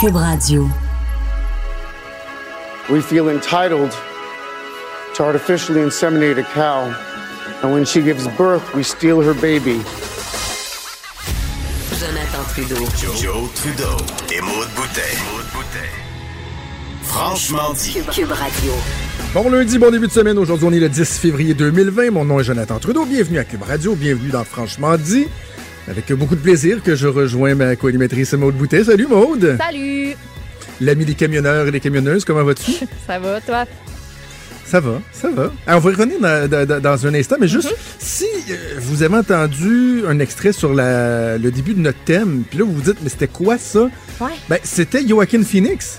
Cube Radio. We feel entitled to artificially inseminate a cow, and when she gives birth, we steal her baby. Jonathan Trudeau. Joe, Trudeau et Maude Boutet. Franchement dit. Cube, Cube Radio. Bon lundi, bon début de semaine. Aujourd'hui, on est le 10 février 2020. Mon nom est Jonathan Trudeau. Bienvenue à Cube Radio. Bienvenue dans Franchement dit. Avec beaucoup de plaisir que je rejoins ma co-animatrice Maude Boutet. Salut Maude. Salut! L'ami des camionneurs et des camionneuses, comment vas-tu? Ça va, toi? Ça va, ça va. Alors, on va y revenir dans, dans- dans un instant, mais juste, si euh, vous avez entendu un extrait sur la- le début de notre thème, puis là, vous vous dites, mais c'était quoi ça? Ouais. Ben, c'était Joaquin Phoenix,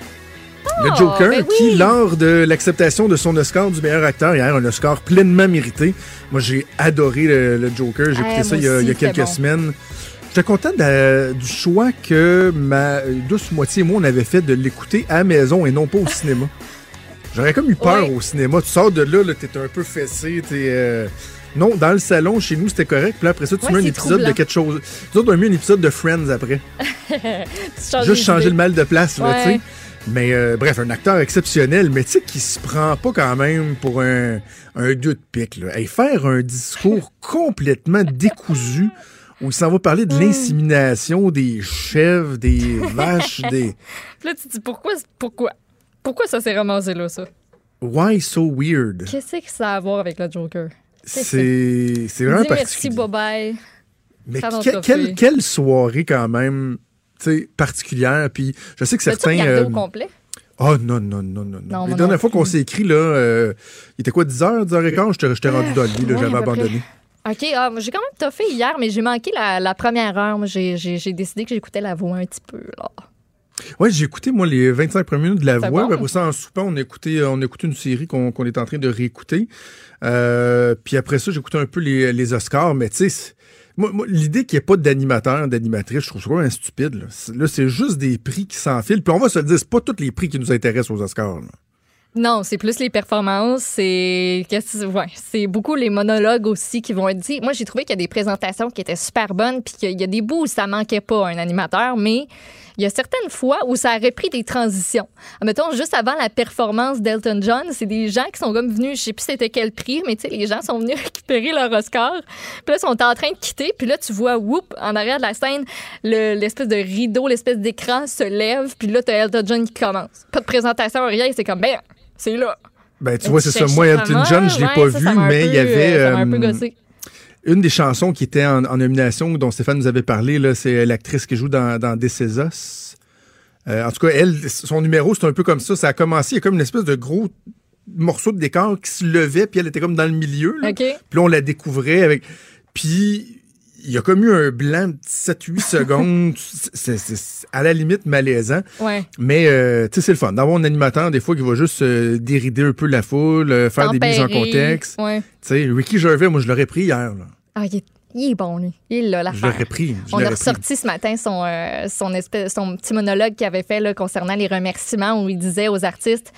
le Oh, Joker, ben oui. qui, lors de l'acceptation de son Oscar du meilleur acteur hier, un Oscar pleinement mérité. Moi, j'ai adoré le, le Joker. J'ai Ouais, écouté ça il y a, aussi, il y a c'était quelques bon. semaines. J'étais content de- du choix que ma douce moitié et moi, on avait fait de l'écouter à la maison et non pas au cinéma. J'aurais comme eu peur Ouais. au cinéma. Tu sors de là, là t'es un peu fessé, t'es... euh, Non, dans le salon, chez nous, c'était correct. Puis là, après ça, tu Ouais, mets un épisode de quelque chose. Autres, on a mis un épisode de Friends après. Tu Juste changer le mal de place, Ouais. tu sais. Mais euh, bref, un acteur exceptionnel, mais tu sais, qui se prend pas quand même pour un, un deux de pique. Là. Hey, faire un discours complètement décousu où il s'en va parler Hmm. de l'insémination des chèvres, des vaches, des... Là, tu te dis pourquoi, pourquoi? Pourquoi ça s'est ramassé là, ça? Why so weird? Qu'est-ce que ça a à voir avec le Joker? C'est c'est vraiment Dis merci, particulier. bye-bye. Mais que- quelle, quelle soirée quand même, particulière. Puis je sais que certains... regardé euh, au complet? Oh non, non, non, non, non. Dernières non fois qu'on s'est écrit, là, euh, il était quoi, 10h, 10h15? J'étais- J'étais rendu dans le lit, j'avais abandonné. OK, ah, j'ai quand même toffé hier, mais j'ai manqué la, la première heure. Moi, j'ai- décidé que j'écoutais la voix un petit peu, là. Ouais, j'ai écouté, moi, les 25 premières minutes de la voix. bon. Après ça, en soupant, on a écouté, on a écouté une série qu'on est en train de réécouter. Euh, puis après ça, j'ai écouté un peu les, les Oscars, mais tu sais, l'idée qu'il n'y ait pas d'animateur, d'animatrice, je trouve ça vraiment stupide. Là, C'est- juste des prix qui s'enfilent. Puis on va se le dire, c'est pas tous les prix qui nous intéressent aux Oscars. Non, c'est plus les performances, c'est ouais, c'est beaucoup les monologues aussi qui vont être dits. Moi, j'ai trouvé qu'il y a des présentations qui étaient super bonnes, puis qu'il y a des bouts où ça manquait pas un animateur, mais il y a certaines fois où ça aurait pris des transitions. Mettons, juste avant la performance d'Elton John, c'est des gens qui sont comme venus, je sais plus c'était quel prix, mais tu sais, les gens sont venus récupérer leur Oscar, puis là, ils sont en train de quitter, puis là, tu vois, whoop, en arrière de la scène, le- l'espèce de rideau, l'espèce d'écran se lève, puis là, t'as Elton John qui commence. Pas de présentation, rien, c'est comme, ben, c'est là. Ben, tu vois, c'est ça. Moi, Elton. John, je l'ai Ouais, pas ça, vu, mais il y avait. euh, ça m'a un peu euh, gossé. Une des chansons qui était en, en nomination, dont Stéphane nous avait parlé, là, c'est l'actrice qui joue dans, dans This Is Us. Euh, en tout cas, elle, son numéro, c'est un peu comme ça. Ça a commencé, il y a comme une espèce de gros morceau de décor qui se levait, puis elle était comme dans le milieu. là. Puis là, on la découvrait avec. Puis il y a comme eu un blanc de 7-8 secondes. C'est à la limite malaisant. Ouais. Mais, euh, tu sais, c'est le fun d'avoir un animateur, des fois, qui va juste euh, dérider un peu la foule, euh, faire des mises en contexte. Ouais. Tu sais, Ricky Gervais, moi, je l'aurais pris hier. là. Ah, il est, il est bon, lui. Il est là, Je l'affaire. l'aurais pris. je On a pris. ressorti ce matin son, euh, son, espèce, son petit monologue qu'il avait fait là, concernant les remerciements où il disait aux artistes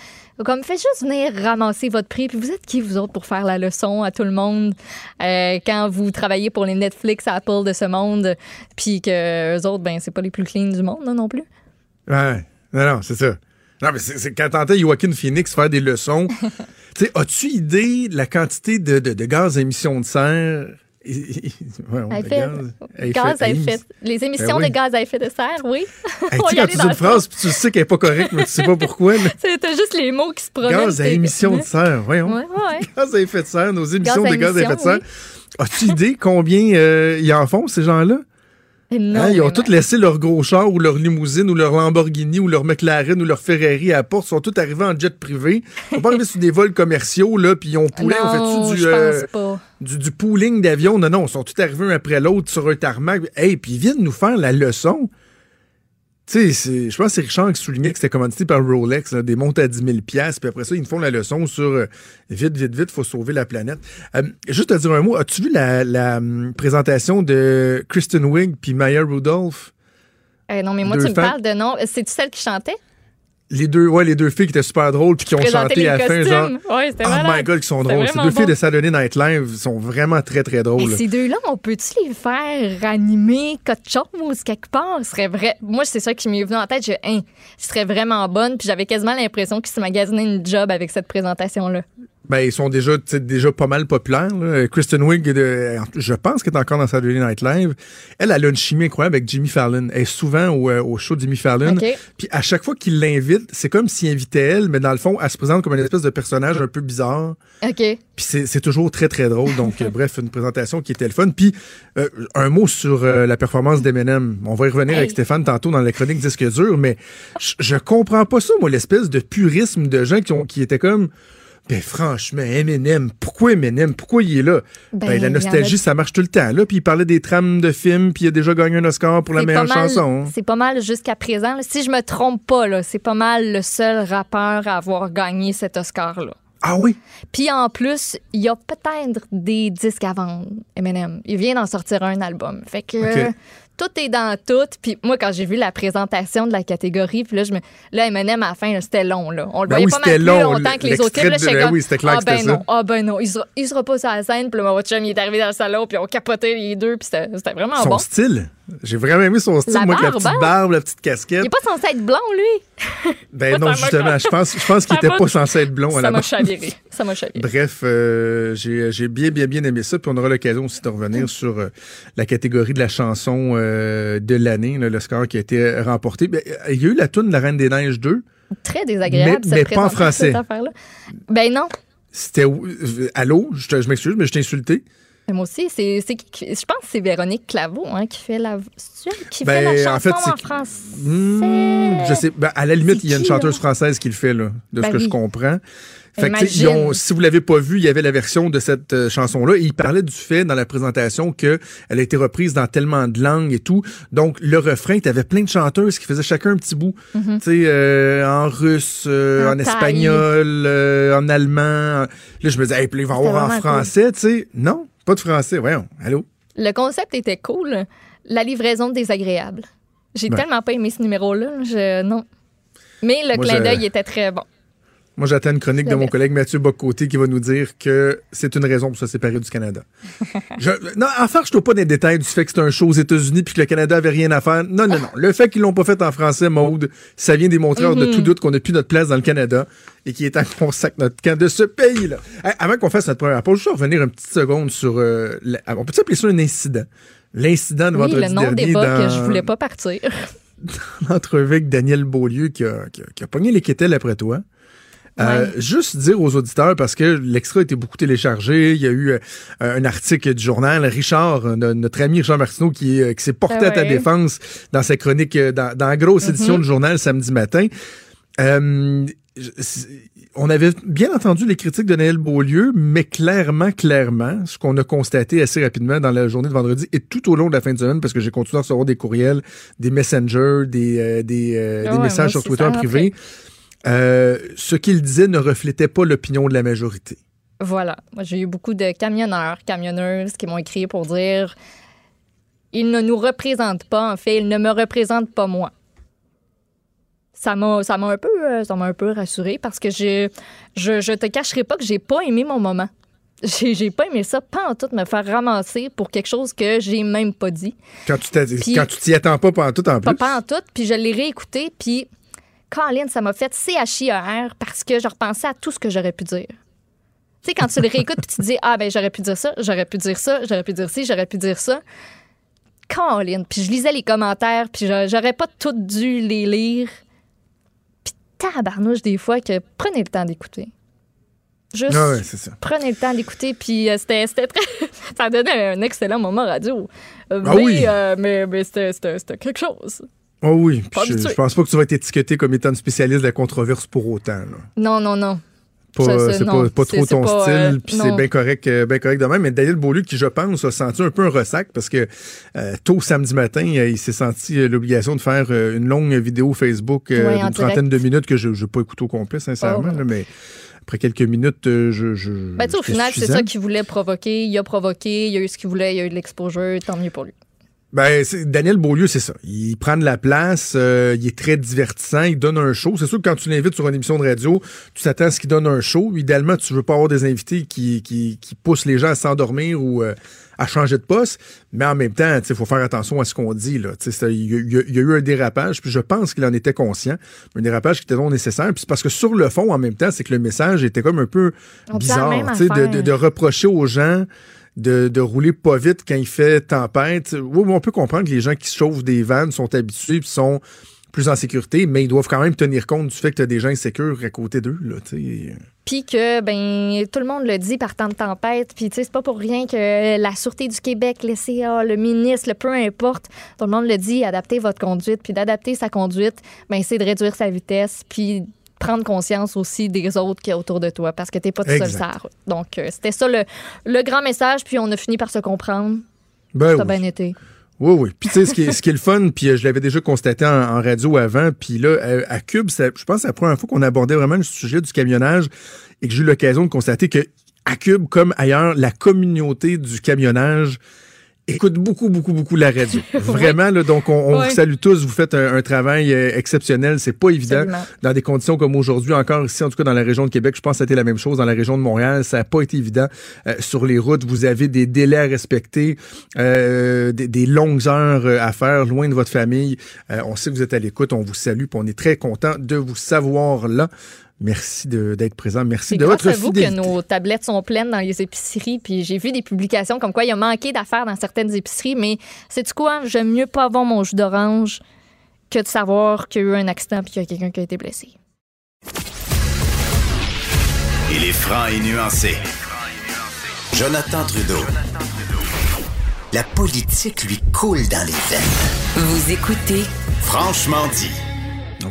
comme faites juste venir ramasser votre prix puis vous êtes qui vous autres pour faire la leçon à tout le monde euh, quand vous travaillez pour les Netflix Apple de ce monde puis que eux autres ben c'est pas les plus clean du monde là, non plus? Ouais. Non, non, c'est ça. Non, mais c'est quand t'entends Joaquin Phoenix faire des leçons. tu sais, as-tu idée de la quantité de, de, de gaz à émission de serre? Ouais, à de effet, gaz, gaz à émis- effet les émissions Ben oui. de gaz à effet de serre oui Hey, tu quand tu dis une phrase, puis tu sais qu'elle est pas correcte, mais tu sais pas pourquoi. c'était juste les mots qui se prononcent Gaz à émission de serre, voyons. ouais ouais Gaz à effet de serre, nos émissions Gaz de gaz à effet de serre. As-tu idée combien euh, ils en font, ces gens-là? Hein, ils ont tous laissé leur gros char ou leur limousine ou leur Lamborghini ou leur McLaren ou leur Ferrari à la porte. Ils sont tous arrivés en jet privé. Ils sont pas arrivés sur des vols commerciaux, là, puis ils ont poulé. on fait-tu du, euh, du, du pooling d'avions? Non, non, ils sont tous arrivés un après l'autre sur un tarmac. Hey, puis ils viennent nous faire la leçon. Tu sais, c'est- je pense que c'est Richard qui soulignait que c'était commandité par Rolex, là, des montes à 10 000 puis après ça, ils nous font la leçon sur euh, vite, vite, vite, faut sauver la planète. Euh, juste à dire un mot, as-tu vu la, la, hum, présentation de Kristen Wiig puis Maya Rudolph? Eh non mais moi Deux tu me femmes. parles de nom c'est tu celle qui chantait? Les deux, ouais, les deux filles qui étaient super drôles puis qui ont chanté à la fin, genre. Ouais, Oh malade. my god, qui sont drôles. Ces deux filles de Saturday Night Live sont vraiment très, très Et drôles. ces deux-là, on peut-tu les faire animer quelque chose quelque part? Ce serait vrai. Moi, c'est ça qui m'est venu en tête. Je, hein, ce serait vraiment bonne. Puis j'avais quasiment l'impression qu'ils se magasinaient une job avec cette présentation-là. Ben, ils sont déjà, déjà pas mal populaires. là. Kristen Wiig, de- je pense qu'elle est encore dans Saturday Night Live. Elle, elle a une chimie incroyable avec Jimmy Fallon. Elle est souvent au, euh, au show de Jimmy Fallon. OK. Puis à chaque fois qu'il l'invite, c'est comme s'il invitait elle, mais dans le fond, elle se présente comme une espèce de personnage un peu bizarre. OK. Puis c'est toujours très, très drôle. Donc, euh, bref, une présentation qui était le fun. Puis, euh, un mot sur euh, la performance d'Eminem. On va y revenir avec. Stéphane tantôt dans la chronique Disque dur, mais je comprends pas ça, moi, l'espèce de purisme de gens qui, ont, qui étaient comme... Ben franchement, Eminem, pourquoi Eminem? Pourquoi il est là? Ben, Ben, la nostalgie, a- ça marche tout le temps. Là. Puis il parlait des trames de films, puis il a déjà gagné un Oscar pour la meilleure mal- chanson. C'est pas mal jusqu'à présent. là. Si je me trompe pas, là, c'est pas mal le seul rappeur à avoir gagné cet Oscar-là. Ah oui? Puis en plus, il y a peut-être des disques à vendre, Eminem. Il vient d'en sortir un album. Fait que. Tout est dans tout. Puis moi, quand j'ai vu la présentation de la catégorie, puis là, je me... là Eminem, à la fin, c'était long. Là. On le Ben voyait oui, pas mal long, plus longtemps que les autres. Là, ben comme, oui, c'était clair ah que c'était ben ça. non, ah ben non. Il sera, il sera pas sur la scène. Puis là, mon chum, il est arrivé dans le salon, puis on capotait les deux, puis c'était vraiment Son bon. style? J'ai vraiment aimé son style, La moi, avec la petite hein? barbe, la petite Il casquette. est pas censé être blond, lui? Ben non, justement, je pense, je pense qu'il Ça était m'a- pas censé être blond à Ça m'a chaviré. Ça m'a chaviré. Bref, euh, j'ai j'ai bien, bien, bien aimé ça. Puis on aura l'occasion aussi de revenir sur euh, la catégorie de la chanson euh, de l'année, là, le score qui a été remporté. Ben, il y a eu la toune de la Reine des Neiges 2. Très désagréable, Mais- pas en français. cette. Ben non. C'était Allô? Je m'excuse, mais je t'ai insulté. Mais Moi aussi, c'est Je pense que c'est Véronique Claveau hein, qui fait la. Qui Ben, fait la en chanson fait, en, français. Je sais. Ben, à la limite, il y a une chanteuse là? française qui le fait, là, de ce Ben que je comprends. Fait que, tu sais, ils Imagine. ont- si vous l'avez pas vu, il y avait la version de cette euh, chanson-là. Et il parlait du fait dans la présentation que elle a été reprise dans tellement de langues et tout. Donc, le refrain, tu avais plein de chanteuses qui faisaient chacun un petit bout. Tu sais, euh, en russe, euh, en, En espagnol, en allemand. Là, je me disais, hey, puis il va avoir en français, tu sais. Non, pas de français. Voyons, allô? Le concept était cool. La livraison désagréable. J'ai tellement pas aimé ce numéro-là. Je... Non. Mais le Moi, clin je- d'œil était très bon. Moi, j'attends une chronique de mon collègue Mathieu Bocoté qui va nous dire que c'est une raison pour se séparer du Canada. je, non, enfin, je ne pas dans les détails du fait que c'est un show aux États-Unis puis que le Canada avait rien à faire. Non, non, non. Le fait qu'ils l'ont pas fait en français, Maude, ça vient démontrer hors de Mhm. tout doute qu'on n'a plus notre place dans le Canada et qu'il est temps qu'on notre camp de ce pays-là. Hey, avant qu'on fasse notre première pause, je vais revenir une petite seconde sur... euh, la- on peut appeler ça un incident? L'incident de Oui, vendredi le nom dernier débat dans que je voulais pas partir. l'entrevue avec Daniel Beaulieu qui a, qui a- qui a pogné les quételles après toi. Euh. Juste dire aux auditeurs, parce que l'extra a été beaucoup téléchargé, il y a eu euh, un article du journal, Richard, euh, no- notre ami Richard Martineau, qui, qui s'est porté Ah à ta défense dans sa chronique, dans, dans la grosse édition du journal samedi matin. On avait bien entendu les critiques de Daniel Beaulieu, mais clairement, clairement, ce qu'on a constaté assez rapidement dans la journée de vendredi et tout au long de la fin de semaine, parce que j'ai continué à recevoir des courriels, des messengers, des, des, Ah des ouais, messages sur Twitter en privé. Euh, ce qu'il disait ne reflétait pas l'opinion de la majorité. Voilà. Moi, j'ai eu beaucoup de camionneurs, camionneuses qui m'ont écrit pour dire il ne nous représente pas, en fait, il ne me représente pas moi. Ça m'a, ça m'a un peu, euh, ça m'a un peu rassuré parce que je, je, je te cacherai pas que j'ai pas aimé mon moment. J'ai, j'ai pas aimé ça, pas en tout me faire ramasser pour quelque chose que j'ai même pas dit. Quand tu t'as- Puis- quand tu t'y attends pas pendant tout en Pas, plus. pas en tout, puis je l'ai réécouté, puis Colin, ça m'a fait CHIER parce que je repensais à tout ce que j'aurais pu dire. Tu sais, quand tu le réécoutes, puis tu te dis, ah, ben, j'aurais pu dire ça, j'aurais pu dire ça, j'aurais pu dire ci, j'aurais pu dire ça. Colin, puis je lisais les commentaires, puis j'aurais pas tout dû les lire. Puis tabarnouche, des fois, que prenez le temps d'écouter. Juste, Ah ouais, ça. prenez le temps d'écouter, puis euh, c'était très. ça donnait un excellent moment radio. Ah mais, oui. euh, mais mais c'était quelque chose. Oh oui, puis je, pense pas que tu vas être étiqueté comme étant une spécialiste de la controverse pour autant. là. Non, non, non. C'est pas, pas trop ton pas, style, euh, puis c'est bien correct, euh, bien correct de même. Mais Daniel Beaulieu, qui je pense a senti un peu un ressac parce que euh, tôt samedi matin, euh, il s'est senti euh, l'obligation de faire euh, une longue vidéo Facebook euh, Ouais, en d'une trentaine de minutes que je n'ai pas écouté au complet, sincèrement. Oh. là, mais après quelques minutes, euh, je. je Ben, au final, c'est ça qu'il voulait provoquer. Il a provoqué, il a eu ce qu'il voulait, il a eu de l'exposure, tant mieux pour lui. Ben, Daniel Beaulieu, c'est ça. Il prend de la place, euh, il est très divertissant, il donne un show. C'est sûr que quand tu l'invites sur une émission de radio, tu t'attends à ce qu'il donne un show. Idéalement, tu veux pas avoir des invités qui, qui, qui poussent les gens à s'endormir ou euh, à changer de poste. Mais en même temps, il faut faire attention à ce qu'on dit. Là. Tu sais, c'est- Il y, a- il y a- eu un dérapage, puis je pense qu'il en était conscient. Un dérapage qui était non nécessaire. Puis c'est parce que sur le fond, en même temps, c'est que le message était comme un peu bizarre. tu sais, De, de, de reprocher aux gens de, rouler pas vite quand il fait tempête. Oui, on peut comprendre que les gens qui chauffent des vannes sont habitués et sont plus en sécurité, mais ils doivent quand même tenir compte du fait que tu des gens insécures à côté d'eux. Puis que, ben, tout le monde le dit par temps de tempête. Puis, tu sais, c'est pas pour rien que la Sûreté du Québec, les CA, le ministre, le peu importe, tout le monde le dit, adaptez votre conduite. Puis d'adapter sa conduite, ben, c'est de réduire sa vitesse. Puis prendre conscience aussi des autres qui y a autour de toi parce que t'es pas tout seul Exact. sur la route. Donc, euh, c'était ça le, le grand message. Puis on a fini par se comprendre. Ben Ça a oui. bien été. Oui, oui. Puis tu sais, ce qui est, ce qui est le fun, puis euh, je l'avais déjà constaté en, en radio avant, puis là, euh, à Cube, ça- je pense que c'est la première fois qu'on abordait vraiment le sujet du camionnage et que j'ai eu l'occasion de constater que à Cube, comme ailleurs, la communauté du camionnage écoute beaucoup, beaucoup, beaucoup la radio. Vraiment, là, donc on, vous salue tous, vous faites un, un travail euh, exceptionnel, c'est pas évident. Absolument. Dans des conditions comme aujourd'hui, encore ici, en tout cas dans la région de Québec, je pense que été la même chose dans la région de Montréal, ça n'a pas été évident euh, sur les routes. Vous avez des délais à respecter, euh, des, des longues heures euh, à faire loin de votre famille. Euh, on sait que vous êtes à l'écoute, on vous salue, on est très content de vous savoir là. Merci de- d'être présent. Merci C'est de grâce votre à vous que fidélité. nos tablettes sont pleines dans les épiceries. Puis j'ai vu des publications comme quoi il y a manqué d'affaires dans certaines épiceries. Mais c'est du quoi? J'aime mieux pas avoir mon jus d'orange que de savoir qu'il y a eu un accident puis qu'il y a quelqu'un qui a été blessé. Il est franc et nuancé. Jonathan Trudeau. La politique lui coule dans les veines. Vous écoutez Franchement dit.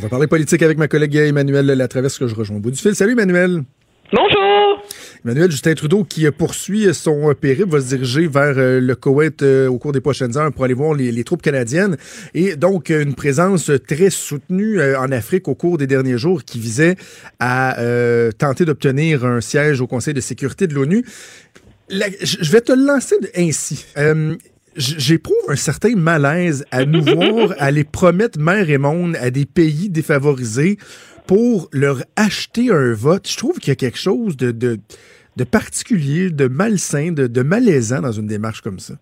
On va parler politique avec ma collègue Emmanuel Latraverse que je rejoins au bout du fil. Salut Emmanuel. Bonjour. Emmanuel Justin Trudeau qui poursuit son périple va se diriger vers euh, le Koweït euh, au cours des prochaines heures pour aller voir les, les troupes canadiennes et donc une présence très soutenue euh, en Afrique au cours des derniers jours qui visait à euh, tenter d'obtenir un siège au Conseil de sécurité de l'ONU. La- je vais te lancer ainsi. Euh, J'éprouve un certain malaise à nous voir aller promettre mer et monde à des pays défavorisés pour leur acheter un vote. Je trouve qu'il y a quelque chose de, de, de particulier, de malsain, de, de malaisant dans une démarche comme ça.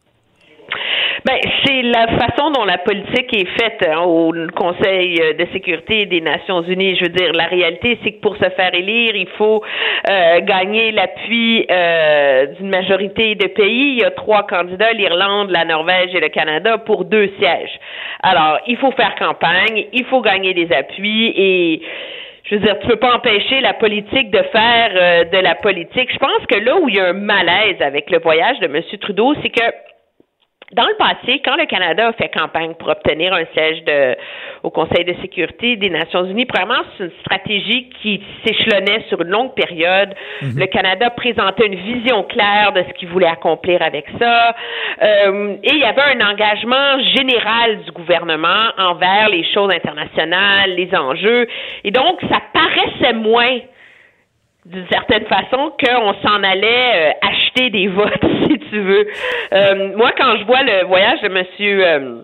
Ben, c'est la façon dont la politique est faite hein, au Conseil euh, de sécurité des Nations Unies. Je veux dire, la réalité, c'est que pour se faire élire, il faut euh, gagner l'appui euh, d'une majorité de pays. Il y a trois candidats, l'Irlande, la Norvège et le Canada, pour deux sièges. Alors, il faut faire campagne, il faut gagner des appuis et je veux dire, tu peux pas empêcher la politique de faire euh, de la politique. Je pense que là où il y a un malaise avec le voyage de M. Trudeau, c'est que dans le passé, quand le Canada a fait campagne pour obtenir un siège de, au Conseil de sécurité des Nations Unies, premièrement, c'est une stratégie qui s'échelonnait sur une longue période. Le Canada présentait une vision claire de ce qu'il voulait accomplir avec ça. Euh, et il y avait un engagement général du gouvernement envers les choses internationales, les enjeux. Et donc, ça paraissait moins d'une certaine façon qu'on s'en allait euh, acheter des votes, si tu veux. Euh, moi, quand je vois le voyage de Monsieur euh,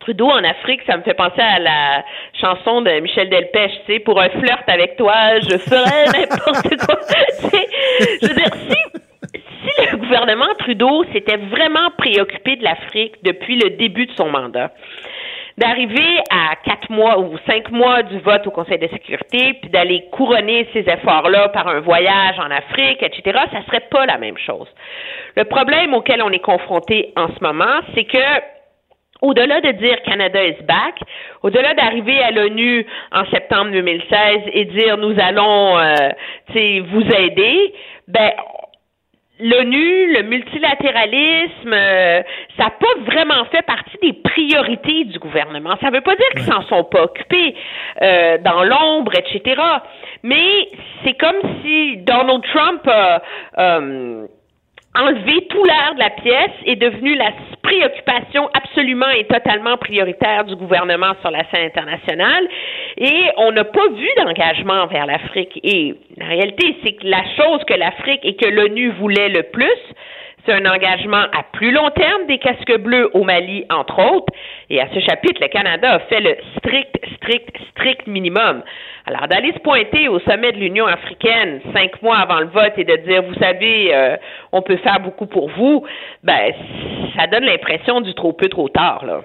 Trudeau en Afrique, ça me fait penser à la chanson de Michel Delpech, tu sais, pour un flirt avec toi, je ferais n'importe quoi. Je veux dire, si si le gouvernement Trudeau s'était vraiment préoccupé de l'Afrique depuis le début de son mandat, d'arriver à quatre mois ou cinq mois du vote au Conseil de sécurité, puis d'aller couronner ces efforts-là par un voyage en Afrique, etc., ça serait pas la même chose. Le problème auquel on est confronté en ce moment, c'est que au-delà de dire Canada is back, au-delà d'arriver à l'ONU en septembre 2016 et dire nous allons euh, vous aider, ben l'ONU, le multilatéralisme, euh, ça n'a pas vraiment fait partie des priorités du gouvernement. Ça ne veut pas dire qu'ils s'en sont pas occupés euh, dans l'ombre, etc. Mais c'est comme si Donald Trump euh, enlevé tout l'air de la pièce est devenu la préoccupation absolument et totalement prioritaire du gouvernement sur la scène internationale. Et on n'a pas vu d'engagement vers l'Afrique. Et la réalité c'est que la chose que l'Afrique et que l'ONU voulait le plus C'est un engagement à plus long terme des casques bleus au Mali, entre autres. Et à ce chapitre, le Canada a fait le strict, strict, strict minimum. Alors, d'aller se pointer au sommet de l'Union africaine cinq mois avant le vote et de dire, vous savez, euh, on peut faire beaucoup pour vous, ben, ça donne l'impression du trop peu, trop tard, là.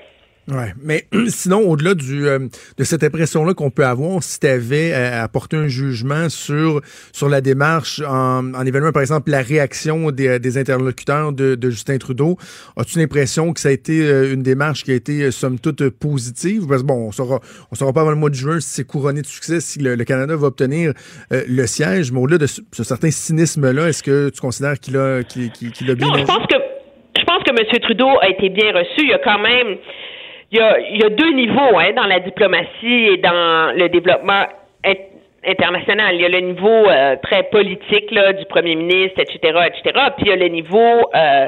Ouais, mais sinon, au-delà du euh, de cette impression-là qu'on peut avoir, si tu avais euh, apporté un jugement sur sur la démarche en, en évaluant, par exemple, la réaction des, euh, des interlocuteurs de, de, Justin Trudeau, as-tu l'impression que ça a été une démarche qui a été, somme toute, positive? Parce que bon, on saura, on saura pas avant le mois de juin si c'est couronné de succès, si le, Canada va obtenir le siège, mais au-delà de ce, certain cynisme-là, est-ce que tu considères qu'il a, qu'il, qu'il a bien... Non, je pense que je pense que M. Trudeau a été bien reçu. Il y a quand même il y a, deux niveaux hein, dans la diplomatie et dans le développement international. Il y a le niveau euh, très politique là, du premier ministre, etc., etc. Puis il y a le niveau euh,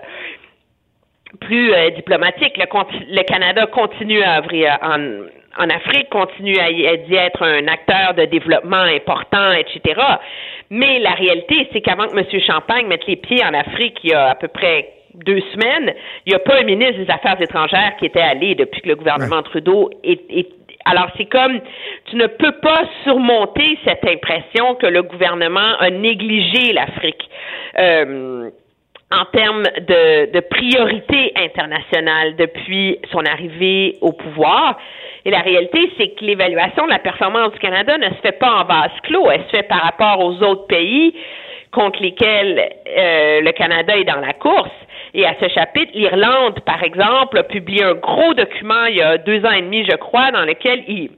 plus euh, diplomatique. Le, Canada continue à en, en Afrique, continue à y, être un acteur de développement important, etc. Mais la réalité, c'est qu'avant que M. Champagne mette les pieds en Afrique, il y a à peu près deux semaines, il n'y a pas un ministre des Affaires étrangères qui était allé depuis que le gouvernement Trudeau est, alors, c'est comme, tu ne peux pas surmonter cette impression que le gouvernement a négligé l'Afrique. Euh, en termes de, de priorité internationale depuis son arrivée au pouvoir. Et la réalité, c'est que l'évaluation de la performance du Canada ne se fait pas en vase clos, elle se fait par rapport aux autres pays contre lesquels euh, le Canada est dans la course. Et à ce chapitre, l'Irlande, par exemple, a publié un gros document il y a deux ans et demi, je crois, dans lequel ils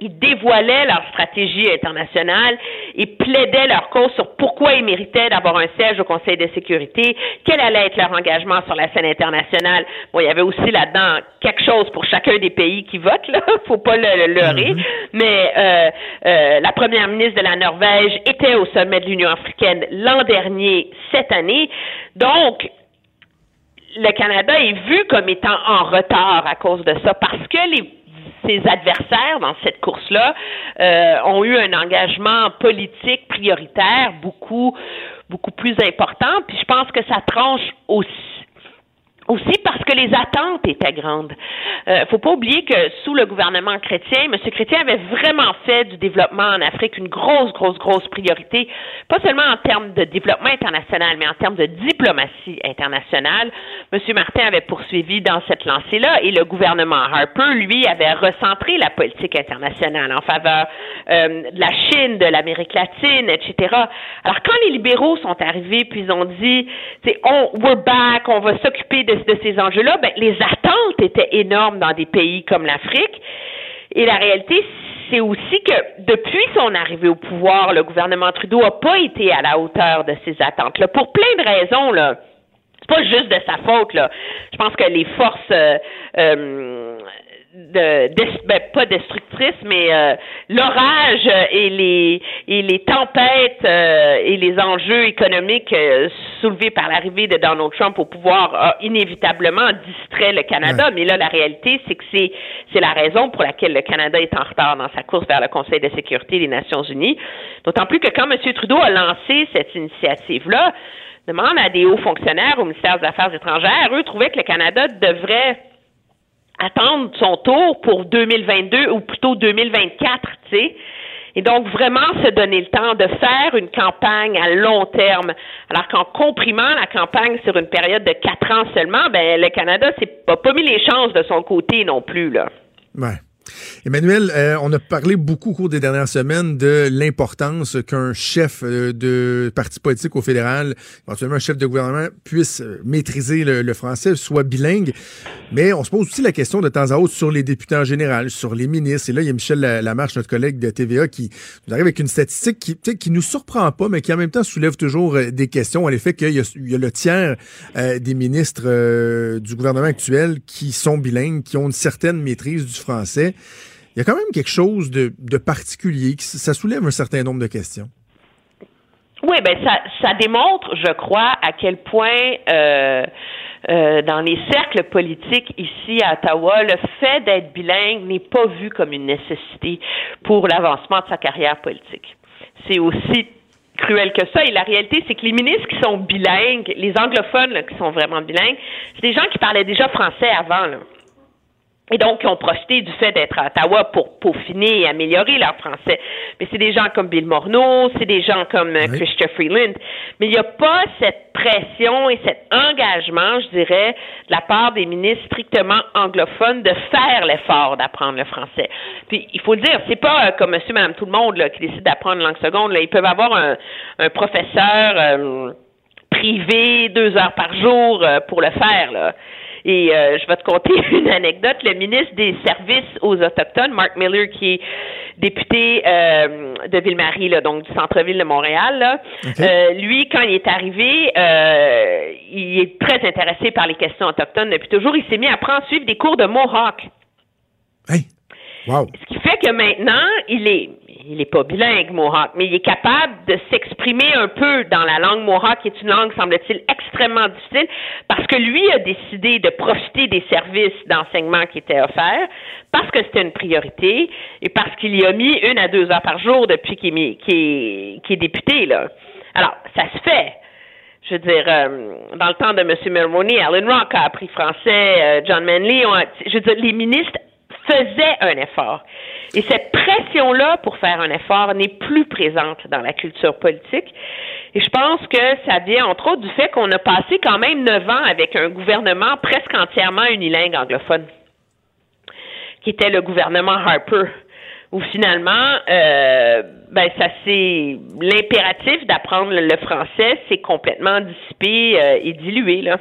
ils dévoilaient leur stratégie internationale et plaidaient leur cause sur pourquoi ils méritaient d'avoir un siège au Conseil de sécurité, quel allait être leur engagement sur la scène internationale. Bon, il y avait aussi là-dedans quelque chose pour chacun des pays qui votent, là, faut pas le, leurrer, mm-hmm. mais euh, euh, la première ministre de la Norvège était au sommet de l'Union africaine l'an dernier, cette année. Donc, le Canada est vu comme étant en retard à cause de ça parce que les ses adversaires dans cette course-là euh, ont eu un engagement politique prioritaire beaucoup beaucoup plus important. Puis je pense que ça tranche aussi aussi parce que les attentes étaient grandes. Euh, faut pas oublier que sous le gouvernement chrétien, M. Chrétien avait vraiment fait du développement en Afrique une grosse, grosse, grosse priorité, pas seulement en termes de développement international, mais en termes de diplomatie internationale. M. Martin avait poursuivi dans cette lancée-là et le gouvernement Harper, lui, avait recentré la politique internationale en faveur euh, de la Chine, de l'Amérique latine, etc. Alors quand les libéraux sont arrivés, puis ils ont dit, on, we're back, on va s'occuper de de, ces enjeux-là, ben, les attentes étaient énormes dans des pays comme l'Afrique. Et la réalité, c'est aussi que depuis son arrivée au pouvoir, le gouvernement Trudeau n'a pas été à la hauteur de ces attentes-là, pour plein de raisons. Là. C'est pas juste de sa faute. Là. Je pense que les forces euh, euh, de, ben, pas destructrice, mais euh, l'orage et les et les tempêtes euh, et les enjeux économiques euh, soulevés par l'arrivée de Donald Trump au pouvoir a inévitablement distrait le Canada. Mais là, la réalité, c'est que c'est c'est la raison pour laquelle le Canada est en retard dans sa course vers le Conseil de sécurité des Nations Unies. D'autant plus que quand M. Trudeau a lancé cette initiative-là, demande à des hauts fonctionnaires au ministère des Affaires étrangères, eux trouvaient que le Canada devrait attendre son tour pour 2022 ou plutôt 2024, tu sais. Et donc, vraiment se donner le temps de faire une campagne à long terme. Alors qu'en comprimant la campagne sur une période de quatre ans seulement, ben, le Canada s'est pas, pas mis les chances de son côté non plus, là. Emmanuel, euh, on a parlé beaucoup au cours des dernières semaines de l'importance qu'un chef euh, de parti politique au fédéral, éventuellement un chef de gouvernement, puisse euh, maîtriser le, français, soit bilingue. Mais on se pose aussi la question de temps à autre sur les députés en général, sur les ministres. Et là, il y a Michel Lamarche, notre collègue de TVA, qui nous arrive avec une statistique qui, qui nous surprend pas, mais qui en même temps soulève toujours des questions. En effet, qu'il y, y, a le tiers des ministres du gouvernement actuel qui sont bilingues, qui ont une certaine maîtrise du français il y a quand même quelque chose de, particulier, qui, ça soulève un certain nombre de questions. Oui, ben ça, démontre, je crois, à quel point euh, euh, dans les cercles politiques ici à Ottawa, le fait d'être bilingue n'est pas vu comme une nécessité pour l'avancement de sa carrière politique. C'est aussi cruel que ça. Et la réalité, c'est que les ministres qui sont bilingues, les anglophones qui sont vraiment bilingues, c'est des gens qui parlaient déjà français avant. Et donc, qui ont profité du fait d'être à Ottawa pour peaufiner et améliorer leur français. Mais c'est des gens comme Bill Morneau, c'est des gens comme euh, Oui. Christopher Freeland. Mais il n'y a pas cette pression et cet engagement, je dirais, de la part des ministres strictement anglophones de faire l'effort d'apprendre le français. Puis, il faut le dire, c'est pas euh, comme monsieur, madame, tout le monde là, qui décide d'apprendre une langue seconde. Là. Ils peuvent avoir un, un professeur euh, privé deux heures par jour euh, pour le faire. Là. Et euh, je vais te conter une anecdote. Le ministre des Services aux Autochtones, Mark Miller, qui est député euh, de Ville-Marie, là, donc du centre-ville de Montréal, là, euh, lui, quand il est arrivé, euh, il est très intéressé par les questions autochtones depuis toujours. Il s'est mis à prendre suivre des cours de Mohawk. Hey! Wow! Ce qui fait que maintenant, il est, il est pas bilingue, Mohawk, mais il est capable de s'exprimer un peu dans la langue Mohawk, qui est une langue, semble-t-il, extrêmement difficile, parce que lui a décidé de profiter des services d'enseignement qui étaient offerts, parce que c'était une priorité, et parce qu'il y a mis une à deux heures par jour depuis qu'il est, est, est député, là. Alors, ça se fait. Je veux dire, euh, dans le temps de M. Mulroney, Alan Rock a appris français, euh, John Manley, ont, je veux dire, les ministres faisaient un effort. Et cette pression-là pour faire un effort n'est plus présente dans la culture politique. Et je pense que ça vient, entre autres, du fait qu'on a passé quand même neuf ans avec un gouvernement presque entièrement unilingue anglophone, qui était le gouvernement Harper où finalement, euh, ben ça c'est l'impératif d'apprendre le, le français, c'est complètement dissipé euh, et dilué là.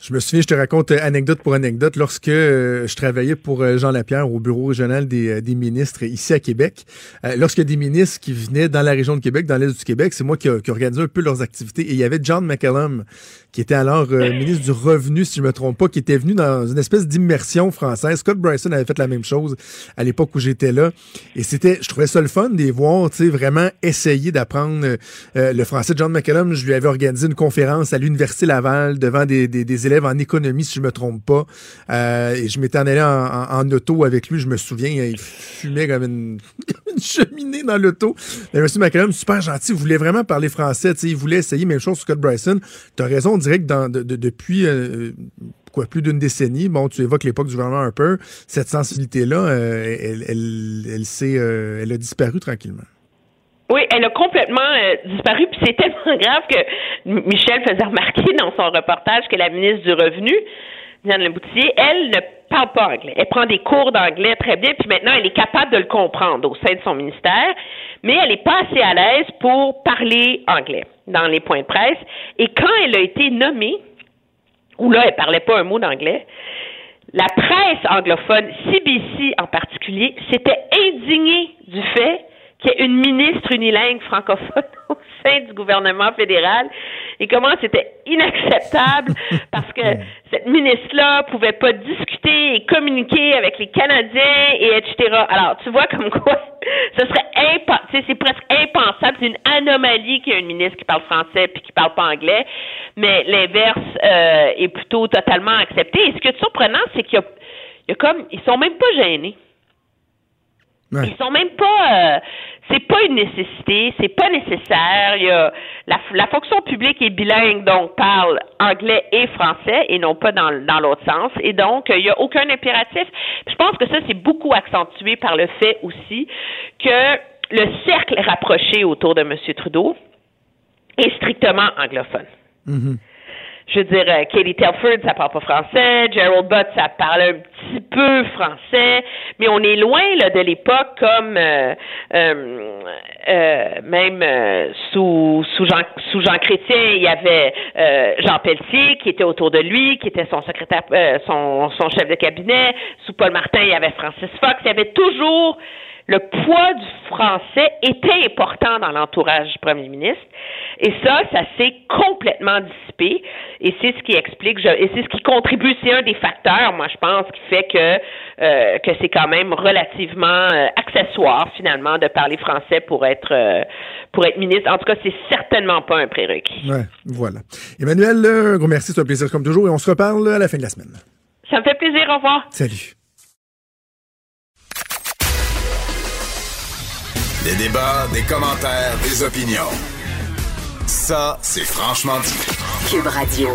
Je me souviens, je te raconte euh, anecdote pour anecdote, lorsque euh, je travaillais pour euh, Jean Lapierre au bureau régional des, ministres ici à Québec, a des ministres qui venaient dans la région de Québec, dans l'est du Québec, c'est moi qui, organisais un peu leurs activités. Et il y avait John McCallum, qui était alors ministre du Revenu, si je me trompe pas, qui était venu dans une espèce d'immersion française. Scott Bryson avait fait la même chose à l'époque où j'étais là. Et c'était, je trouvais ça le fun de les voir, tu sais, vraiment essayer d'apprendre le français. John McCallum, je lui avais organisé une conférence à l'Université Laval devant des, des, des en économie, si je me trompe pas. Euh, et je m'étais en allé en, auto avec lui, je me souviens, il fumait comme une, cheminée dans l'auto. Mais M. McCallum, super gentil, il voulait vraiment parler français, il voulait essayer, même chose Scott Bryson. Tu as raison, on dirait que depuis euh, quoi, plus d'une décennie, bon, tu évoques l'époque du gouvernement Harper, cette sensibilité-là, euh, elle, elle, elle, elle a disparu tranquillement. Oui, elle a complètement euh, disparu, puis c'est tellement grave que Michel faisait remarquer dans son reportage que la ministre du Revenu, Diane Leboutier, elle ne parle pas anglais. Elle prend des cours d'anglais très bien, puis maintenant elle est capable de le comprendre au sein de son ministère, mais elle n'est pas assez à l'aise pour parler anglais dans les points de presse. Et quand elle a été nommée, où là, elle parlait pas un mot d'anglais, la presse anglophone, CBC en particulier, s'était indignée du fait qu'il y ait une ministre unilingue francophone au sein du gouvernement fédéral et comment c'était inacceptable parce que cette ministre-là pouvait pas discuter et communiquer avec les Canadiens et etc. Alors, tu vois comme quoi ce serait sais, c'est presque impensable, c'est une anomalie qu'il y ait une ministre qui parle français puis qui parle pas anglais, mais l'inverse euh, est plutôt totalement accepté. Et ce qui est surprenant, c'est qu'il y y a comme ils sont même pas gênés. Ouais. Ils sont même pas. euh, c'est pas une nécessité, c'est pas nécessaire. Il y a la, la fonction publique est bilingue, donc parle anglais et français et non pas dans, dans l'autre sens. Et donc, il y a aucun impératif. Je pense que ça c'est beaucoup accentué par le fait aussi que le cercle rapproché autour de M. Trudeau est strictement anglophone. Je veux dire, euh, Katie Telford, ça parle pas français. Gerald Butt, ça parle un petit peu français. Mais on est loin là, de l'époque comme euh, euh, même sous, sous, Jean, sous Jean Chrétien, il y avait Jean Pelletier qui était autour de lui, qui était son secrétaire, son, son chef de cabinet. Sous Paul Martin, il y avait Francis Fox. Il y avait toujours le poids du français était important dans l'entourage du premier ministre. Et ça, ça s'est complètement dissipé. Et c'est ce qui explique, je- et c'est ce qui contribue, c'est un des facteurs, moi, je pense, qui fait que, euh, que c'est quand même relativement euh, accessoire, finalement, de parler français pour être, euh, pour être ministre. En tout cas, c'est certainement pas un prérequis. Ouais, voilà. Emmanuel, un gros merci, c'est un plaisir comme toujours et on se reparle à la fin de la semaine. Ça me fait plaisir. Au revoir. Salut. Des débats, des commentaires, des opinions. Ça, c'est franchement dit. Cube Radio.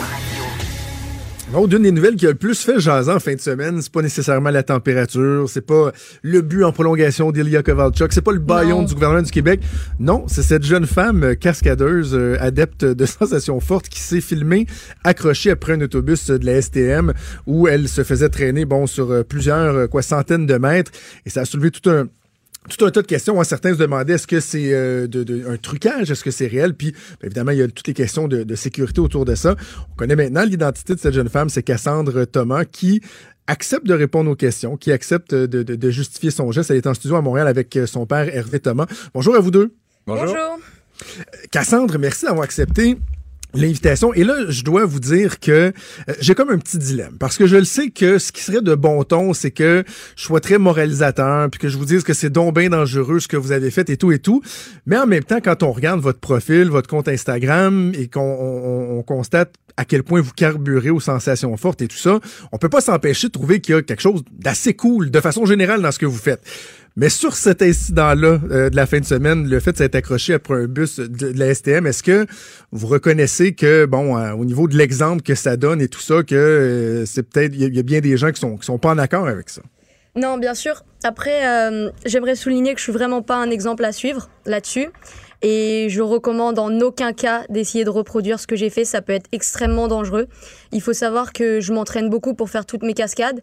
Bon, d'une des nouvelles qui a le plus fait jaser en fin de semaine, c'est pas nécessairement la température, c'est pas le but en prolongation d'Ilya Kovalchuk, c'est pas le baillon Non. du gouvernement du Québec. Non, c'est cette jeune femme euh, cascadeuse, euh, adepte de sensations fortes, qui s'est filmée accrochée après un autobus de la STM où elle se faisait traîner, bon, sur euh, plusieurs, quoi, centaines de mètres. Et ça a soulevé tout un tout un tas de questions. hein. Certains se demandaient est-ce que c'est euh, de, de- un trucage, est-ce que c'est réel? Puis, bien évidemment, il y a toutes les questions de, de sécurité autour de ça. On connaît maintenant l'identité de cette jeune femme, c'est Cassandre Thomas, qui accepte de répondre aux questions, qui accepte de, de- de justifier son geste. Elle est en studio à Montréal avec euh, son père Hervé Thomas. Bonjour à vous deux. Bonjour. Cassandre, merci d'avoir accepté l'invitation. Et là, je dois vous dire que euh, j'ai comme un petit dilemme. Parce que je le sais que ce qui serait de bon ton, c'est que je sois très moralisateur, puis que je vous dise que c'est donc bien dangereux ce que vous avez fait et tout et tout. Mais en même temps, quand on regarde votre profil, votre compte Instagram, et qu'on on- on constate à quel point vous carburez aux sensations fortes et tout ça, on peut pas s'empêcher de trouver qu'il y a quelque chose d'assez cool, de façon générale, dans ce que vous faites. Mais sur cet incident-là euh, de la fin de semaine, le fait de s'être accroché après un bus de, la STM, est-ce que vous reconnaissez que, bon, euh, au niveau de l'exemple que ça donne et tout ça, que euh, c'est peut-être, il y, y a bien des gens qui sont, qui sont pas en accord avec ça? Non, bien sûr. Après, j'aimerais souligner que je suis vraiment pas un exemple à suivre là-dessus. Et je recommande en aucun cas d'essayer de reproduire ce que j'ai fait. Ça peut être extrêmement dangereux. Il faut savoir que je m'entraîne beaucoup pour faire toutes mes cascades.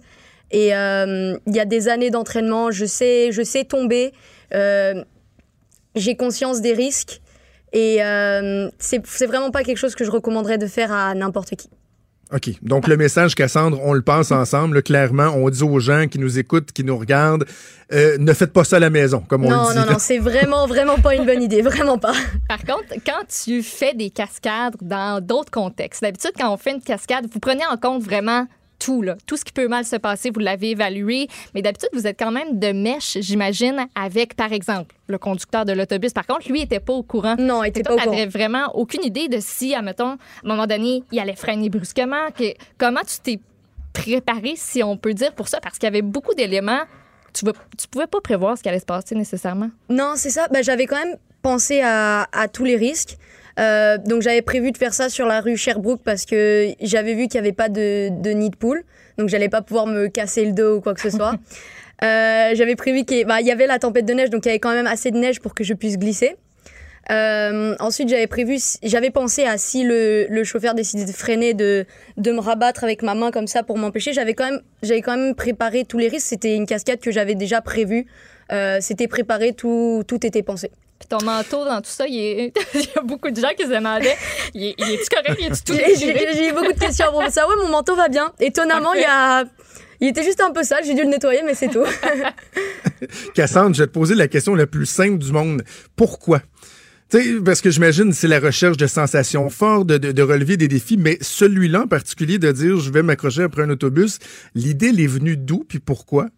Et euh, il y a des années d'entraînement. Je sais, je sais tomber. Euh, j'ai conscience des risques. Et euh, c'est vraiment pas quelque chose que je recommanderais de faire à n'importe qui. OK. Donc, le message, Cassandre, on le passe ensemble. là, clairement, on dit aux gens qui nous écoutent, qui nous regardent, euh, ne faites pas ça à la maison, comme on Non, le dit. non, non, c'est vraiment, vraiment pas une bonne idée. Vraiment pas. Par contre, quand tu fais des cascades dans d'autres contextes, d'habitude, quand on fait une cascade, vous prenez en compte vraiment tout, là. tout ce qui peut mal se passer, vous l'avez évalué. Mais d'habitude, vous êtes quand même de mèche, j'imagine, avec, par exemple, le conducteur de l'autobus. Par contre, lui n'était pas au courant. Non, il Et était toi, pas au courant. vraiment aucune idée de si, admettons, à un moment donné, il allait freiner brusquement. Que, comment tu t'es préparé, si on peut dire, pour ça? Parce qu'il y avait beaucoup d'éléments. Tu ne pouvais pas prévoir ce qui allait se passer nécessairement. Non, c'est ça. Bah, j'avais quand même pensé à, à tous les risques. Euh, donc j'avais prévu de faire ça sur la rue Sherbrooke parce que j'avais vu qu'il n'y avait pas de, de nid de poule. Donc j'allais pas pouvoir me casser le dos ou quoi que ce soit. Euh, j'avais prévu qu'il y, bah, y avait la tempête de neige, donc il y avait quand même assez de neige pour que je puisse glisser. Euh, ensuite, j'avais prévu, j'avais pensé à si le, le chauffeur décidait de freiner, de, de me rabattre avec ma main comme ça pour m'empêcher. J'avais quand même, j'avais quand même préparé tous les risques. C'était une cascade que j'avais déjà prévue. Euh, c'était préparé, tout, tout était pensé. Puis ton manteau dans tout ça, il, est- il y a beaucoup de gens qui se demandaient il est- il est-tu correct, il est-tu tout J'ai beaucoup de questions à propos de ça. Ouais, mon manteau va bien. Étonnamment, il y a. Il était juste un peu sale, j'ai dû le nettoyer, mais c'est tout. Cassandre, je vais te poser la question la plus simple du monde. Pourquoi? Tu sais, parce que j'imagine c'est la recherche de sensations fortes, de, de- de relever des défis, mais celui-là en particulier de dire je vais m'accrocher après un autobus, l'idée elle est venue d'où puis pourquoi?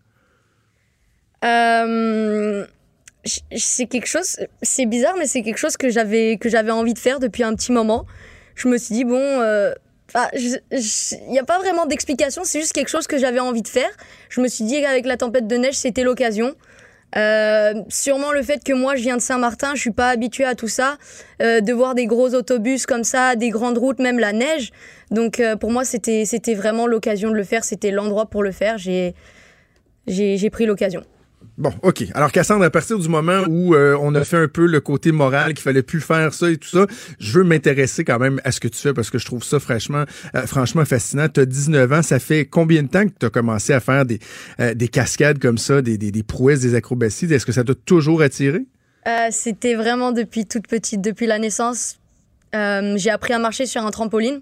Euh, c'est quelque chose, c'est bizarre, mais c'est quelque chose que j'avais que j'avais envie de faire depuis un petit moment. Je me suis dit bon, euh, ah, il n'y a pas vraiment d'explication, c'est juste quelque chose que j'avais envie de faire. Je me suis dit qu'avec la tempête de neige, c'était l'occasion. Euh, sûrement le fait que moi je viens de Saint-Martin, je suis pas habituée à tout ça, euh, de voir des gros autobus comme ça, des grandes routes, même la neige. Donc euh, pour moi c'était c'était vraiment l'occasion de le faire, c'était l'endroit pour le faire. J'ai j'ai pris l'occasion. Bon, OK. Alors, Cassandre, à partir du moment où euh, on a fait un peu le côté moral, qu'il fallait plus faire ça et tout ça, je veux m'intéresser quand même à ce que tu fais parce que je trouve ça franchement, euh, franchement fascinant. Tu as 19 ans. Ça fait combien de temps que tu as commencé à faire des, euh, des cascades comme ça, des, des, prouesses, des acrobaties? Est-ce que ça t'a toujours attiré? C'était vraiment depuis toute petite, depuis la naissance. J'ai appris à marcher sur un trampoline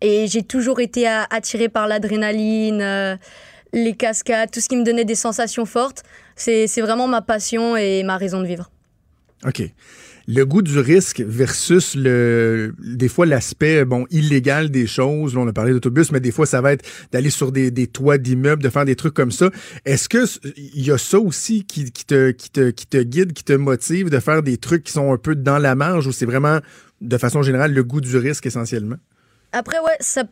et j'ai toujours été attirée par l'adrénaline, les cascades, tout ce qui me donnait des sensations fortes. C'est vraiment ma passion et ma raison de vivre. OK. Le goût du risque versus le des fois l'aspect bon illégal des choses. Là, on a parlé d'autobus, mais des fois ça va être d'aller sur des, des toits d'immeubles, de faire des trucs comme ça. Est-ce que il y a ça aussi qui, qui te qui te qui te guide, qui te motive de faire des trucs qui sont un peu dans la marge ou c'est vraiment de façon générale le goût du risque essentiellement? Après, ouais, ça,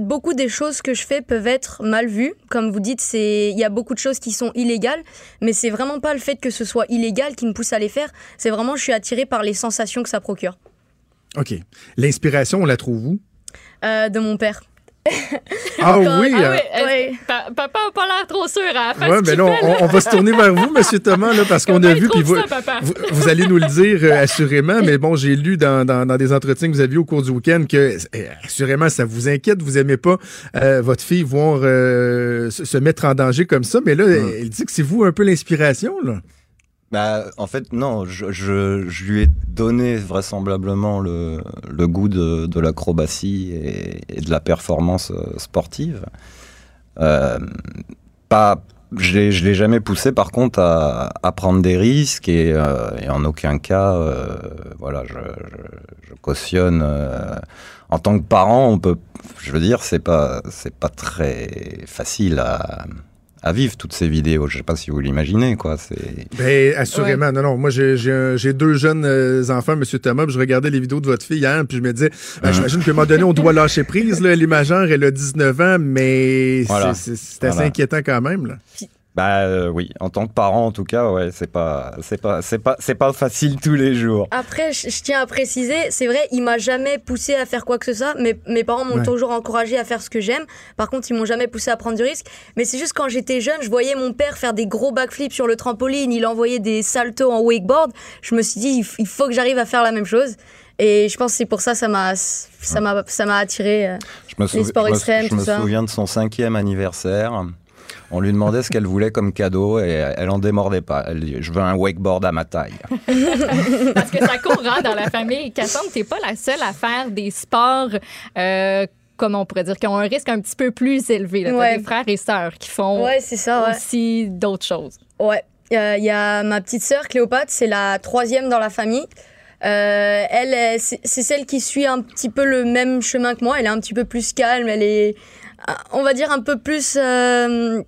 beaucoup des choses que je fais peuvent être mal vues. Comme vous dites, c'est il y a beaucoup de choses qui sont illégales, mais c'est vraiment pas le fait que ce soit illégal qui me pousse à les faire. C'est vraiment je suis attirée par les sensations que ça procure. OK. L'inspiration, on la trouve où? Euh, de mon père. Ah oui! Ah euh, oui, pa- papa a pas l'air trop sûr à la Ouais, mais là, fait, on, on va se tourner vers vous, Monsieur Thomas, là, parce qu'on a vu, puis vous, vous, vous allez nous le dire euh, assurément, mais bon, j'ai lu dans, dans, dans des entretiens que vous aviez au cours du week-end que, euh, assurément, ça vous inquiète, vous aimez pas euh, votre fille voir euh, se, se mettre en danger comme ça, mais là, elle dit que c'est vous un peu l'inspiration, là. Bah, en fait, non, je, lui ai donné vraisemblablement le, goût de, l'acrobatie et, de la performance euh, sportive. Euh, pas, je je l'ai jamais poussé, par contre, à, prendre des risques et, euh, en aucun cas, voilà, je, cautionne. en tant que parent, on peut, je veux dire, c'est pas, pas très facile à, à vivre toutes ces vidéos. Je sais pas si vous l'imaginez, quoi. C'est Ben, assurément. Non, non. Moi, j'ai- deux jeunes euh, enfants, Monsieur Thomas, puis je regardais les vidéos de votre fille hier, puis je me disais, ben, j'imagine qu'à un moment donné, on doit lâcher prise. Là. Elle est majeure, elle a 19 ans, mais c'est- Voilà. c'est c'est assez Voilà. inquiétant quand même. Là. Bah euh, oui, en tant que parent en tout cas, ouais, c'est pas, c'est pas, c'est pas, c'est pas facile tous les jours. Après, je, je tiens à préciser, c'est vrai, il m'a jamais poussé à faire quoi que ce soit. Mais mes parents m'ont Ouais. toujours encouragé à faire ce que j'aime. Par contre, ils m'ont jamais poussé à prendre du risque. Mais c'est juste quand j'étais jeune, je voyais mon père faire des gros backflips sur le trampoline. Il envoyait des saltos en wakeboard. Je me suis dit, il, faut que j'arrive à faire la même chose. Et je pense que c'est pour ça ça m'a ça m'a ça m'a attiré. euh. Je me, souvi- sports je me- extrêmes, je tout me ça. souviens de son cinquième anniversaire. On lui demandait ce qu'elle voulait comme cadeau et elle en démordait pas. Elle dit Je veux un wakeboard à ma taille. Parce que ça court hein, dans la famille. Cassandre, t'es pas la seule à faire des sports, euh, comment on pourrait dire, qui ont un risque un petit peu plus élevé. T'as Ouais. des frères et sœurs qui font Ouais, c'est ça. Ouais. aussi d'autres choses. Ouais, Euh, il y a ma petite sœur Cléopâtre, c'est la troisième dans la famille. Euh, elle, est- c'est celle qui suit un petit peu le même chemin que moi. Elle est un petit peu plus calme. Elle est, on va dire, un peu plus. euh,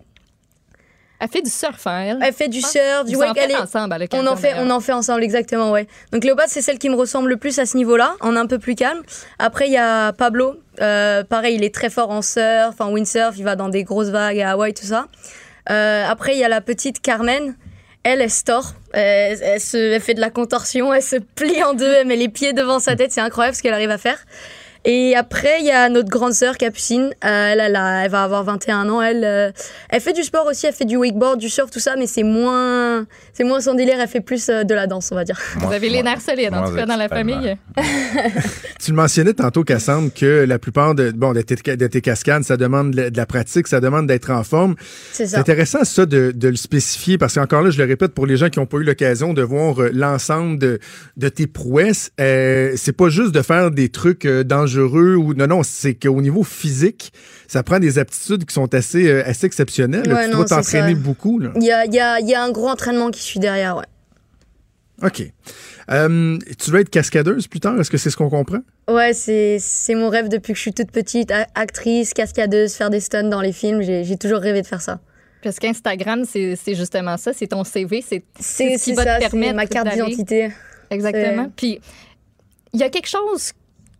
Elle fait du surf, hein, elle. elle fait du surf, du en wake. Elle faites est- ensemble à on en fait, on en fait ensemble exactement, ouais. Donc Cléopâtre, c'est celle qui me ressemble le plus à ce niveau-là, en un peu plus calme. Après, il y a Pablo. Euh, pareil, il est très fort en surf, en windsurf. Il va dans des grosses vagues à Hawaï, tout ça. Euh, après, il y a la petite Carmen. Elle, elle se tord. Elle, elle se, elle fait de la contorsion. Elle se plie en deux. Elle met les pieds devant sa tête. C'est incroyable ce qu'elle arrive à faire. Et après, il y a notre grande sœur Capucine. Euh, elle, elle, a- elle va avoir 21 ans. Elle, euh, elle fait du sport aussi. Elle fait du wakeboard, du surf, tout ça, mais c'est moins, c'est moins son délire. Elle fait plus euh, de la danse, on va dire. Vous avez les nerfs solides, en tout cas, dans la famille. Tu le mentionnais tantôt, Cassandre, que la plupart de, bon, de, tes, de tes cascades, ça demande de la, pratique, ça demande d'être en forme. C'est C'est ça. intéressant, ça, de, de le spécifier, parce qu'encore là, je le répète, pour les gens qui n'ont pas eu l'occasion de voir euh, l'ensemble de, de tes prouesses, euh, c'est pas juste de faire des trucs euh, dangereux ou non, non, c'est qu'au niveau physique, ça prend des aptitudes qui sont assez, euh, assez exceptionnelles. là. Ouais, tu non, dois t'entraîner beaucoup. Là. Il y a, il y, a, il y a un gros entraînement qui suit derrière, ouais. OK. Euh, tu veux être cascadeuse plus tard? Est-ce que c'est ce qu'on comprend? Ouais, c'est c'est mon rêve depuis que je suis toute petite. A- Actrice, cascadeuse, faire des stunts dans les films. J'ai toujours rêvé de faire ça. Parce qu'Instagram, c'est c'est justement ça. C'est ton CV. C'est ce qui va te ça, c'est permettre ma carte d'identité. Exactement. Puis, il y a quelque chose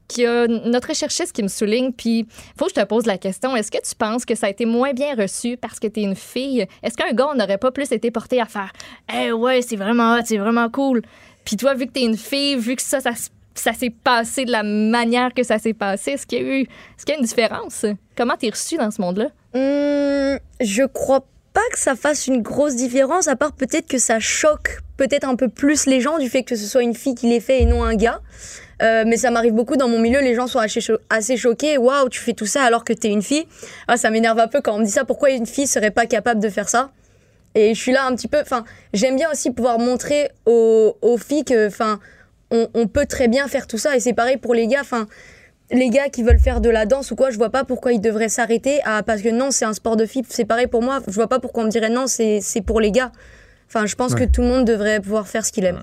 qui a notre recherchiste qui me souligne, puis faut que je te pose la question. Est-ce que tu penses que ça a été moins bien reçu parce que tu es une fille? Est-ce qu'un gars n'aurait pas plus été porté à faire « Eh ouais, c'est vraiment hot, c'est vraiment cool. » Puis toi, vu que tu es une fille, vu que ça, ça, ça s'est passé de la manière que ça s'est passé, est-ce qu'il y a eu est-ce qu'il y a une différence? Comment t'es reçu dans ce monde-là? Hum, je crois pas que ça fasse une grosse différence, à part peut-être que ça choque peut-être un peu plus les gens du fait que ce soit une fille qui l'ait fait et non un gars. Euh, mais ça m'arrive beaucoup dans mon milieu, les gens sont assez, cho- assez choqués. Waouh, tu fais tout ça alors que t'es une fille. Ah, ça m'énerve un peu quand on me dit ça. Pourquoi une fille serait pas capable de faire ça? Et je suis là un petit peu. Enfin, j'aime bien aussi pouvoir montrer aux, aux filles que, enfin, on, on peut très bien faire tout ça. Et c'est pareil pour les gars. Enfin, les gars qui veulent faire de la danse ou quoi, je vois pas pourquoi ils devraient s'arrêter à parce que non, c'est un sport de filles. C'est pareil pour moi. Je vois pas pourquoi on me dirait non, c'est pour les gars. Enfin, je pense Ouais. que tout le monde devrait pouvoir faire ce qu'il aime.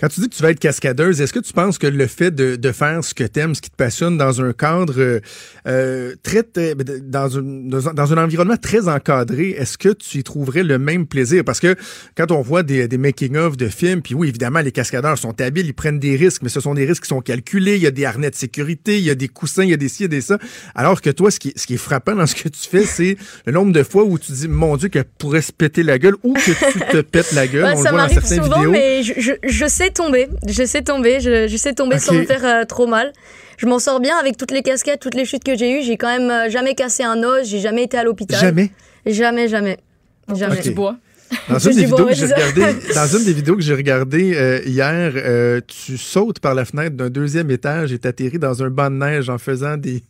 Quand tu dis que tu vas être cascadeuse, est-ce que tu penses que le fait de, de faire ce que tu aimes, ce qui te passionne dans un cadre euh, euh, très, très- dans, un, dans un- environnement très encadré, est-ce que tu y trouverais le même plaisir? Parce que quand on voit des, des making-of de films, puis oui, évidemment, les cascadeurs sont habiles, ils prennent des risques, mais ce sont des risques qui sont calculés. Il y a des harnais de sécurité, il y a des coussins, il y a des ci, il y a des ça. Alors que toi, ce qui, ce qui est frappant dans ce que tu fais, c'est le nombre de fois où tu dis, mon Dieu, qu'elle pourrait se péter la gueule ou que tu te pètes la gueule. On le ça voit dans certaines souvent, vidéos. mais je, je, je sais tomber. Je sais tomber. Je, je sais tomber sans me faire euh, trop mal. Je m'en sors bien avec toutes les casquettes, toutes les chutes que j'ai eues. J'ai quand même euh, jamais cassé un os. J'ai jamais été à l'hôpital. Jamais? Jamais, jamais. Jamais. Ok. Du bois? Dans une, des vidéos que j'ai dans une des vidéos que j'ai regardées euh, hier, euh, tu sautes par la fenêtre d'un deuxième étage et t'atterris dans un banc de neige en faisant des,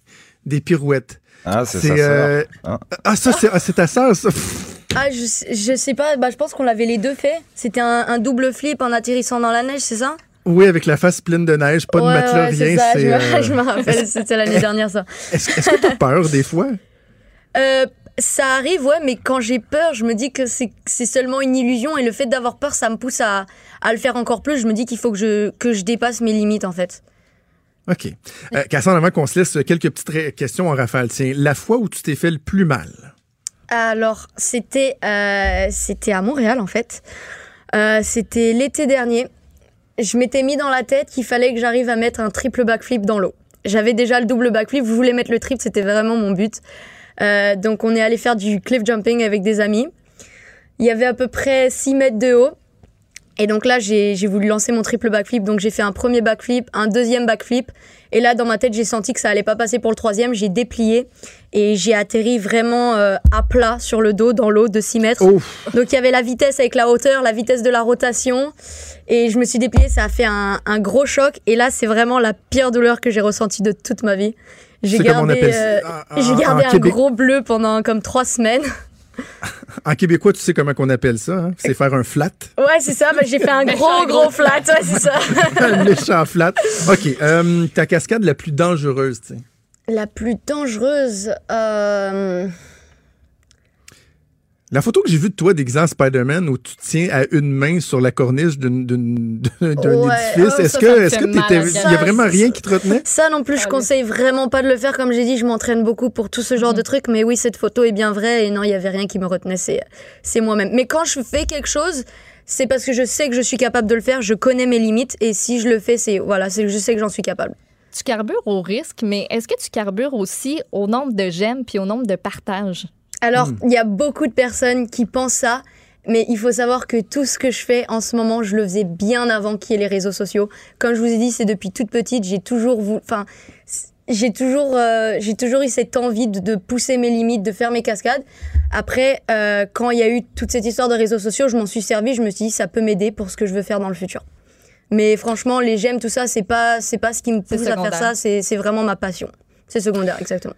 des pirouettes. Ah, c'est ça. euh, Hein Ah, ça, c'est ah, c'est ta sœur, ça. Ah, je, sais- je sais pas. Bah, je pense qu'on l'avait les deux fait. C'était un, un double flip en atterrissant dans la neige, c'est ça? Oui, avec la face pleine de neige, pas de matelas, ouais, rien. ça, je, euh, je me rappelle, c'était l'année dernière ça. Est-ce est-ce que t'as peur des fois? Euh, ça arrive, ouais, mais quand j'ai peur, je me dis que c'est c'est seulement une illusion et le fait d'avoir peur, ça me pousse à, à le faire encore plus. Je me dis qu'il faut que je, que je dépasse mes limites en fait. OK. Euh, Cassandre, avant qu'on se laisse quelques petites questions en rafale, tiens, la fois où tu t'es fait le plus mal? Alors, c'était euh, c'était à Montréal en fait. Euh, c'était l'été dernier. Je m'étais mis dans la tête qu'il fallait que j'arrive à mettre un triple backflip dans l'eau. J'avais déjà le double backflip, je voulais mettre le triple, c'était vraiment mon but. Euh, donc on est allé faire du cliff jumping avec des amis. Il y avait à peu près 6 mètres de haut. Et donc là, j'ai voulu lancer mon triple backflip. Donc j'ai fait un premier backflip, un deuxième backflip. Et là, dans ma tête, j'ai senti que ça allait pas passer pour le troisième. J'ai déplié et j'ai atterri vraiment euh, à plat sur le dos, dans l'eau de 6 mètres. Donc il y avait la vitesse avec la hauteur, la vitesse de la rotation. Et je me suis dépliée, ça a fait un, un gros choc. Et là, c'est vraiment la pire douleur que j'ai ressentie de toute ma vie. J'ai gardé, euh, gardé un Québec. gros bleu pendant comme trois semaines. En québécois, tu sais comment qu'on appelle ça? hein? C'est faire un flat. Ouais, c'est ça. bah, j'ai fait un gros, gros flat. Ouais, c'est ça. un méchant flat. OK. euh, ta cascade la plus dangereuse, tu sais? La plus dangereuse. euh, La photo que j'ai vue de toi déguisé en Spider-Man où tu tiens à une main sur la corniche d'un d'un Ouais, édifice, oh, est-ce ça, que est-ce que il y a vraiment rien qui te retenait? Ça non plus, je Allez. conseille vraiment pas de le faire. Comme j'ai dit, je m'entraîne beaucoup pour tout ce genre de trucs. Mais oui, cette photo est bien vraie. Et non, il y avait rien qui me retenait. C'est, c'est moi-même. Mais quand je fais quelque chose, c'est parce que je sais que je suis capable de le faire. Je connais mes limites. Et si je le fais, c'est voilà, c'est que je sais que j'en suis capable. Tu carbures au risque, mais est-ce que tu carbures aussi au nombre de j'aime puis au nombre de partages? Alors, Hmm. il y a beaucoup de personnes qui pensent ça. Mais il faut savoir que tout ce que je fais en ce moment, je le faisais bien avant qu'il y ait les réseaux sociaux. Comme je vous ai dit, c'est depuis toute petite, j'ai toujours voulu, enfin, j'ai toujours, euh, j'ai toujours eu cette envie de, de pousser mes limites, de faire mes cascades. Après, euh, quand il y a eu toute cette histoire de réseaux sociaux, je m'en suis servi, je me suis dit, ça peut m'aider pour ce que je veux faire dans le futur. Mais franchement, les j'aime, tout ça, c'est pas, c'est pas ce qui me pousse à faire ça, c'est vraiment ma passion. C'est secondaire, exactement.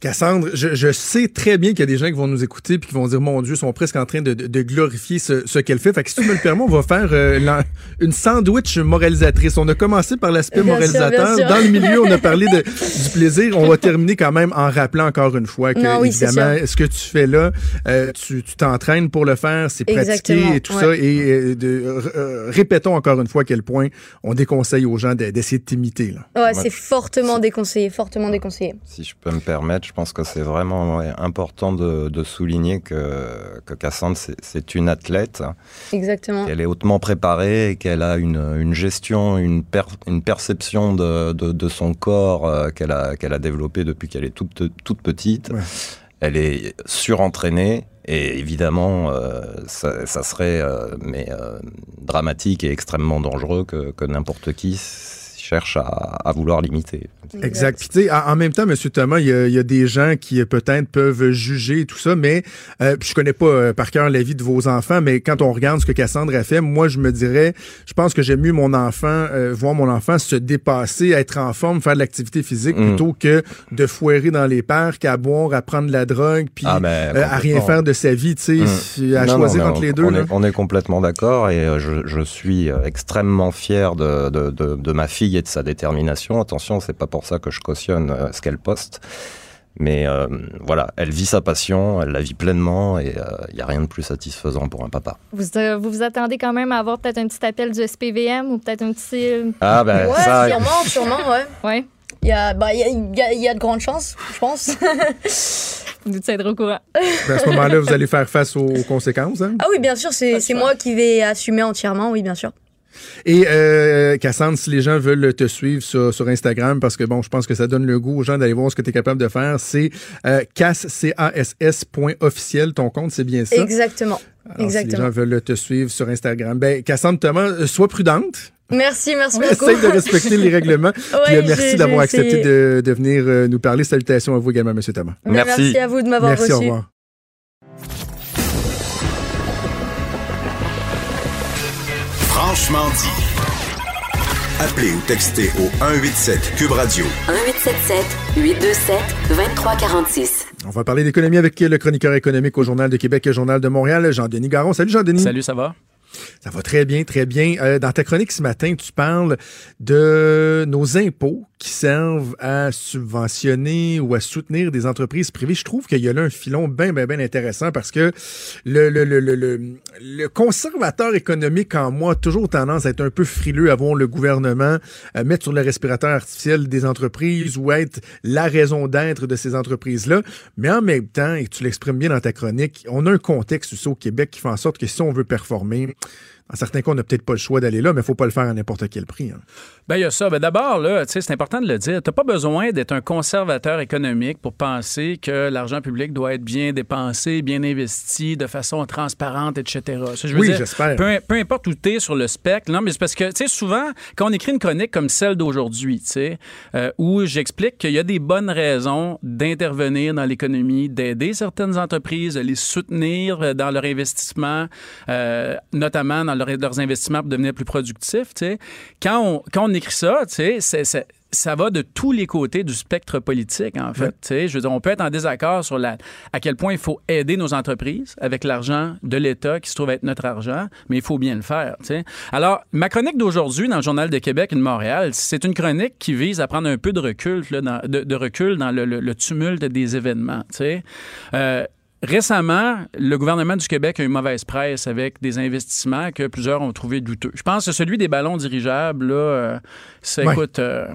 Cassandre, je, je sais très bien qu'il y a des gens qui vont nous écouter puis qui vont dire mon Dieu, ils sont presque en train de, de- de glorifier ce, ce qu'elle fait. Fait que si tu me le permets, on va faire euh, une sandwich moralisatrice. On a commencé par l'aspect moralisateur. bien sûr. Dans le milieu, on a parlé de, du plaisir. On va terminer quand même en rappelant encore une fois que Non, oui, c'est évidemment, ce que tu fais là, euh, tu tu t'entraînes pour le faire, c'est pratiqué et tout ouais. ça. Et euh, de, euh, répétons encore une fois à quel point on déconseille aux gens de- d'essayer de t'imiter. là. Ouais, Ouais. c'est fortement déconseillé, fortement déconseillé. Si je peux me permettre, je pense que c'est vraiment ouais, important de, de souligner que, que Cassandre, c'est- une athlète, Exactement. qu'elle est hautement préparée et qu'elle a une, une gestion, une, per- une perception de, de, de son corps euh, qu'elle a, qu'elle a développée depuis qu'elle est toute, toute petite. Ouais. Elle est surentraînée. Et évidemment, euh, ça, ça serait euh, mais, euh, dramatique et extrêmement dangereux que, que n'importe qui cherche à, à vouloir l'imiter. Exact. Puis tu sais, en même temps, Monsieur Thomas, il y a, il y a des gens qui euh, peut-être peuvent juger tout ça, mais euh, puis je connais pas euh, par cœur la vie de vos enfants, mais quand on regarde ce que Cassandre a fait, moi je me dirais, je pense que j'aime mieux mon enfant, euh, voir mon enfant se dépasser, être en forme, faire de l'activité physique, Mm. plutôt que de foirer dans les parcs, à boire, à prendre de la drogue, puis Ah, ben, à rien faire de sa vie, tu sais, Mm. à Non, choisir entre on- les deux. On, là. est, on est complètement d'accord et je, je suis extrêmement fier de, de, de, de ma fille et de sa détermination. Attention, c'est pas pour ça que je cautionne euh, ce qu'elle poste. Mais euh, voilà, elle vit sa passion, elle la vit pleinement et il n'y a rien de plus satisfaisant pour un papa. Vous, euh, vous vous attendez quand même à avoir peut-être un petit appel du SPVM ou peut-être un petit. Ah, ben Ouais, ça. sûrement, sûrement, ouais. Ouais. Il y a, bah, il y a, il y a- il y a de grandes chances, je pense. Vous tiendrez au courant. Ben, à ce moment-là, vous allez faire face aux, conséquences. hein? ah oui, bien sûr, c'est moi qui vais assumer entièrement, oui, bien sûr. Et euh, Cassandre, si les gens veulent te suivre sur, sur Instagram, parce que bon, je pense que ça donne le goût aux gens d'aller voir ce que tu es capable de faire, c'est euh, cass, C-A-S-S point officiel, ton compte, c'est bien ça? Exactement. Alors, Si les Exactement. gens veulent te suivre sur Instagram, ben Cassandre Thomas, euh, sois prudente. Merci, merci beaucoup. Essaye de respecter les règlements. Puis, euh, merci d'avoir accepté de, de venir nous parler. Salutations à vous également, M. Thomas. Ben, Merci. Merci à vous de m'avoir Merci, reçu. au revoir. Franchement dit. Appelez ou textez au 187 Cube Radio 1877 827 2346. On va parler d'économie avec le chroniqueur économique au Journal de Québec et Journal de Montréal, Jean-Denis Garon. Salut Jean-Denis. Salut, ça va? Ça va très bien, très bien. Euh, dans ta chronique ce matin, tu parles de nos impôts qui servent à subventionner ou à soutenir des entreprises privées. Je trouve qu'il y a là un filon bien, bien, bien intéressant parce que le, le, le, le, le, conservateur économique en moi a toujours tendance à être un peu frileux à voir le gouvernement euh, mettre sur le respirateur artificiel des entreprises ou être la raison d'être de ces entreprises-là. Mais en même temps, et tu l'exprimes bien dans ta chronique, on a un contexte aussi au Québec qui fait en sorte que si on veut performer, dans certains cas, on n'a peut-être pas le choix d'aller là, mais il ne faut pas le faire à n'importe quel prix. hein. Ben, il y a ça. Ben, d'abord, là, tu sais, c'est important de le dire. Tu n'as pas besoin d'être un conservateur économique pour penser que l'argent public doit être bien dépensé, bien investi, de façon transparente, etc. Ça, je veux Oui, dire, j'espère. Peu, peu importe où tu es sur le spectre. Non, mais c'est parce que, tu sais, souvent, quand on écrit une chronique comme celle d'aujourd'hui, tu sais, euh, où j'explique qu'il y a des bonnes raisons d'intervenir dans l'économie, d'aider certaines entreprises, de les soutenir euh, dans leur investissement, euh, notamment dans leur- leurs investissements pour devenir plus productifs, tu sais. Quand on, quand on écrit ça, c'est- c'est- ça va de tous les côtés du spectre politique, en fait. Sais, Je veux dire, on peut être en désaccord sur la, à quel point il faut aider nos entreprises avec l'argent de l'État qui se trouve être notre argent, mais il faut bien le faire. tu sais. Alors, ma chronique d'aujourd'hui dans le Journal de Québec et de Montréal, c'est une chronique qui vise à prendre un peu de recul, là, dans, de, de recul dans le, le- le tumulte des événements. Euh, Récemment, le gouvernement du Québec a eu mauvaise presse avec des investissements que plusieurs ont trouvé douteux. Je pense que celui des ballons dirigeables, là, euh, ça, Ouais. écoute, euh,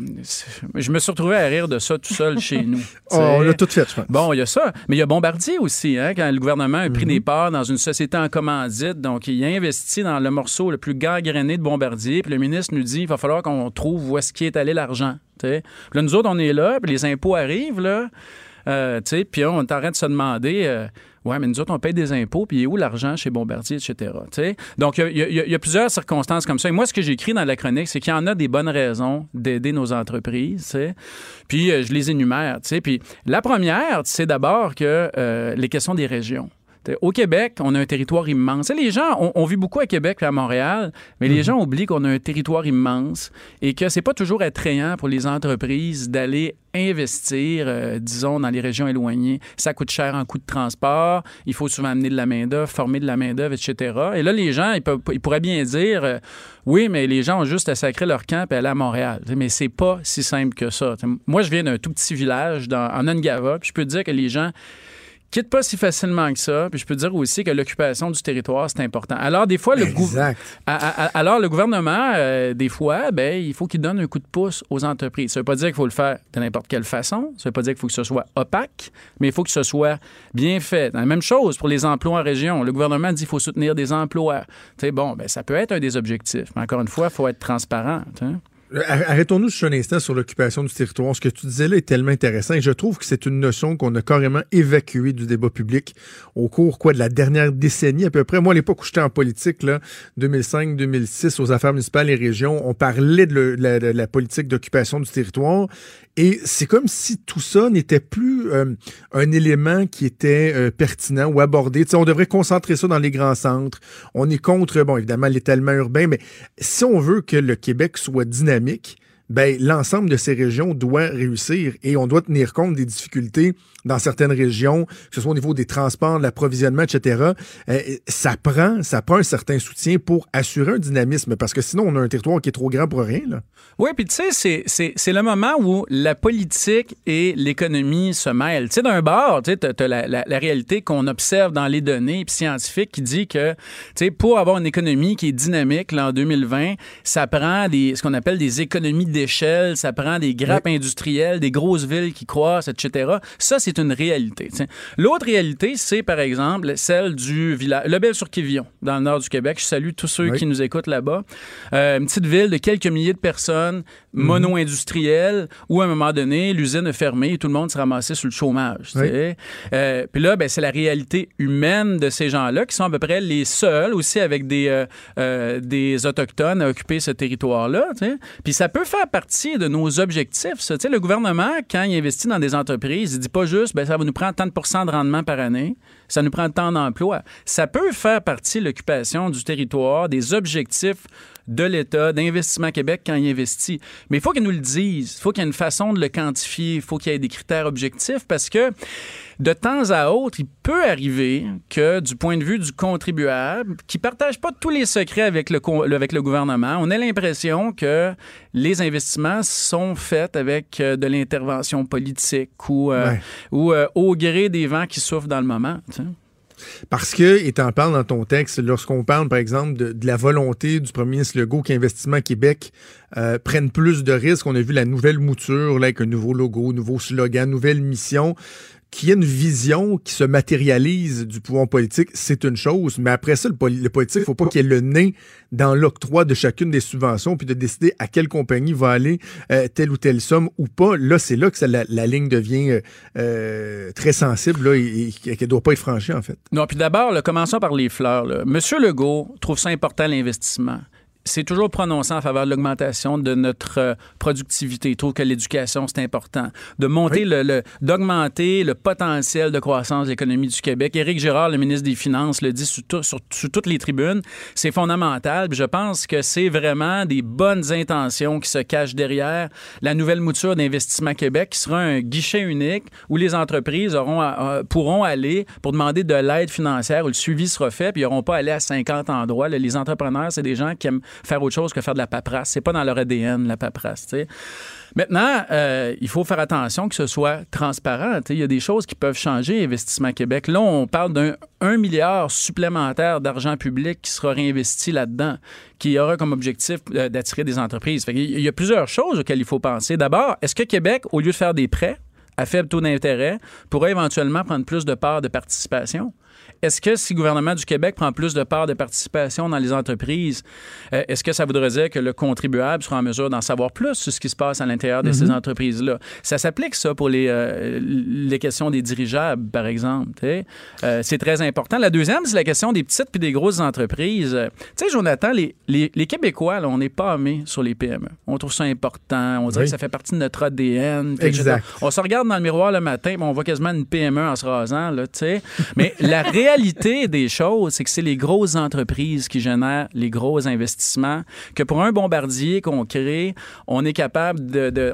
je me suis retrouvé à rire de ça tout seul chez nous. Oh, on l'a tout fait, je pense. Bon, il y a ça. Mais il y a Bombardier aussi, hein, quand le gouvernement a pris des parts dans une société en commandite. Donc, il a investi dans le morceau le plus gangréné de Bombardier. Puis le ministre nous dit il va falloir qu'on trouve où est-ce qui est allé l'argent. là, nous autres, on est là, puis les impôts arrivent, là. Euh, puis on est en train de se demander. euh, Ouais, mais nous autres, on paye des impôts, puis où l'argent chez Bombardier, etc. Donc, il y, a- plusieurs circonstances comme ça. Et moi, ce que j'écris dans la chronique, c'est qu'il y en a des bonnes raisons d'aider nos entreprises. Puis, euh, je les énumère. Puis, la première, c'est d'abord que euh, les questions des régions. Au Québec, on a un territoire immense. Les gens, on, on vit beaucoup à Québec et à Montréal, mais les gens oublient qu'on a un territoire immense et que c'est pas toujours attrayant pour les entreprises d'aller investir, euh, disons, dans les régions éloignées. Ça coûte cher en coût de transport. Il faut souvent amener de la main-d'œuvre, former de la main-d'œuvre, etc. Et là, les gens, ils, peuvent, ils pourraient bien dire euh, oui, mais les gens ont juste à sacrer leur camp et aller à Montréal. Mais c'est pas si simple que ça. Moi, je viens d'un tout petit village dans, en Ongava, puis je peux te dire que les gens quitte pas si facilement que ça. Puis je peux dire aussi que l'occupation du territoire, c'est important. Alors, des fois, le, Exact. a- a- alors, le gouvernement, euh, des fois, ben, il faut qu'il donne un coup de pouce aux entreprises. Ça veut pas dire qu'il faut le faire de n'importe quelle façon. Ça veut pas dire qu'il faut que ce soit opaque, mais il faut que ce soit bien fait. La même chose pour les emplois en région. Le gouvernement dit qu'il faut soutenir des emplois. Bon, ben, ça peut être un des objectifs. Mais encore une fois, il faut être transparent. Arrêtons-nous juste un instant sur l'occupation du territoire. Ce que tu disais là est tellement intéressant et je trouve que c'est une notion qu'on a carrément évacuée du débat public au cours quoi de la dernière décennie à peu près. Moi, à l'époque où j'étais en politique, là, 2005-2006, aux affaires municipales et régions, on parlait de, la, politique d'occupation du territoire et c'est comme si tout ça n'était plus euh, un élément qui était euh, pertinent ou abordé. Tu sais, on devrait concentrer ça dans les grands centres. On est contre, bon, évidemment, l'étalement urbain, mais si on veut que le Québec soit dynamique, ben l'ensemble de ces régions doit réussir et on doit tenir compte des difficultés dans certaines régions, que ce soit au niveau des transports, de l'approvisionnement, etc. Euh, ça prend, ça prend un certain soutien pour assurer un dynamisme, parce que sinon on a un territoire qui est trop grand pour rien. Là. Oui, puis tu sais, c'est le moment où la politique et l'économie se mêlent. Tu sais, d'un bord, tu as, la, la, la, réalité qu'on observe dans les données scientifiques qui dit que, tu sais, pour avoir une économie qui est dynamique là, en 2020, ça prend des, ce qu'on appelle des économies d'échelle, ça prend des grappes industrielles, des grosses villes qui croissent, etc. Ça, c'est une réalité. L'autre réalité, c'est par exemple celle du village, Lebel-sur-Quévillon, dans le nord du Québec. Je salue tous ceux qui nous écoutent là-bas. Euh, une petite ville de quelques milliers de personnes, mhm. mono-industrielle, où à un moment donné, l'usine est fermée et tout le monde se ramassait sur le chômage. Euh, puis là, ben, c'est la réalité humaine de ces gens-là qui sont à peu près les seuls, aussi avec des, euh, des Autochtones, à occuper ce territoire-là. Puis ça peut faire partie de nos objectifs. Ça. Le gouvernement, quand il investit dans des entreprises, il dit pas juste ben, ça va nous prendre tant de de rendement par année, ça nous prend tant d'emplois. Ça peut faire partie de l'occupation du territoire, des objectifs de l'État, d'Investissement Québec quand il investit. Mais il faut qu'ils nous le disent. Il faut qu'il y ait une façon de le quantifier. Il faut qu'il y ait des critères objectifs parce que de temps à autre, il peut arriver que du point de vue du contribuable, qui ne partage pas tous les secrets avec le, avec le gouvernement, on ait l'impression que les investissements sont faits avec euh, de l'intervention politique ou, euh, ou euh, au gré des vents qui souffrent dans le moment. Parce que, et en parles dans ton texte, lorsqu'on parle, par exemple, de, la volonté du premier ministre Legault qu'Investissement Québec euh, prenne plus de risques, on a vu la nouvelle mouture là, avec un nouveau logo, nouveau slogan, nouvelle mission qu'il y ait une vision qui se matérialise du pouvoir politique, c'est une chose. Mais après ça, le, politique, il ne faut pas qu'il ait le nez dans l'octroi de chacune des subventions, puis de décider à quelle compagnie va aller euh, telle ou telle somme ou pas. Là, c'est là que la, ligne devient euh, euh, très sensible là, et, qu'elle ne doit pas être franchie, en fait. Non, puis d'abord, commençons par les fleurs. Monsieur Legault trouve ça important, l'investissement c'est toujours prononcé en faveur de l'augmentation de notre euh, productivité. Il trouve que l'éducation, c'est important. De monter le, d'augmenter le potentiel de croissance de l'économie du Québec. Éric Girard, le ministre des Finances, le dit sur, sur, toutes les tribunes. C'est fondamental. je pense que c'est vraiment des bonnes intentions qui se cachent derrière la nouvelle mouture d'Investissement Québec, qui sera un guichet unique où les entreprises auront pourront aller pour demander de l'aide financière où le suivi sera fait, puis ils n'auront pas à aller à 50 endroits. les entrepreneurs, c'est des gens qui aiment faire autre chose que faire de la paperasse. C'est pas dans leur ADN, la paperasse. Maintenant, euh, il faut faire attention que ce soit transparent. Il y a des choses qui peuvent changer, Investissement Québec. Là, on parle d'un 1 milliard supplémentaire d'argent public qui sera réinvesti là-dedans, qui aura comme objectif euh, d'attirer des entreprises. il y a plusieurs choses auxquelles il faut penser. D'abord, est-ce que Québec, au lieu de faire des prêts à faible taux d'intérêt, pourrait éventuellement prendre plus de parts de participation? Est-ce que si le gouvernement du Québec prend plus de parts de participation dans les entreprises, euh, est-ce que ça voudrait dire que le contribuable sera en mesure d'en savoir plus sur ce qui se passe à l'intérieur de ces mhm. entreprises-là? Ça s'applique, ça, pour les, euh, les questions des dirigeables, par exemple. Euh, c'est très important. La deuxième, c'est la question des petites puis des grosses entreprises. tu sais, Jonathan, les, les, les Québécois, là, on n'est pas aimés sur les PME. On trouve ça important. On dirait que ça fait partie de notre ADN. Exact. On se regarde dans le miroir le matin, on voit quasiment une PME en se rasant, là, tu sais. Mais la réalité réalité des choses, c'est que c'est les grosses entreprises qui génèrent les gros investissements. Que pour un bombardier qu'on crée, on est capable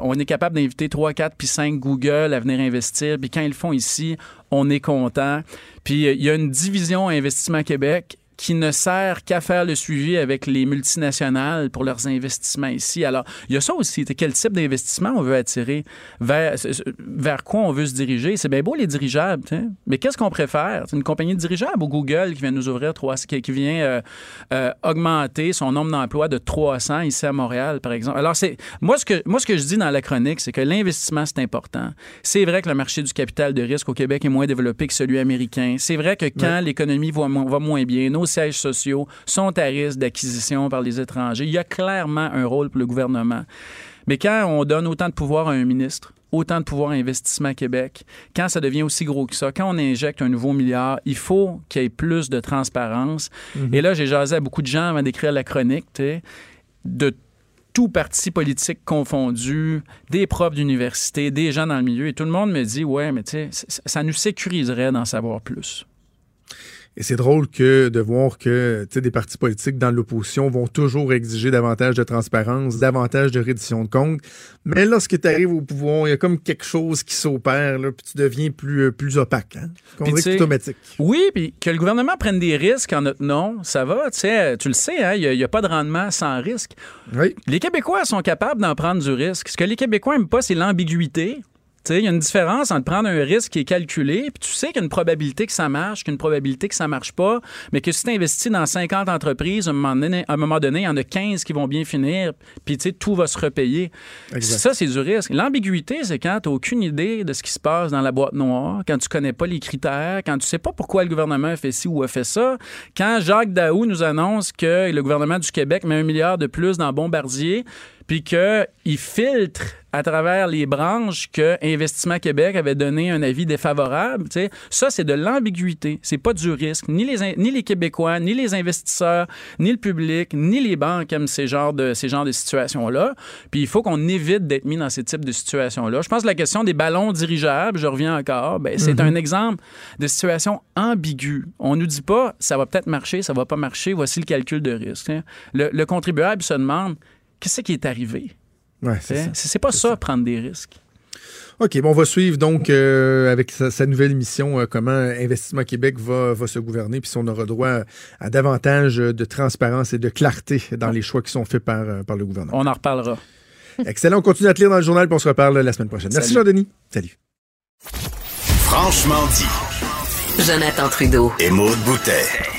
on est capable d'inviter 3, 4 puis 5 Google à venir investir. Puis quand ils le font ici, on est content. Puis il y a une division Investissement Québec qui ne sert qu'à faire le suivi avec les multinationales pour leurs investissements ici. Alors, il y a ça aussi. Quel type d'investissement on veut attirer? Vers, vers quoi on veut se diriger? C'est bien beau les dirigeables, mais qu'est-ce qu'on préfère? C'est une compagnie de dirigeables ou Google qui vient nous ouvrir trois, qui, vient euh, euh, augmenter son nombre d'emplois de 300 ici à Montréal, par exemple? Alors, c'est moi ce que moi ce que je dis dans la chronique, c'est que l'investissement c'est important. C'est vrai que le marché du capital de risque au Québec est moins développé que celui américain. C'est vrai que quand l'économie va, va moins bien, nos sièges sociaux sont à risque d'acquisition par les étrangers. Il y a clairement un rôle pour le gouvernement. Mais quand on donne autant de pouvoir à un ministre, autant de pouvoir à Investissement Québec, quand ça devient aussi gros que ça, quand on injecte un nouveau milliard, il faut qu'il y ait plus de transparence. Mhm. Et là, j'ai jasé à beaucoup de gens avant d'écrire la chronique, de tout parti politique confondu, des profs d'université, des gens dans le milieu, et tout le monde me dit, ouais, mais tu sais, ça nous sécuriserait d'en savoir plus. Et c'est drôle que de voir que des partis politiques dans l'opposition vont toujours exiger davantage de transparence, davantage de reddition de comptes. Mais lorsque tu arrives au pouvoir, il y a comme quelque chose qui s'opère, puis tu deviens plus, euh, plus opaque. Hein? Automatique. Oui, puis que le gouvernement prenne des risques en notre nom, ça va. Tu le sais, hein, il n'y a, pas de rendement sans risque. Oui. Les Québécois sont capables d'en prendre du risque. Ce que les Québécois n'aiment pas, c'est l'ambiguïté. Il y a une différence entre prendre un risque qui est calculé, puis tu sais qu'il y a une probabilité que ça marche, qu'il y a une probabilité que ça marche pas, mais que si tu investis dans 50 entreprises, à un moment donné, à un moment donné, il y en a 15 qui vont bien finir, puis tu sais, tout va se repayer. Exact. Ça, c'est du risque. L'ambiguïté, c'est quand tu n'as aucune idée de ce qui se passe dans la boîte noire, quand tu connais pas les critères, quand tu sais pas pourquoi le gouvernement a fait ci ou a fait ça. Quand Jacques Daou nous annonce que le gouvernement du Québec met un milliard de plus dans Bombardier, puis qu'il filtre à travers les branches que Investissement Québec avait donné un avis défavorable, tu sais, ça, c'est de l'ambiguïté. C'est pas du risque. Ni les, ni les Québécois, ni les investisseurs, ni le public, ni les banques aiment ces genres de, ces genres de situations-là. Puis il faut qu'on évite d'être mis dans ces types de situations-là. Je pense que la question des ballons dirigeables, je reviens encore, ben, c'est un exemple de situation ambiguë. On nous dit pas, ça va peut-être marcher, ça va pas marcher, voici le calcul de risque. hein. Le, le contribuable se demande, qu'est-ce qui est arrivé? Ouais, c'est Hein? ça. C'est c'est pas ça, prendre des risques. OK, bon, on va suivre donc euh, avec sa, sa nouvelle émission euh, comment Investissement Québec va, va se gouverner, puis si on aura droit à davantage de transparence et de clarté dans les choix qui sont faits par, euh, par le gouvernement. On en reparlera. Excellent, on continue à te lire dans le journal, puis on se reparle la semaine prochaine. Merci Salut. Jean-Denis. Salut. Franchement dit. Jonathan Trudeau. Et Maude Boutet.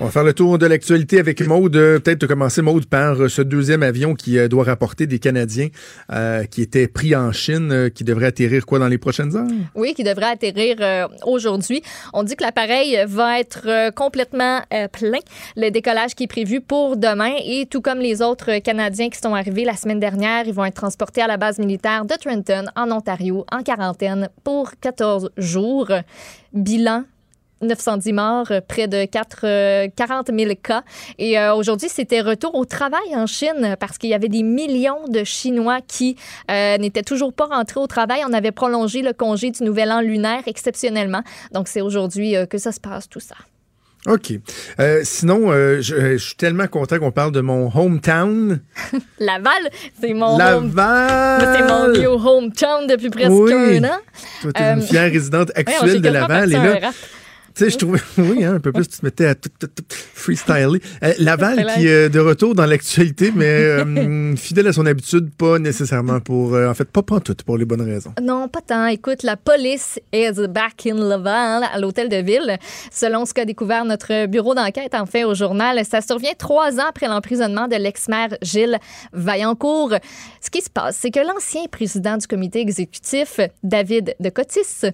On va faire le tour de l'actualité avec Maude. Peut-être commencer, Maude, par euh, ce deuxième avion qui euh, doit rapporter des Canadiens euh, qui étaient pris en Chine, qui devrait atterrir quoi dans les prochaines heures? Oui, qui devrait atterrir aujourd'hui. On dit que l'appareil va être complètement plein. Le décollage qui est prévu pour demain et tout comme les autres Canadiens qui sont arrivés la semaine dernière, ils vont être transportés à la base militaire de Trenton en Ontario en quarantaine pour 14 jours. Bilan 910 morts, euh, près de 4, euh, 40 000 cas. Et euh, aujourd'hui, c'était retour au travail en Chine parce qu'il y avait des millions de Chinois qui euh, n'étaient toujours pas rentrés au travail. On avait prolongé le congé du Nouvel An lunaire exceptionnellement. Donc, c'est aujourd'hui euh, que ça se passe, tout ça. OK. Euh, sinon, euh, je, euh, je suis tellement content qu'on parle de mon hometown. Laval, c'est mon home- Moi, C'est mon Laval! vieux hometown depuis presque Oui. un an. Toi, tu es une Euh, fière résidente actuelle de Laval. Et là. Tu sais, je trouvais, oui, hein, un peu plus, tu te mettais à tout, tout, tout freestyler. Euh, Laval qui est de retour dans l'actualité, mais euh, fidèle à son habitude, pas nécessairement pour, euh, en fait, pas tout pour les bonnes raisons. Non, pas tant. Écoute, la police is back in Laval, à l'hôtel de ville. Selon ce qu'a découvert notre bureau d'enquête, en fait, au journal, ça survient trois ans après l'emprisonnement de l'ex-maire Gilles Vaillancourt. Ce qui se passe, c'est que l'ancien président du comité exécutif, David de Cotis,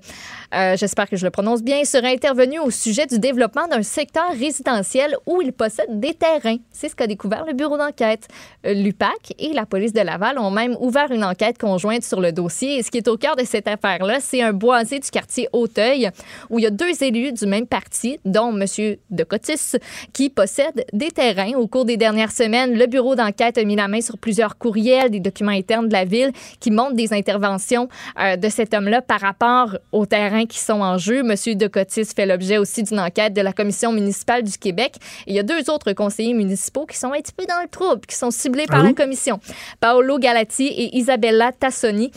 euh, j'espère que je le prononce bien, serait intervenu au sujet du développement d'un secteur résidentiel où il possède des terrains. C'est ce qu'a découvert le bureau d'enquête. Euh, L'UPAC et la police de Laval ont même ouvert une enquête conjointe sur le dossier. Et ce qui est au cœur de cette affaire-là, c'est un boisé du quartier Hauteuil où il y a deux élus du même parti, dont M. de Cotis, qui possèdent des terrains. Au cours des dernières semaines, le bureau d'enquête a mis la main sur plusieurs courriels, des documents internes de la ville qui montrent des interventions euh, de cet homme-là par rapport aux qui sont en jeu. M. de Cotis fait l'objet aussi d'une enquête de la Commission municipale du Québec. Et il y a deux autres conseillers municipaux qui sont un petit peu dans le trouble, qui sont ciblés par Ah la commission. Paolo Galati et Isabella Tassoni.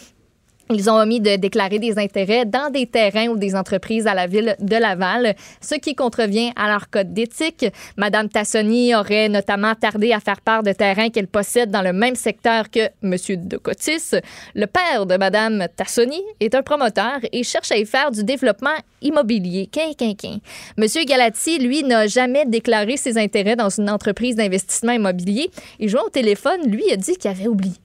Ils ont omis de déclarer des intérêts dans des terrains ou des entreprises à la ville de Laval, ce qui contrevient à leur code d'éthique. Madame Tassoni aurait notamment tardé à faire part de terrains qu'elle possède dans le même secteur que Monsieur de Cotis. Le père de Madame Tassoni est un promoteur et cherche à y faire du développement immobilier. Quin, quin, quin. Monsieur Galati, lui, n'a jamais déclaré ses intérêts dans une entreprise d'investissement immobilier. Et jouant au téléphone, lui a dit qu'il avait oublié.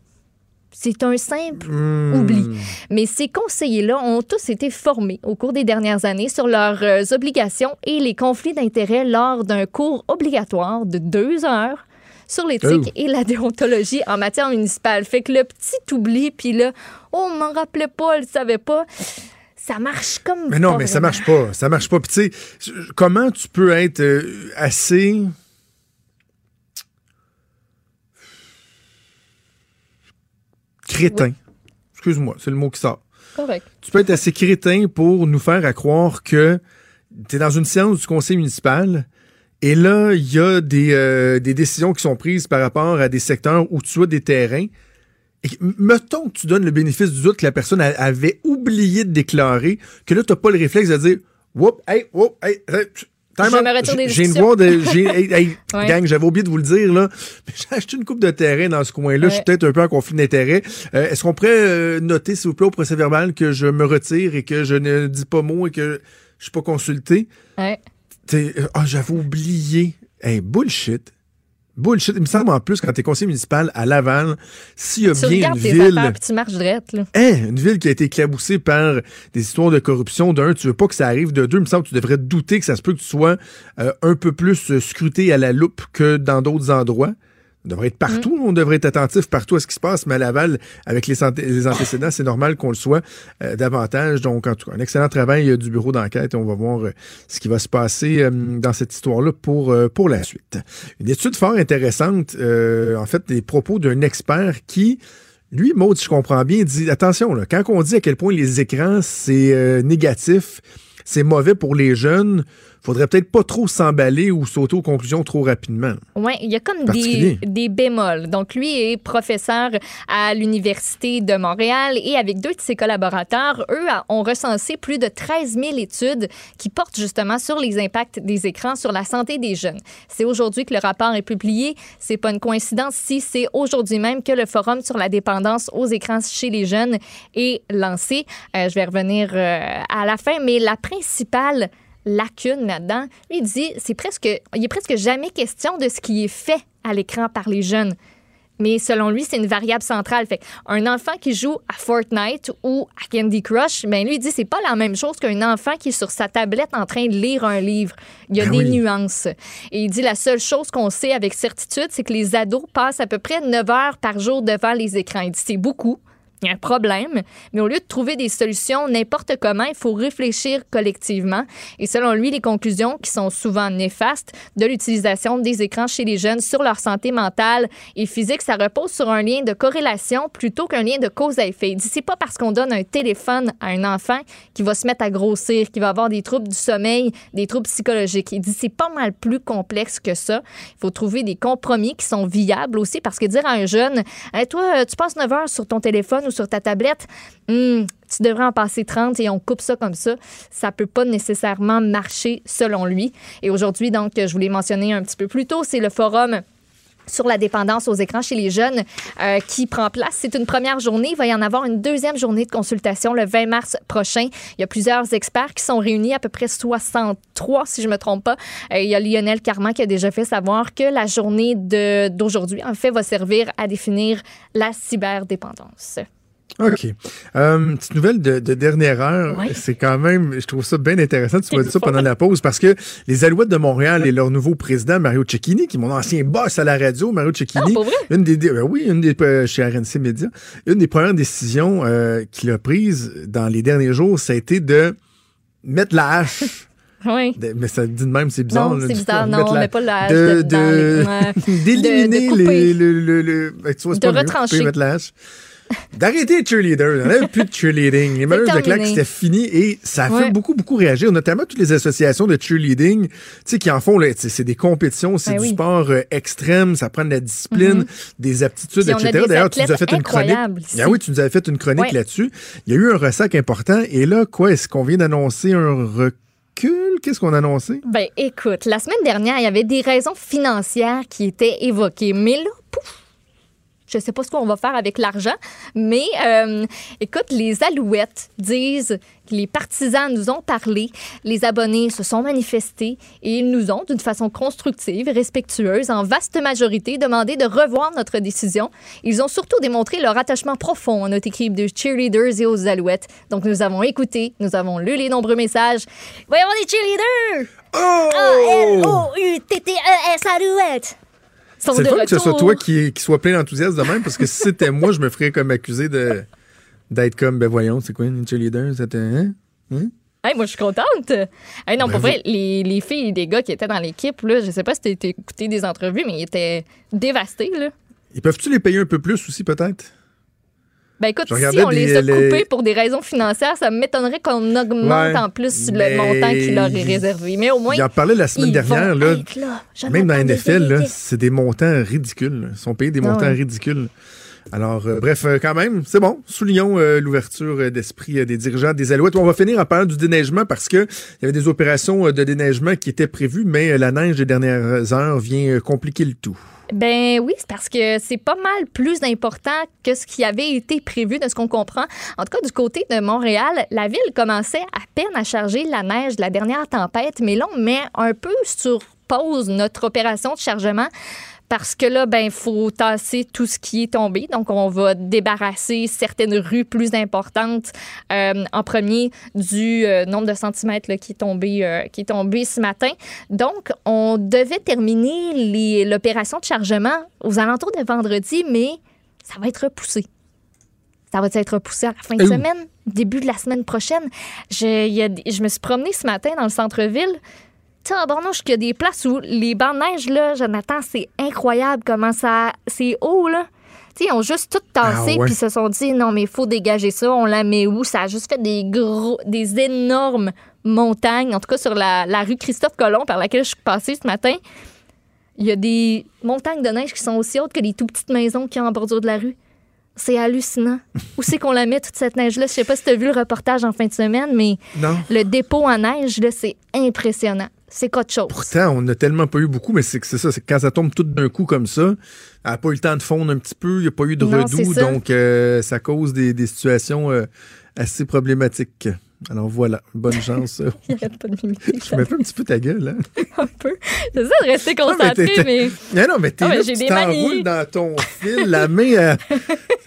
C'est un simple oubli. Mais ces conseillers-là ont tous été formés au cours des dernières années sur leurs euh, obligations et les conflits d'intérêts lors d'un cours obligatoire de deux heures sur l'éthique Oh. et la déontologie en matière municipale. Fait que le petit oubli, puis là, oh, on m'en rappelait pas, elle savait pas. Ça marche comme Mais non, pas mais ça vraiment. marche pas. Ça marche pas. Puis tu sais, comment tu peux être euh, assez. Crétin. Excuse-moi, c'est le mot qui sort. Correct. Tu peux être assez crétin pour nous faire à croire que tu es dans une séance du conseil municipal et là, il y a des, euh, des décisions qui sont prises par rapport à des secteurs où tu as des terrains. Et mettons que tu donnes le bénéfice du doute que la personne a- avait oublié de déclarer, que là, tu n'as pas le réflexe de dire Whoop, hey, whoop, hey, Je me retire des J'ai une voix de. hey, hey, Ouais. Gang, j'avais oublié de vous le dire, là. J'ai acheté une coupe de terrain dans ce coin-là. Je suis peut-être un peu en conflit d'intérêt. Euh, Est-ce qu'on pourrait euh, noter, s'il vous plaît, au procès verbal que je me retire et que je ne dis pas mot et que je suis pas consulté? Ouais. Euh, Ah, j'avais oublié. Hey, bullshit. Bullshit. Il me semble en plus, quand t'es conseiller municipal à Laval, s'il y a Tu bien une ville. affaires tu marches là. Hein, une ville qui a été éclaboussée par des histoires de corruption. D'un, tu veux pas que ça arrive. De deux, il me semble que tu devrais te douter que ça se peut que tu sois euh, un peu plus euh, scruté à la loupe que dans d'autres endroits. On devrait être partout, on devrait être attentif partout à ce qui se passe, mais à Laval, avec les, antécédents, c'est normal qu'on le soit euh, davantage. Donc, en tout cas, un excellent travail euh, du bureau d'enquête et on va voir euh, ce qui va se passer dans cette histoire-là pour, pour la suite. Une étude fort intéressante, en fait, des propos d'un expert qui, lui, Maud, si je comprends bien, dit attention, là, quand on dit à quel point les écrans, c'est négatif, c'est mauvais pour les jeunes, faudrait peut-être pas trop s'emballer ou sauter aux conclusions trop rapidement. Oui, il y a comme des, des bémols. Donc, lui est professeur à l'Université de Montréal et avec deux de ses collaborateurs, eux ont recensé plus de 13 000 études qui portent justement sur les impacts des écrans sur la santé des jeunes. C'est aujourd'hui que le rapport est publié. C'est pas une coïncidence si c'est aujourd'hui même que le Forum sur la dépendance aux écrans chez les jeunes est lancé. Euh, je vais revenir euh, à la fin, mais la principale lacune là-dedans. Lui, il dit, c'est presque, il est presque jamais question de ce qui est fait à l'écran par les jeunes. Mais selon lui, c'est une variable centrale. Fait un enfant qui joue à Fortnite ou à Candy Crush, ben lui il dit c'est pas la même chose qu'un enfant qui est sur sa tablette en train de lire un livre. Il y a Ben des oui. nuances. Et il dit la seule chose qu'on sait avec certitude, c'est que les ados passent à peu près 9 heures par jour devant les écrans. Il dit c'est beaucoup. Il y a un problème, mais au lieu de trouver des solutions n'importe comment, il faut réfléchir collectivement. Et selon lui, les conclusions qui sont souvent néfastes de l'utilisation des écrans chez les jeunes sur leur santé mentale et physique, ça repose sur un lien de corrélation plutôt qu'un lien de cause à effet. Il dit c'est pas parce qu'on donne un téléphone à un enfant qui va se mettre à grossir, qui va avoir des troubles du sommeil, des troubles psychologiques. Il dit c'est pas mal plus complexe que ça. Il faut trouver des compromis qui sont viables aussi parce que dire à un jeune, Hey, toi, tu passes 9 heures sur ton téléphone ou sur ta tablette, Hmm, tu devrais en passer 30 et on coupe ça comme ça. Ça peut pas nécessairement marcher selon lui. Et aujourd'hui, donc, je voulais mentionner un petit peu plus tôt, c'est le forum sur la dépendance aux écrans chez les jeunes euh, qui prend place. C'est une première journée. Il va y en avoir une deuxième journée de consultation le 20 mars prochain. Il y a plusieurs experts qui sont réunis, à peu près 63 si je me trompe pas. Euh, il y a Lionel Carman qui a déjà fait savoir que la journée d'aujourd'hui, en fait, va servir à définir la cyberdépendance. OK. Euh, petite nouvelle de, de dernière heure. C'est quand même, je trouve ça bien intéressant. Tu m'as dit ça pendant la pause parce que les Alouettes de Montréal et leur nouveau président, Mario Cecchini, qui est mon ancien boss à la radio, Mario Cecchini. Une des, euh, oui, une des, euh, chez RNC Media. Une des premières décisions euh, qu'il a prises dans les derniers jours, ça a été de mettre la hache. Oui. de- mais ça dit de même, c'est bizarre. Non, c'est bizarre. Non, on met pas la hache de-. D'éliminer les, le, le, le- ben, De retrancher. couper, mettre la hache. D'arrêter les cheerleaders. On n'avait plus de cheerleading. Les malheurs de claque, c'était fini et ça a fait Ouais. beaucoup, beaucoup réagir, notamment toutes les associations de cheerleading, tu sais, qui en font, c'est des compétitions, c'est Ben du oui. sport euh, extrême, ça prend de la discipline, Mhm. des aptitudes, Puis etc. D'ailleurs, tu nous as fait une chronique. Ah oui, tu nous avais fait une chronique Ouais. là-dessus. Il y a eu un ressac important et là, quoi, est-ce qu'on vient d'annoncer un recul? Qu'est-ce qu'on a annoncé? Ben, écoute, la semaine dernière, il y avait des raisons financières qui étaient évoquées. Mais là, pouf! Je sais pas ce qu'on va faire avec l'argent, mais euh, écoute, les Alouettes disent que les partisans nous ont parlé, les abonnés se sont manifestés et ils nous ont, d'une façon constructive et respectueuse, en vaste majorité, demandé de revoir notre décision. Ils ont surtout démontré leur attachement profond à notre équipe de cheerleaders et aux Alouettes. Donc nous avons écouté, nous avons lu les nombreux messages. Avoir des cheerleaders! Oh! A-L-O-U-T-T-E-S Alouettes! Sont C'est de que ce soit toi qui, qui soit plein d'enthousiasme de même, parce que si c'était moi, je me ferais comme accusé de d'être comme, ben voyons, c'est quoi une cheerleader? C'était, hein? Hein? Hey, moi, je suis contente. Hey, non, Ben pour vrai, les, les filles et les gars qui étaient dans l'équipe, là, je sais pas si tu écouté des entrevues, mais ils étaient dévastés. Là. Ils peuvent-tu les payer un peu plus aussi, peut-être? Ben écoute, si on les, a les- coupés pour des raisons financières, ça m'étonnerait qu'on augmente Ouais, en plus le montant qui leur est réservé. Mais au moins, Il en parlait la semaine dernière, là, Même dans la NFL, c'est des montants ridicules. Ils sont payés des Ah montants ouais. ridicules. Alors, euh, bref, euh, quand même, c'est bon. Soulignons euh, l'ouverture d'esprit des dirigeants des Alouettes. On va finir en parlant du déneigement parce que il y avait des opérations de déneigement qui étaient prévues, mais la neige des dernières heures vient compliquer le tout. Ben oui, c'est parce que c'est pas mal plus important que ce qui avait été prévu de ce qu'on comprend. En tout cas, du côté de Montréal, la ville commençait à peine à charger la neige de la dernière tempête, mais là, on met un peu sur pause notre opération de chargement. Parce que là, ben, faut tasser tout ce qui est tombé. Donc, on va débarrasser certaines rues plus importantes euh, en premier du euh, nombre de centimètres là, qui, est tombé, euh, qui est tombé ce matin. Donc, on devait terminer l'opération de chargement aux alentours de vendredi, mais ça va être repoussé. Ça va être repoussé à la fin de semaine, début de la semaine prochaine. Je, y a je me suis promenée ce matin dans le centre-ville. Bornouche, qu'il y a des places où les bancs de neige, là, Jonathan, c'est incroyable comment ça. C'est haut, là. Tu sais, ils ont juste tout tassé Ah ouais. puis se sont dit non, mais il faut dégager ça. On la met où? Ça a juste fait des gros, des énormes montagnes. En tout cas, sur la, la rue Christophe Colomb par laquelle je suis passée ce matin, il y a des montagnes de neige qui sont aussi hautes que les tout petites maisons qu'il y a en bordure de la rue. C'est hallucinant. Où c'est qu'on la met, toute cette neige-là? Je sais pas si tu as vu le reportage en fin de semaine, mais Non. le dépôt en neige, là, c'est impressionnant. C'est qu'autre chose. Pourtant, on n'a tellement pas eu beaucoup, mais c'est que c'est ça, c'est que quand ça tombe tout d'un coup comme ça, elle n'a pas eu le temps de fondre un petit peu, il n'y a pas eu de Non, redoux, donc euh, ça cause des, des situations euh, assez problématiques. Alors voilà, bonne chance. Il arrête pas de m'imiter. Je me fais un petit peu ta guelle, hein? un peu. J'essaie de rester Non, mais mais. Non, non, mais t'es Ah, tu t'enroules dans ton fil, la main, euh,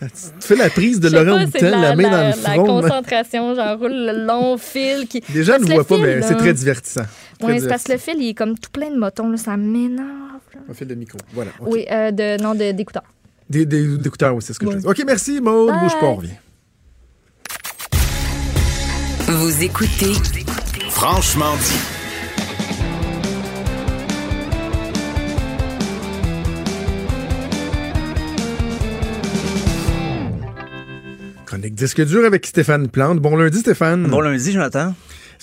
tu fais la prise de Laurent c'est de la, main dans le la front. concentration, j'enroule le long fil qui. Les gens ne voient pas, fil, mais c'est très divertissant. Oui, c'est parce que le fil, il est comme tout plein de motons, là, ça m'énerve. Un fil de micro, voilà. Oui, euh, de, non, de- d'écouteurs. Des, des, des écouteurs, oui, c'est ce que Ouais. je dis. OK, merci, Maud. Bye. Bouge pas, on revient. Vous écoutez Franchement dit. Chronique disque dur avec Stéphane Plante. Bon lundi, Stéphane. Bon lundi, Jonathan.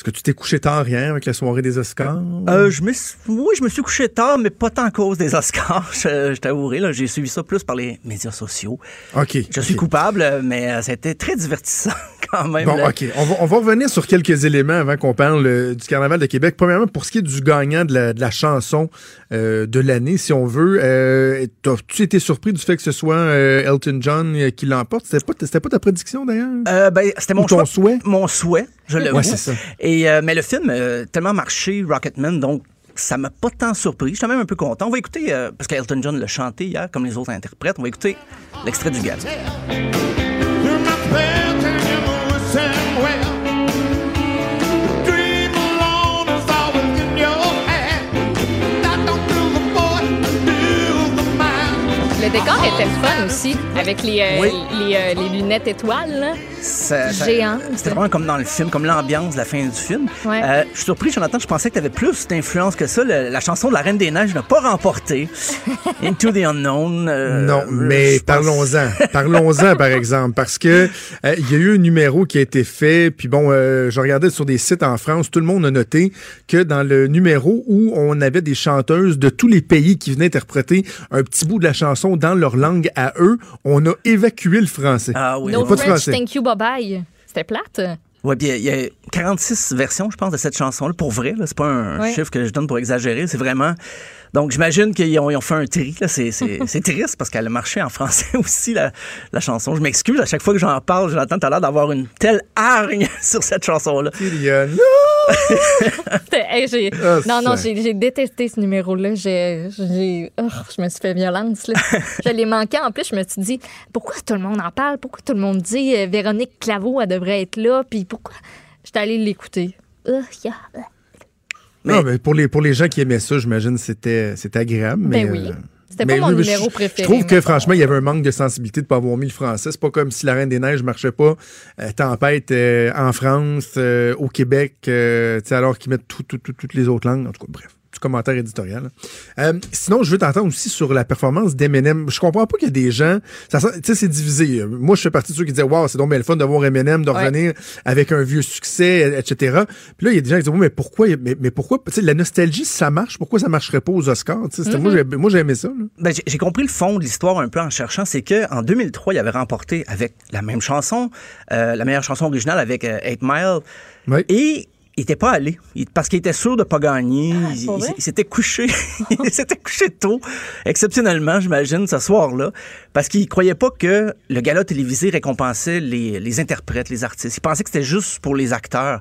Est-ce que tu t'es couché tard hier avec la soirée des Oscars? Euh, je me suis- oui, je me suis couché tard, mais pas tant à cause des Oscars. Je, je t'avouerai, là, j'ai suivi ça plus par les médias sociaux. OK. Je suis coupable, mais euh, c'était très divertissant quand même. Bon, là. OK. On va, on va revenir sur quelques éléments avant qu'on parle euh, du Carnaval de Québec. Premièrement, pour ce qui est du gagnant de la, de la chanson euh, de l'année, si on veut, euh, as-tu été surpris du fait que ce soit euh, Elton John euh, qui l'emporte? C'était pas, c'était pas ta prédiction, d'ailleurs? Euh, ben, c'était mon Ou ton choix. souhait? Mon souhait, je l'avoue. Ouais, c'est ça. Et, euh, mais le film a tellement marché, Rocketman, donc ça m'a pas tant surpris. J'étais même un peu content. On va écouter, euh, parce qu'Elton John l'a chanté hier, comme les autres interprètes, on va écouter l'extrait du gars. Décor était le fun aussi, avec les, euh, Oui. les, euh, les lunettes étoiles. là. Géant. C'était vraiment comme dans le film, comme l'ambiance de la fin du film. Ouais. Euh, je suis surpris, Jonathan, je pensais que tu avais plus d'influence que ça. Le- la chanson de La Reine des Neiges n'a pas remporté. Into the Unknown. euh, Non, mais parlons-en. Parlons-en, par exemple, parce que euh, il y a eu un numéro qui a été fait, puis bon, euh, je regardais sur des sites en France, tout le monde a noté que dans le numéro où on avait des chanteuses de tous les pays qui venaient interpréter un petit bout de la chanson dans leur langue à eux, on a évacué le français. Ah oui. No pas de French, français. thank you, C'était plate. Ouais, puis il y, a- il y a 46 versions, je pense, de cette chanson-là. Pour vrai, c'est pas un Ouais. chiffre que je donne pour exagérer. C'est vraiment. Donc, j'imagine qu'ils ont, ils ont fait un tri. là. C'est, c'est, c'est triste parce qu'elle a marché en français aussi, la, la chanson. Je m'excuse, à chaque fois que j'en parle, Jonathan, t'as l'air d'avoir une telle hargne sur cette chanson-là. Hey, j'ai- Ah, non, non, j'ai j'ai détesté ce numéro-là. J'ai, j'ai- oh, je me suis fait violence. Là. je l'ai manqué. En plus, je me suis dit, pourquoi tout le monde en parle? Pourquoi tout le monde dit euh, Véronique Claveau, elle devrait être là? Puis pourquoi? J'étais allée l'écouter. Uh, yeah. Mais- Non, mais pour les, pour les gens qui aimaient ça, j'imagine que c'était c'était agréable. Mais, Ben oui. euh, C'était mais pas mon oui, numéro je- préféré. Je trouve que mais- franchement, il y avait un manque de sensibilité de ne pas avoir mis le français. C'est pas comme si la Reine des Neiges marchait pas. euh, tempête euh, en France, euh, au Québec, alors qu'ils mettent tout- tout- tout- toutes les autres langues. En tout cas, bref. Petit commentaire éditorial. Euh, sinon, je veux t'entendre aussi sur la performance d'Eminem. Je comprends pas qu'il y a des gens. Tu sais, c'est divisé. Moi, je fais partie de ceux qui disaient Waouh, c'est donc bien le fun de voir Eminem, de Ouais. revenir avec un vieux succès, etc. Puis là, il y a des gens qui disent mais pourquoi, mais, mais pourquoi, tu sais, la nostalgie, ça marche, pourquoi ça marcherait pas aux Oscars? Moi, j'ai- moi, j'ai aimé ça. Ben, j'ai- compris le fond de l'histoire un peu en cherchant. C'est qu'en 2003, il avait remporté avec la même chanson, euh, la meilleure chanson originale avec euh, Eight Mile. Ouais. Et il n'était pas allé Il- parce qu'il était sûr de pas gagner. il pour il- s'était couché. il s'était couché tôt, exceptionnellement, j'imagine, ce soir-là, parce qu'il croyait pas que le gala télévisé récompensait les, les interprètes, les artistes. Il pensait que c'était juste pour les acteurs.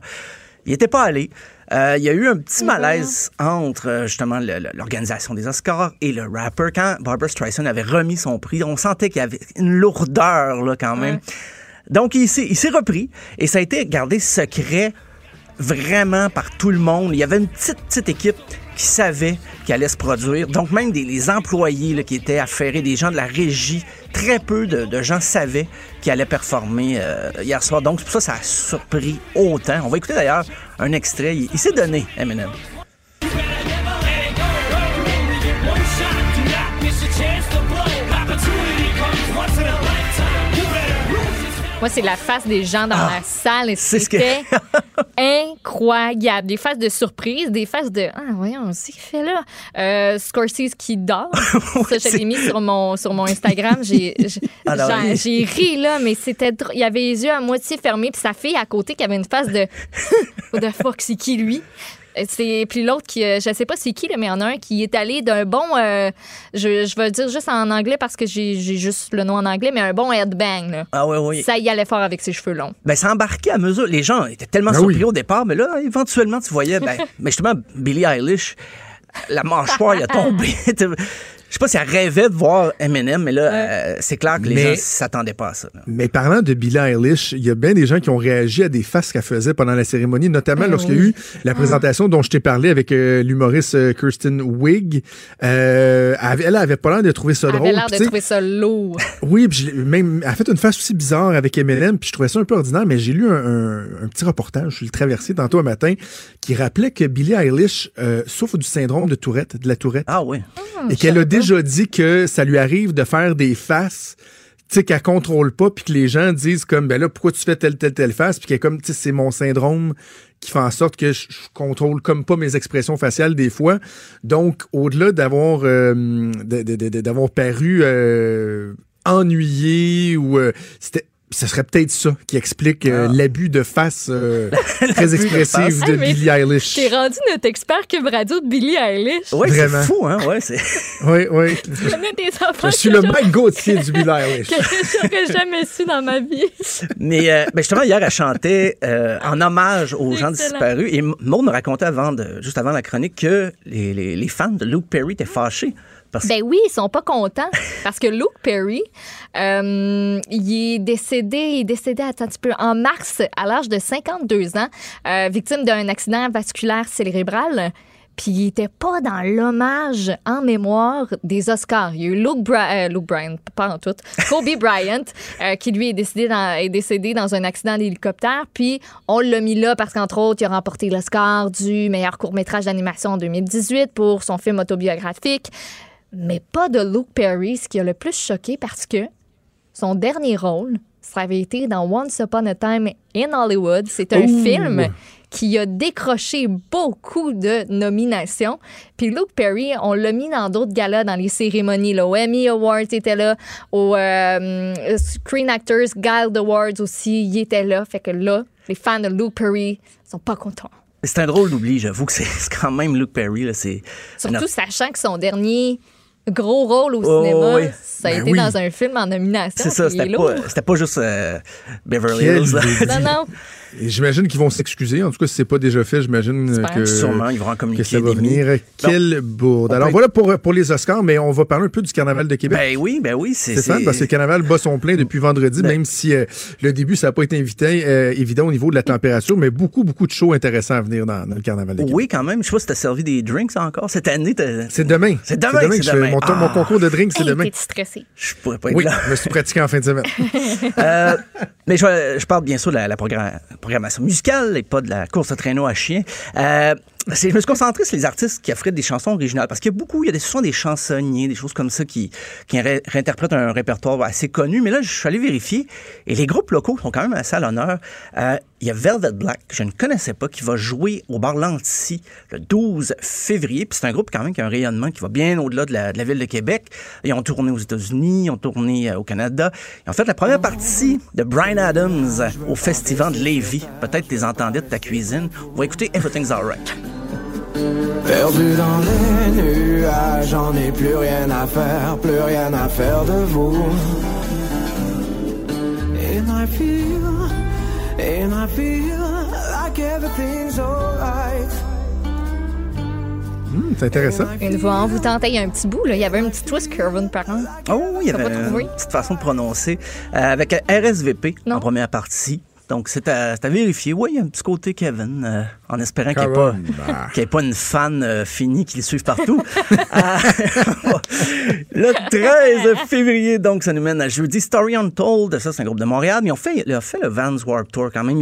Il n'était pas allé. Euh, il y a eu un petit malaise entre euh, justement l'organisation des Oscars et le rapper. Quand Barbara Streisand avait remis son prix, on sentait qu'il y avait une lourdeur là, quand même. Donc, il s'est repris et ça a été gardé secret vraiment par tout le monde. Il y avait une petite, petite équipe qui savait qu'il allait se produire. Donc, même des, employés qui étaient affairés, des gens de la régie, très peu de, gens savaient qu'il allait performer euh, hier soir. Donc, pour ça ça a surpris autant. On va écouter d'ailleurs un extrait. Il s'est donné, Eminem. Moi, c'est la face des gens dans la salle. Et Ah, c'est ce que- C'était incroyable. Des faces de surprise, des faces de Ah, voyons, c'est fait là. Euh, Scorsese qui dort. ça, je l'ai mis sur mon, sur mon Instagram. J'ai ri, là, mais c'était. Il avait les yeux à moitié fermés, puis sa fille à côté qui avait une face de What the fuck, c'est qui lui? Et C'est puis l'autre qui euh, je sais pas c'est qui là, mais il y en a un qui est allé d'un bon euh, je, je vais le dire juste en anglais parce que j'ai j'ai juste le nom en anglais mais un bon headbang là. Ah oui, oui. Ça y allait fort avec ses cheveux longs. Ben, ça embarquait à mesure. Les gens étaient tellement Ben surpris oui. au départ, mais là, éventuellement, tu voyais, ben, mais justement, Billie Eilish, la mâchoire, il a tombé. Je sais pas si elle rêvait de voir Eminem, mais là, euh, c'est clair que les Mais- gens s'attendaient pas à ça. là. Mais parlant de Billie Eilish, il y a bien des gens qui ont réagi à des faces qu'elle faisait pendant la cérémonie, notamment Ben lorsqu'il y a eu la présentation dont je t'ai parlé avec euh, l'humoriste euh, Kirsten Wig. Euh, elle, elle avait pas l'air de trouver ça Elle drôle. avait l'air de trouver ça lourd. Oui, puis je l'ai- même, elle a fait une face aussi bizarre avec Eminem, puis je trouvais ça un peu ordinaire, mais j'ai lu un, un- un petit reportage, je l'ai traversé tantôt un matin, qui rappelait que Billie Eilish euh, souffre du syndrome de Tourette, de la Tourette, Ah oui. et qu'elle a déjà dit que ça lui arrive de faire des faces tu sais, qu'elle contrôle pas, puis que les gens disent comme, ben là, pourquoi tu fais telle, telle, telle face, puis qu'elle comme, tu sais, c'est mon syndrome qui fait en sorte que je, contrôle comme pas mes expressions faciales des fois. Donc, au-delà d'avoir euh, d'avoir paru euh, ennuyé ou euh, c'était ce serait peut-être ça qui explique euh, Ah. l'abus de face euh, très expressive de Billie Eilish. T'es rendu notre expert Cube Radio de Billie Eilish. Ouais, c'est Vraiment. fou, hein? Ouais, c'est... Oui, oui. Je connais des enfants Je suis que le Mike Gauthier du Billie Eilish. que j'aurais jamais su dans ma vie. Mais euh, ben justement, hier, elle chantait euh, en hommage aux gens Excellent. disparus. Et Maud me racontait avant de, juste avant la chronique que les, les- les fans de Luke Perry étaient fâchés. Parce Ben oui, ils sont pas contents parce que Luke Perry, euh, il est décédé, il est décédé attends un petit peu en mars à l'âge de 52 ans, euh, victime d'un accident vasculaire cérébral. Puis il était pas dans l'hommage en mémoire des Oscars. Il y a eu Luke, Bra- euh, Luke Bryan, pas en tout, Kobe Bryant, euh, qui lui est, décédé dans, est décédé dans un accident d'hélicoptère. Puis on l'a mis là parce qu'entre autres, il a remporté l'Oscar du meilleur court-métrage d'animation en 2018 pour son film autobiographique mais pas de Luke Perry, ce qui a le plus choqué parce que son dernier rôle, ça avait été dans Once Upon a Time in Hollywood. C'est un film qui a décroché beaucoup de nominations. Puis Luke Perry, on l'a mis dans d'autres galas, dans les cérémonies. Là, au Emmy Awards, il était là. Au euh, Screen Actors Guild Awards aussi, il était là. Fait que là, les fans de Luke Perry sont pas contents. c'est un drôle d'oubli, j'avoue que c'est quand même Luke Perry. Là, c'est Surtout sachant que son dernier gros rôle au Oh, cinéma, oui. ça a Ben été oui. dans un film en nomination. c'est ça, c'était pas, c'était pas juste euh, Beverly Hills. Non, non. Et j'imagine qu'ils vont s'excuser. En tout cas, si c'est pas déjà fait, j'imagine euh, que, Sûrement, ils vont en que communiquer ça va venir. Quelle bourde. Alors peut- voilà pour, pour les Oscars, mais on va parler un peu du Carnaval de Québec. Ben oui, ben oui, c'est... C'est ça, c'est- parce que le carnaval bat son plein depuis vendredi, Ben- même si euh, le début, ça n'a pas été invité, euh, évident au niveau de la température, mais beaucoup, beaucoup de shows intéressants à venir dans, dans le carnaval de Québec. Oui, quand même. Je sais pas si t'as servi des drinks encore. Cette année, C'est demain. C'est demain, que c'est je fais demain. Mon, mon Ah. concours de drink, c'est Hey, demain. stressé? je pourrais pas être Oui, là. je me suis pratiqué en fin de semaine. Euh, mais je, je parle bien sûr de la, la programma- programmation musicale et pas de la course à traîneau à chien. Euh, je me suis concentré sur les artistes qui offraient des chansons originales parce qu'il y a beaucoup, il y a souvent des chansonniers, des choses comme ça qui, qui ré- réinterprètent un répertoire assez connu. Mais là, je suis allé vérifier et les groupes locaux sont quand même assez à l'honneur. Euh, il y a Velvet Black, que je ne connaissais pas, qui va jouer au bar Lanty le 12 février. Puis c'est un groupe quand même qui a un rayonnement qui va bien au-delà de la, ville de Québec. Ils ont tourné aux États-Unis, ils ont tourné euh, au Canada. Ils ont fait la première partie de Brian Adams au festival de Lévis. Peut-être que les entendais de ta cuisine. On va écouter Everything's Alright. Perdu dans les nuages, j'en ai plus rien à faire, plus rien à faire de vous. And I feel, and I feel like everything's alright. Hum, c'est intéressant. Une voix envoûtante. Il y a un petit bout, là. Il y avait un petit twist, Kervin, par contre. Oh, il y avait une petite façon de prononcer. Euh, avec RSVP en première partie. Donc, c'est à, vérifier. Oui, il y a un petit côté Kevin, euh, en espérant qu'il n'y ait, pas- bah. ait pas une fan euh, finie qui le suive partout. Euh, le 13 février, donc, ça nous mène à jeudi. Story Untold, ça, c'est un groupe de Montréal, mais ils ont fait, ils ont fait le Vans Warp Tour quand même.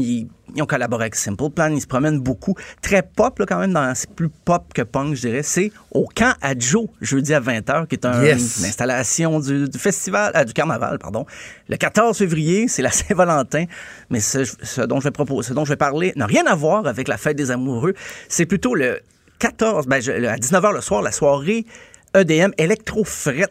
Ils ont collaboré avec Simple Plan, ils se promènent beaucoup. Très pop, là, quand même, dans- c'est plus pop que punk, je dirais. C'est au Camp à Joe, jeudi à 20h, qui est un- Yes. une installation du, du festival, ah, du carnaval, pardon. Le 14 février, c'est la Saint-Valentin, mais ce, ce dont je vais proposer, ce dont je vais parler n'a rien à voir avec la fête des amoureux. C'est plutôt le 14, ben, je- à 19h le soir, la soirée EDM Electro-Fret.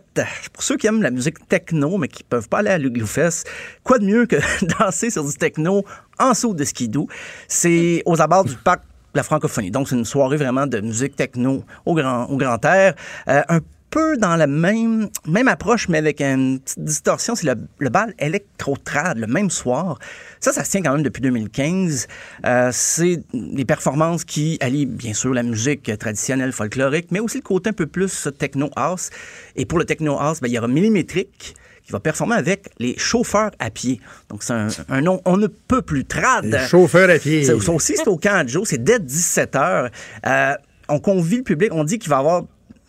Pour ceux qui aiment la musique techno, mais qui peuvent pas aller à l'Ugloufest, quoi de mieux que danser sur du techno en saut de skidoo? C'est aux abords du parc de la francophonie. Donc, c'est une soirée vraiment de musique techno au grand, au grand air. Euh, peu dans la même, même approche, mais avec une petite distorsion. C'est le, le bal électro-trad, le même soir. Ça, ça se tient quand même depuis 2015. Euh, c'est des performances qui allient, bien sûr, la musique traditionnelle folklorique, mais aussi le côté un peu plus techno-house. Et pour le techno-house, ben, il y aura Millimétrique qui va performer avec les chauffeurs à pied. Donc, c'est un, un nom on ne peut plus trad. Les chauffeurs à pied. Ça, aussi, c'est au camp Joe. C'est dès 17 h. on convie le public. On dit qu'il va y avoir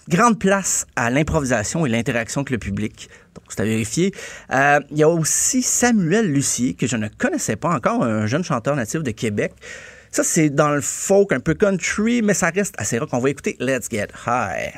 grande place à l'improvisation et l'interaction avec le public. Donc, c'est à vérifier. Euh, il y a aussi Samuel Lucier, que je ne connaissais pas encore, un jeune chanteur natif de Québec. Ça, c'est dans le folk, un peu country, mais ça reste assez rock. On va écouter Let's Get High.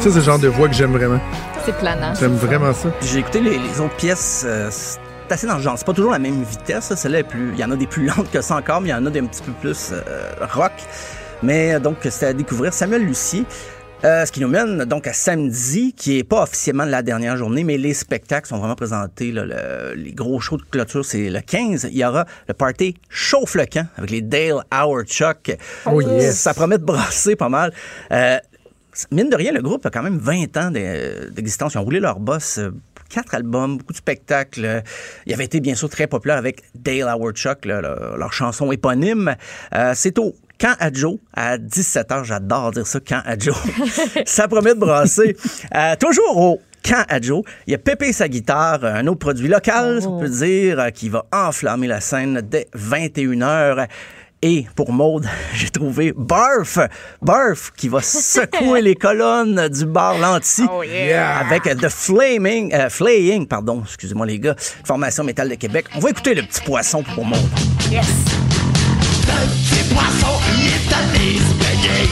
Ça, c'est le genre de voix que j'aime vraiment. C'est planant. J'aime vraiment ça. J'ai écouté les, les autres pièces. euh, c'est assez dans le genre. C'est pas toujours la même vitesse. là. Celle-là est plus. Il y en a des plus lentes que ça encore, mais il y en a des un petit peu plus euh, rock. Mais euh, donc, c'était à découvrir. Samuel Lucier. euh, ce qui nous mène donc à samedi, qui est pas officiellement la dernière journée, mais les spectacles sont vraiment présentés. là, le- les gros shows de clôture, c'est le 15. Il y aura le party Chauffe le camp avec les Dale Howard Chuck. Oh, yes. Ça promet de brasser pas mal. Euh, Mine de rien, le groupe a quand même 20 ans d'e- d'existence. Ils ont roulé leur boss, euh, quatre albums, beaucoup de spectacles. Ils avaient été bien sûr très populaires avec Dale Howard Chuck, là, leur, chanson éponyme. Euh, C'est au Camp à Joe à 17h. J'adore dire ça, Camp à Joe. ça promet de brasser. Euh, toujours au Camp à Joe, il y a Pépé et sa guitare, un autre produit local, on peut dire, qui va enflammer la scène dès 21h. Et pour Maude, j'ai trouvé Barf, Barf qui va secouer les colonnes du bar Lanty avec euh, The Flaming, euh, Flaying, pardon, excusez-moi les gars, formation métal de Québec. On va écouter le petit poisson pour Maude. Yes. Le petit poisson, il est allé se baigner.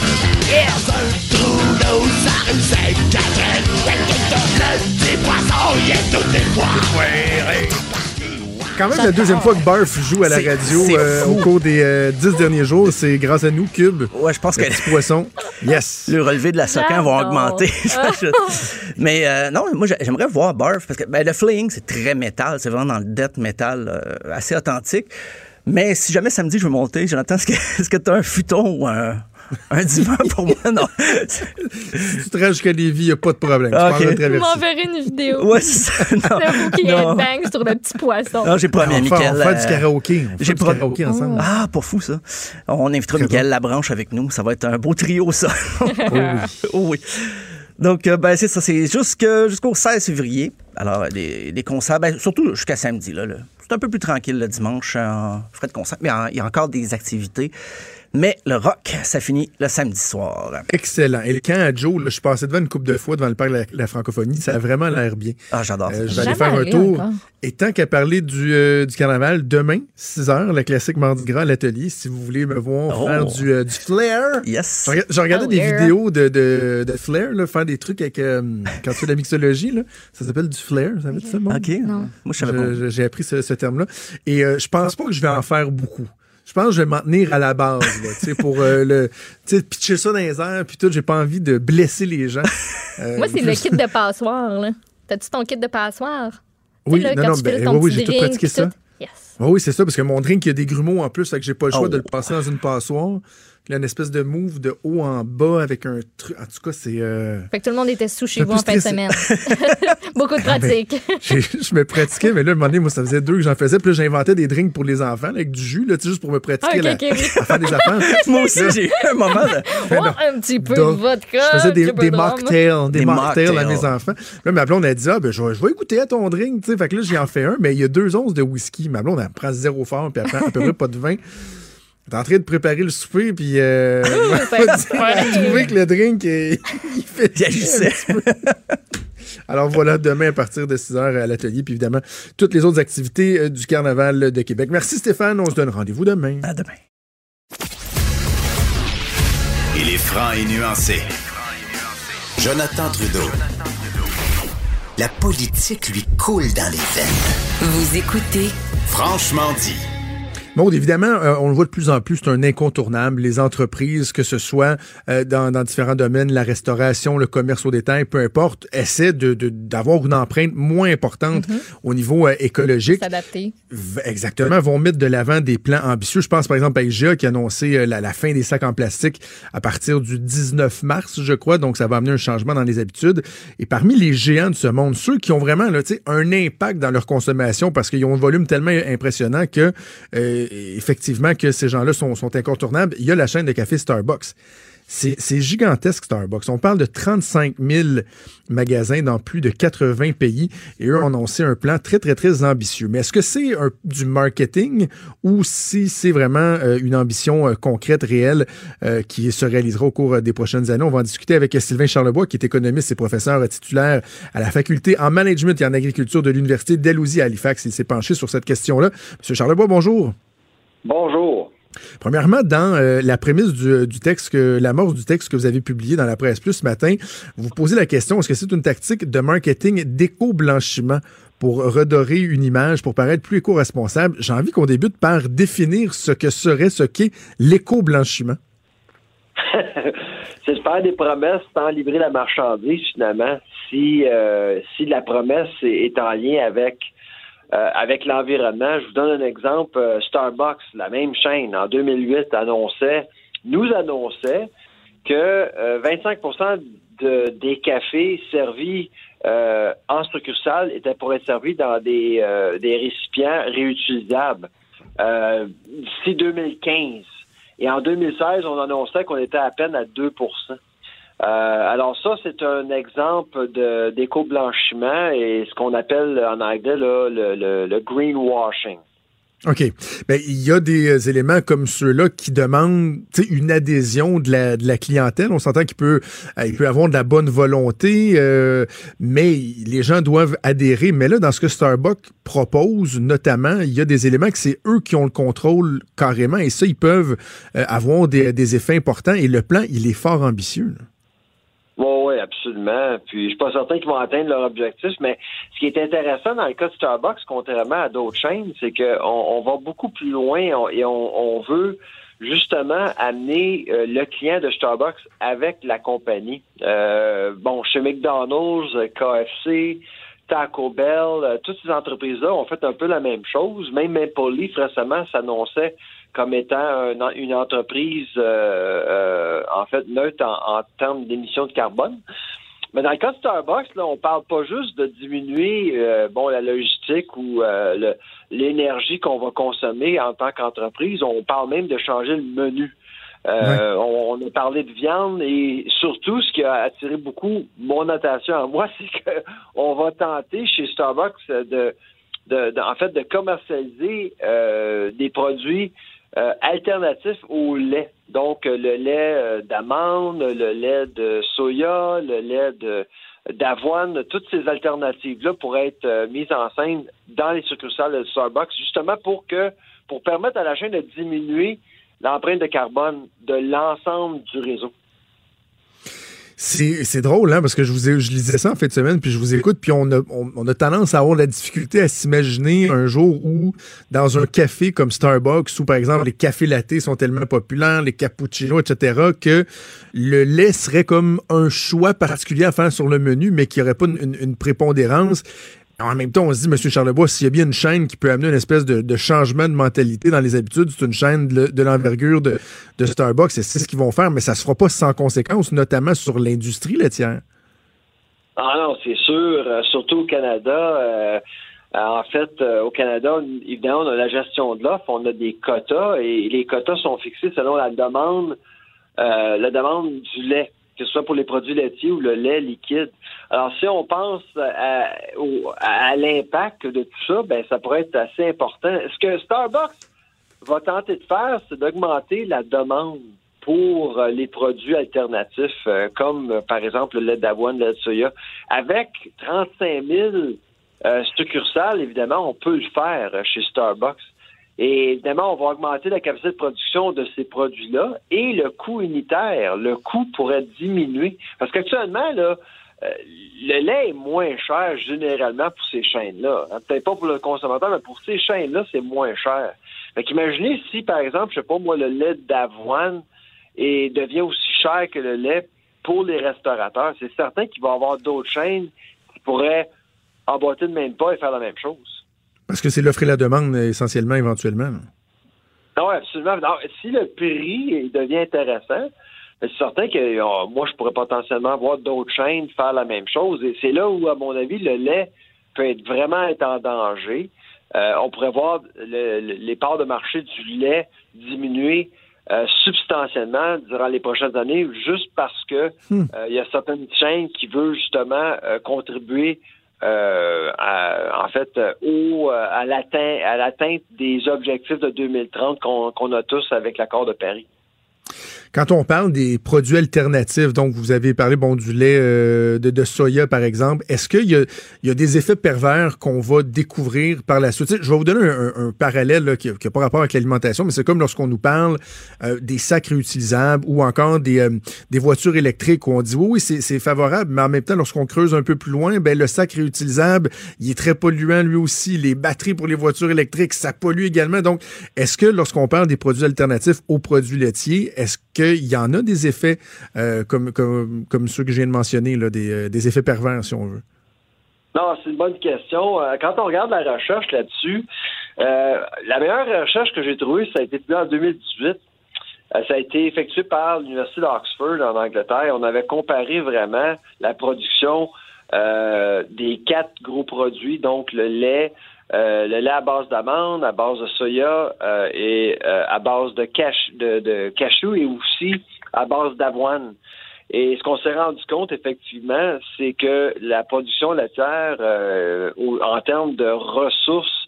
Dans un trou d'eau, ça rue Sainte-Catherine Le petit poisson, il est tout défoiré Quand même, la deuxième fois que Barf joue à la radio euh, au cours des euh, dix derniers jours, c'est grâce à nous, Cube. Ouais, je pense Le que petit poisson. Yes. le relevé de la socan va augmenter. Mais euh, non, moi j'ai- j'aimerais voir Barf parce que ben, le flaying c'est très métal, c'est vraiment dans le death metal euh, assez authentique. Mais si jamais samedi je veux monter, Jonathan, est-ce que est-ce que tu as un futon ou un, un divan pour moi? Non. Si tu te rends jusqu'à Lévis, il n'y a pas de problème. Tu Ok. prendras le Vous traversier. m'enverrez une vidéo. Ouais, c'est ça. Non. De vous qui headbang sur le petit poisson. Non, j'ai va faire- Mickaël. on va faire du euh, karaoké. On va j'ai faire du pro- karaoké ensemble. Ah, pas fou ça. On invitera bon. Labranche avec nous. Ça va être un beau trio, ça. oui. Oh oui. Donc, euh, ben, c'est ça. C'est jusque- jusqu'au 16 février. Alors, des, des concerts, ben, surtout jusqu'à samedi. Là, là. C'est un peu plus tranquille le dimanche en frais de concert, mais en- il y a encore des activités. Mais le rock, ça finit le samedi soir. Excellent. Et quand à Joe, là, je suis passé devant une coupe de fois devant le parc de la, la francophonie, ça a vraiment l'air bien. Ah, j'adore. Euh, je vais aller faire un tour. encore. Et tant qu'à parler du, euh, du carnaval, demain, 6 h, le classique Mardi Gras à l'atelier, si vous voulez me voir Oh. faire du, euh, du flair. Yes. Je rega- je regardais Oh, des yeah. vidéos de, de, de flair, là, faire des trucs avec. euh, quand tu fais de la mixologie, là, ça s'appelle du flair. Ça veut dire ça? OK. Moi, je savais J'ai appris ce, ce terme-là. Et euh, je pense pas que je vais en faire beaucoup. Je pense que je vais m'en tenir à la base, là, tu sais, pour euh, le, tu sais, pitcher ça dans les airs, puis tout. J'ai pas envie de blesser les gens. Euh, Moi, c'est le kit de passoire, là. T'as-tu ton kit de passoire? Oui, là, non, non, ben, oui, oui, j'ai tout pratiqué ça. tout. Yes. Ah oui, c'est ça, parce que mon drink, il y a des grumeaux en plus, fait que j'ai pas le choix Oh. de le passer dans une passoire. Il y a une espèce de move de haut en bas avec un truc. En tout cas, c'est. euh, Fait que tout le monde était sous chez vous en fin de semaine. Beaucoup de Ah, ben, pratique. je me pratiquais, mais là, à un moment donné, moi, ça faisait deux que j'en faisais. Puis là, j'inventais des drinks pour les enfants, là, avec du jus, là, tu sais, juste pour me pratiquer Ah, la- à faire des affaires. Moi aussi, j'ai eu un moment de... Ben Oh, un petit peu de vodka. Je faisais des, des mocktails, des, Des mocktails à mes enfants. Là, ma blonde a dit, ah, ben, je vais, je vais goûter à ton drink, tu sais. Fait que là, j'y en fais un, mais il y a deux onces de whisky. Ma blonde, elle prend zéro fort, puis elle prend à peu près pas de vin. Est en train de préparer le souper, puis euh, c'est elle a trouvé que le drink, il fait Il. Alors voilà, demain à partir de 6 h à l'atelier, puis évidemment, toutes les autres activités euh, du Carnaval de Québec. Merci Stéphane, on se donne rendez-vous demain. À demain. Il est franc et nuancé. Jonathan Trudeau. La politique lui coule dans les veines. Vous écoutez Franchement dit. Maud, évidemment, euh, on le voit de plus en plus, c'est un incontournable. Les entreprises, que ce soit euh, dans, dans différents domaines, la restauration, le commerce au détail, peu importe, essaient de- de- d'avoir une empreinte moins importante au niveau euh, écologique. S'adapter. Exactement, vont mettre de l'avant des plans ambitieux. Je pense par exemple à IGA qui a annoncé euh, la, la fin des sacs en plastique à partir du 19 mars, je crois. Donc, ça va amener un changement dans les habitudes. Et parmi les géants de ce monde, ceux qui ont vraiment là, un impact dans leur consommation parce qu'ils ont un volume tellement impressionnant que, effectivement, que ces gens-là sont, incontournables, il y a la chaîne de café Starbucks. C'est gigantesque, Starbucks. On parle de 35 000 magasins dans plus de 80 pays et eux ont annoncé un plan très, très, très ambitieux. Mais est-ce que c'est du marketing ou si c'est vraiment euh, une ambition euh, concrète, réelle, euh, qui se réalisera au cours des prochaines années? On va en discuter avec Sylvain Charlebois, qui est économiste et professeur titulaire à la faculté en management et en agriculture de l'Université Dalhousie à Halifax. Il s'est penché sur cette question-là. Monsieur Charlebois, bonjour. Bonjour. Premièrement, dans euh, la prémisse du, du texte, que l'amorce du texte que vous avez publié dans la presse plus ce matin, vous posez la question est-ce que c'est une tactique de marketing d'éco-blanchiment pour redorer une image, pour paraître plus éco-responsable? J'ai envie qu'on débute par définir ce que serait, ce qu'est l'éco-blanchiment. c'est de faire des promesses sans livrer la marchandise, finalement, si, euh, si la promesse est, est en lien avec, euh, avec l'environnement. Je vous donne un exemple. Euh, Starbucks, la même chaîne, en 2008, annonçait, nous annonçait que euh, 25 de, des cafés servis euh, en succursale étaient pour être servis dans des, euh, des récipients réutilisables euh, d'ici 2015. Et en 2016, on annonçait qu'on était à peine à 2 euh, alors ça, c'est un exemple d'éco-blanchiment et ce qu'on appelle en anglais là, le, greenwashing. OK. Ben, il y a des euh, éléments comme ceux-là qui demandent une adhésion de la, de la clientèle. On s'entend qu'il peut, euh, il peut avoir de la bonne volonté, euh, mais les gens doivent adhérer. Mais là, dans ce que Starbucks propose, notamment, il y a des éléments que c'est eux qui ont le contrôle carrément. Et ça, ils peuvent euh, avoir des, effets importants. Et le plan, il est fort ambitieux. Oui, oui, absolument. Puis je suis pas certain qu'ils vont atteindre leur objectif, mais ce qui est intéressant dans le cas de Starbucks, contrairement à d'autres chaînes, c'est qu'on on va beaucoup plus loin et on, on veut justement amener euh, le client de Starbucks avec la compagnie. Euh, bon, chez McDonald's, KFC, Taco Bell, euh, toutes ces entreprises-là ont fait un peu la même chose. Même Maple Leaf récemment s'annonçait comme étant un- une entreprise euh, euh, en fait neutre en, en termes d'émissions de carbone. Mais dans le cas de Starbucks, là, on parle pas juste de diminuer euh, bon la logistique ou euh, l'énergie qu'on va consommer en tant qu'entreprise. On parle même de changer le menu. Euh, on, on a parlé de viande et surtout ce qui a attiré beaucoup mon attention à moi, c'est que on va tenter chez Starbucks de de, de- en fait, de commercialiser des produits euh, alternatifs au lait. Donc, euh, le lait euh, d'amande, le lait de soya, le lait d'avoine, toutes ces alternatives-là pourraient être euh, mises en scène dans les succursales de Starbucks, justement pour que pour permettre à la chaîne de diminuer l'empreinte de carbone de l'ensemble du réseau. C'est drôle, hein, parce que je vous ai- je lisais ça en fin de semaine, puis je vous écoute, puis on a, on, a tendance à avoir la difficulté à s'imaginer un jour où, dans un café comme Starbucks, où par exemple les cafés lattés sont tellement populaires, les cappuccinos, etc., que le lait serait comme un choix particulier à faire sur le menu, mais qu'il n'y aurait pas une prépondérance. En même temps, on se dit, M. Charlebois, s'il y a bien une chaîne qui peut amener une espèce de, changement de mentalité dans les habitudes, c'est une chaîne de, l'envergure de, Starbucks, et c'est ce qu'ils vont faire, mais ça se fera pas sans conséquence, notamment sur l'industrie laitière. Ah non, c'est sûr, euh, surtout au Canada. euh, en fait, euh, au Canada, évidemment, on a la gestion de l'offre, on a des quotas et les quotas sont fixés selon la demande, la demande du lait, que ce soit pour les produits laitiers ou le lait liquide. Alors, si on pense à, l'impact de tout ça, ben ça pourrait être assez important. Ce que Starbucks va tenter de faire, c'est d'augmenter la demande pour euh, les produits alternatifs, euh, comme euh, par exemple le lait d'avoine, le lait de soya? Avec 35 000 euh, succursales, évidemment, on peut le faire chez Starbucks. Et évidemment, on va augmenter la capacité de production de ces produits-là et le coût unitaire. Le coût pourrait diminuer. Parce qu'actuellement, là, euh, le lait est moins cher généralement pour ces chaînes-là. Hein, Peut-être pas pour le consommateur, mais pour ces chaînes-là, c'est moins cher. Fait qu'imaginez si, par exemple, je sais pas moi, le lait d'avoine et devient aussi cher que le lait pour les restaurateurs. C'est certain qu'il va y avoir d'autres chaînes qui pourraient emboîter de même pas et faire la même chose. Parce que c'est l'offre et la demande, essentiellement, éventuellement. Non, absolument. Non, si le prix devient intéressant, c'est certain que euh, moi, je pourrais potentiellement voir d'autres chaînes faire la même chose. Et c'est là où, à mon avis, le lait peut être vraiment être en danger. Euh, on pourrait voir le- le- les parts de marché du lait diminuer euh, substantiellement durant les prochaines années, juste parce que Hmm. euh, il y a certaines chaînes qui veulent justement contribuer euh, en fait euh, au, euh, à l'atteinte des objectifs de 2030 qu'on qu'on a tous avec l'accord de Paris. Quand on parle des produits alternatifs, donc vous avez parlé bon du lait euh, de, soya par exemple, est-ce qu'il y a, des effets pervers qu'on va découvrir par la suite? Je vais vous donner un, parallèle qui n'a pas rapport avec l'alimentation, mais c'est comme lorsqu'on nous parle euh, des sacs réutilisables ou encore des, euh, des voitures électriques où on dit oui, oui, c'est favorable, mais en même temps, lorsqu'on creuse un peu plus loin, ben, le sac réutilisable, il est très polluant lui aussi. Les batteries pour les voitures électriques, ça pollue également. Donc, est-ce que lorsqu'on parle des produits alternatifs aux produits laitiers, est-ce qu'il y en a des effets euh, comme, ceux que je viens de mentionner, euh, des effets pervers, si on veut? Non, c'est une bonne question. Euh, Quand on regarde la recherche là-dessus, la meilleure recherche que j'ai trouvée, ça a été publié en 2018. Euh, ça a été effectué par l'Université d'Oxford en Angleterre. On avait comparé vraiment la production des quatre gros produits, donc le lait, euh, le lait à base d'amande, à base de soya euh, et euh, à base de, cache, de, de cachou et aussi à base d'avoine. Et ce qu'on s'est rendu compte, effectivement, c'est que la production laitière, euh, en termes de ressources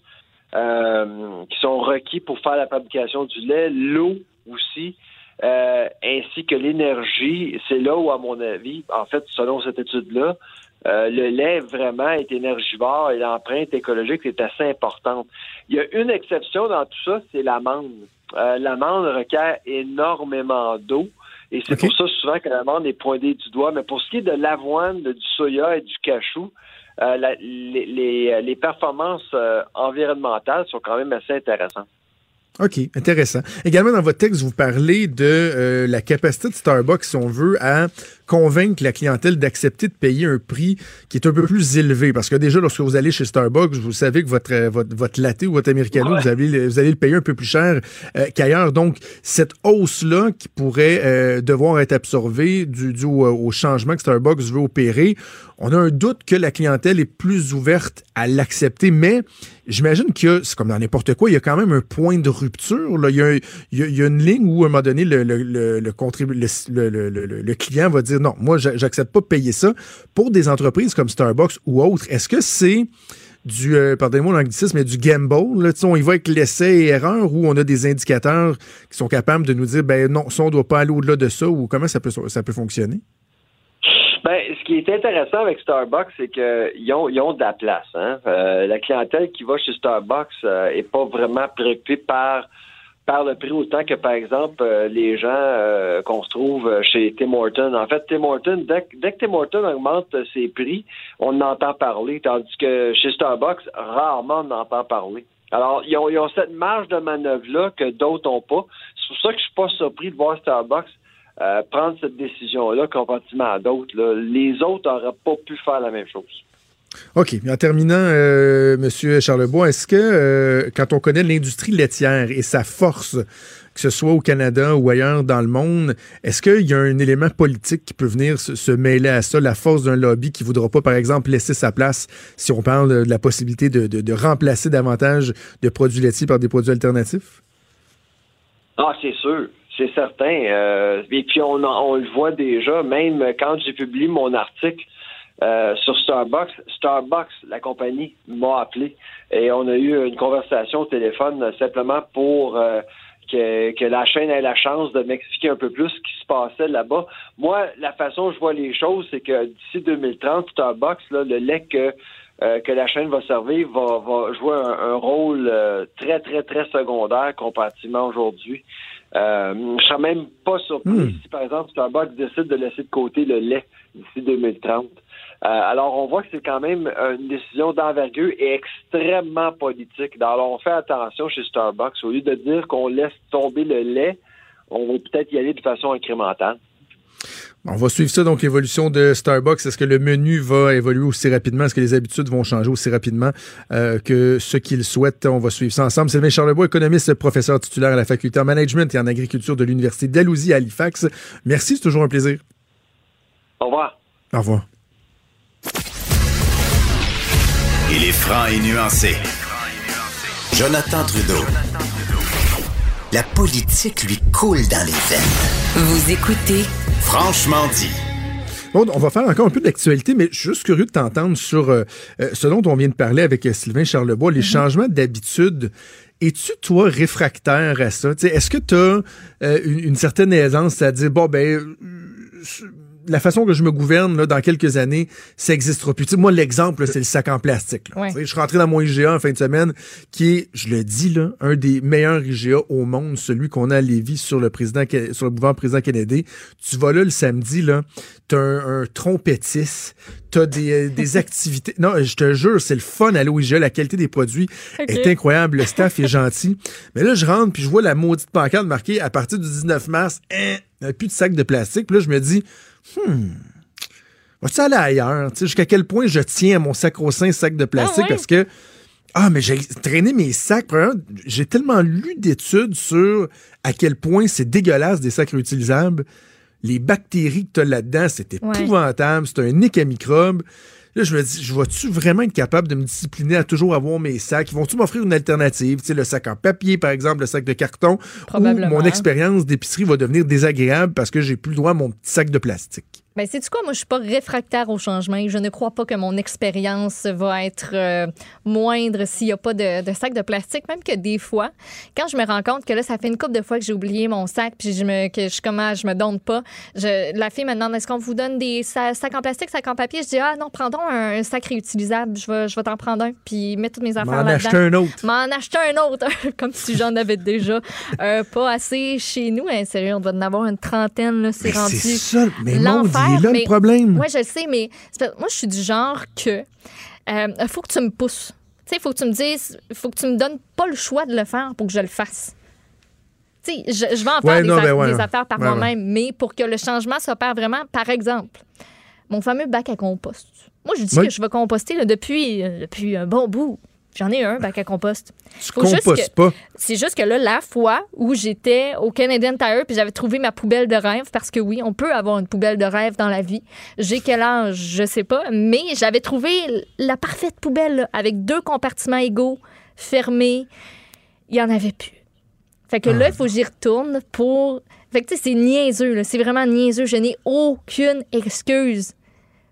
euh, qui sont requis pour faire la fabrication du lait, l'eau aussi, ainsi que l'énergie, c'est là où, à mon avis, en fait, selon cette étude-là, euh, le lait vraiment est énergivore et l'empreinte écologique est assez importante. Il y a une exception dans tout ça, c'est l'amande. Euh, l'amande requiert énormément d'eau. Et c'est pour ça souvent que l'amande est pointée du doigt. Mais pour ce qui est de l'avoine, du soya et du cachou, euh, la- les, les- les performances environnementales sont quand même assez intéressantes. OK, intéressant. Également, dans votre texte, vous parlez de euh, la capacité de Starbucks, si on veut, à convaincre la clientèle d'accepter de payer un prix qui est un peu plus élevé. Parce que déjà, lorsque vous allez chez Starbucks, vous savez que votre, euh, votre, votre latte ou votre americano, vous, allez, le- vous allez le payer un peu plus cher euh, qu'ailleurs. Donc, cette hausse-là qui pourrait euh, devoir être absorbée au, au changement que Starbucks veut opérer, on a un doute que la clientèle est plus ouverte à l'accepter, mais j'imagine que c'est comme dans n'importe quoi, il y a quand même un point de rupture. Là. Il, y a, une ligne où, à un moment donné, le, client va dire non, moi, j'a- j'accepte pas de payer ça. Pour des entreprises comme Starbucks ou autres, est-ce que c'est du, euh, pardonnez-moi l'anglicisme, mais du gamble. Là, on y va avec l'essai et erreur où on a des indicateurs qui sont capables de nous dire, ben non, ça, on doit pas aller au-delà de ça ou comment ça peut, ça peut fonctionner? Ben, ce qui est intéressant avec Starbucks, c'est qu'ils ont, ils ont de la place. Hein? Euh, la clientèle qui va chez Starbucks euh, est pas vraiment préoccupée par par le prix autant que, par exemple, euh, les gens euh, qu'on se trouve chez Tim Horton. En fait, Tim Horton, dès, dès que Tim Horton augmente ses prix, on en entend parler, tandis que chez Starbucks, rarement on en entend parler. Alors, ils ont, ils ont cette marge de manœuvre-là que d'autres n'ont pas. C'est pour ça que je suis pas surpris de voir Starbucks euh, prendre cette décision-là comparativement à d'autres. Les autres n'auraient pas pu faire la même chose. OK. En terminant, euh, Monsieur Charlebois, est-ce que euh, quand on connaît l'industrie laitière et sa force, que ce soit au Canada ou ailleurs dans le monde, est-ce qu'il y a un élément politique qui peut venir se, se mêler à ça, la force d'un lobby qui voudra pas, par exemple, laisser sa place si on parle de, de la possibilité de, de- de remplacer davantage de produits laitiers par des produits alternatifs? Ah, c'est sûr, c'est certain. Euh, et puis on, le voit déjà, même quand j'ai publié mon article euh, sur Starbucks, Starbucks, la compagnie, m'a appelé et on a eu une conversation au téléphone simplement pour euh, que, la chaîne ait la chance de m'expliquer un peu plus ce qui se passait là-bas. Moi, la façon dont je vois les choses, c'est que d'ici 2030, Starbucks, le lait que euh, que la chaîne va servir va, va jouer un, rôle très, très, très secondaire comparativement aujourd'hui. Euh, je serais même pas surpris Hmm. si, par exemple, Starbucks décide de laisser de côté le lait d'ici 2030. Euh, alors, on voit que c'est quand même une décision d'envergure et extrêmement politique. Alors, on fait attention chez Starbucks. Au lieu de dire qu'on laisse tomber le lait, on va peut-être y aller de façon incrémentale. On va suivre ça, donc l'évolution de Starbucks. Est-ce que le menu va évoluer aussi rapidement? Est-ce que les habitudes vont changer aussi rapidement euh, que ce qu'ils souhaitent? On va suivre ça ensemble. Sylvain Charlebois, économiste, professeur titulaire à la faculté en management et en agriculture de l'Université d'Alousie à Halifax. Merci, c'est toujours un plaisir. Au revoir. Au revoir. Il est franc et nuancé. Jonathan Trudeau. La politique lui coule dans les veines. Vous écoutez Franchement dit. Bon, on va faire encore un peu d'actualité, mais je suis juste curieux de t'entendre sur euh, euh, ce dont on vient de parler avec euh, Sylvain Charlebois, les changements d'habitude. Es-tu, toi, réfractaire à ça? Est-ce que tu as une, une certaine aisance à dire, bon, ben, la façon que je me gouverne là, dans quelques années, ça n'existera plus. Tu sais, moi, l'exemple, c'est le sac en plastique. là. Ouais. Je suis rentré dans mon IGA en fin de semaine, qui est, je le dis, là, un des meilleurs IGA au monde, celui qu'on a à Lévis sur le président, sur le boulevard président Kennedy. Tu vas là le samedi, là, t'as un, un trompettiste, t'as des, euh, des activités. Non, je te jure, c'est le fun à l'IGA. La qualité des produits est incroyable. Le staff est gentil. Mais là, je rentre puis je vois la maudite pancarte marquée à partir du 19 mars, hein, il n'y a plus de sac de plastique. Puis là, je me dis, hmm, vas-tu aller ailleurs? Tu sais, Jusqu'à quel point je tiens à mon sacro-saint sac de plastique Ah parce que ah, mais j'ai traîné mes sacs. J'ai tellement lu d'études sur à quel point c'est dégueulasse des sacs réutilisables. Les bactéries que tu as là-dedans, c'est Ouais. épouvantable. C'est un nick à microbes. Là, je me dis, je vais-tu vraiment être capable de me discipliner à toujours avoir mes sacs? Ils vont-tu m'offrir une alternative? Tu sais, le sac en papier, par exemple, le sac de carton. Probablement. mon expérience d'épicerie va devenir désagréable parce que j'ai plus le droit à mon petit sac de plastique. Ben, c'est quoi? Moi, je suis pas réfractaire au changement. Je ne crois pas que mon expérience va être euh, moindre s'il n'y a pas de, de sac de plastique. Même que des fois, quand je me rends compte que là, ça fait une couple de fois que j'ai oublié mon sac, puis je me, que je, comment, je me donne pas, je, la fille me demande est-ce qu'on vous donne des sa- sacs en plastique, sacs en papier? Je dis ah non, prends donc un, un sac réutilisable. Je vais, je vais t'en prendre un, puis mettre toutes mes affaires M'en acheter un autre. M'en acheter un autre, comme si j'en avais déjà euh, pas assez chez nous. Hein, sérieux, on doit en avoir une trentaine, là, c'est Mais rendu. c'est ça. Mais mon il est là mais- le problème. Ouais, je le sais, mais moi, je suis du genre que euh, faut que tu me pousses. Tu sais, faut que tu me dises, faut que tu me donnes pas le choix de le faire pour que je le fasse. Tu sais, je, je vais en faire Ouais, des, non, a- ben ouais, des ouais. affaires par moi-même, mais pour que le changement s'opère vraiment, par exemple, mon fameux bac à compost. Moi, je dis Oui. que je vais composter là, depuis, euh, depuis un bon bout. J'en ai un bac à compost. Que- pas. C'est juste que là, la fois où j'étais au Canadian Tire puis j'avais trouvé ma poubelle de rêve, parce que oui, on peut avoir une poubelle de rêve dans la vie. J'ai quel âge, je sais pas, mais j'avais trouvé la parfaite poubelle là, avec deux compartiments égaux, fermés. Il y en avait plus. Fait que là, il faut que j'y retourne pour. Fait que tu sais, c'est niaiseux, là. C'est vraiment niaiseux. Je n'ai aucune excuse.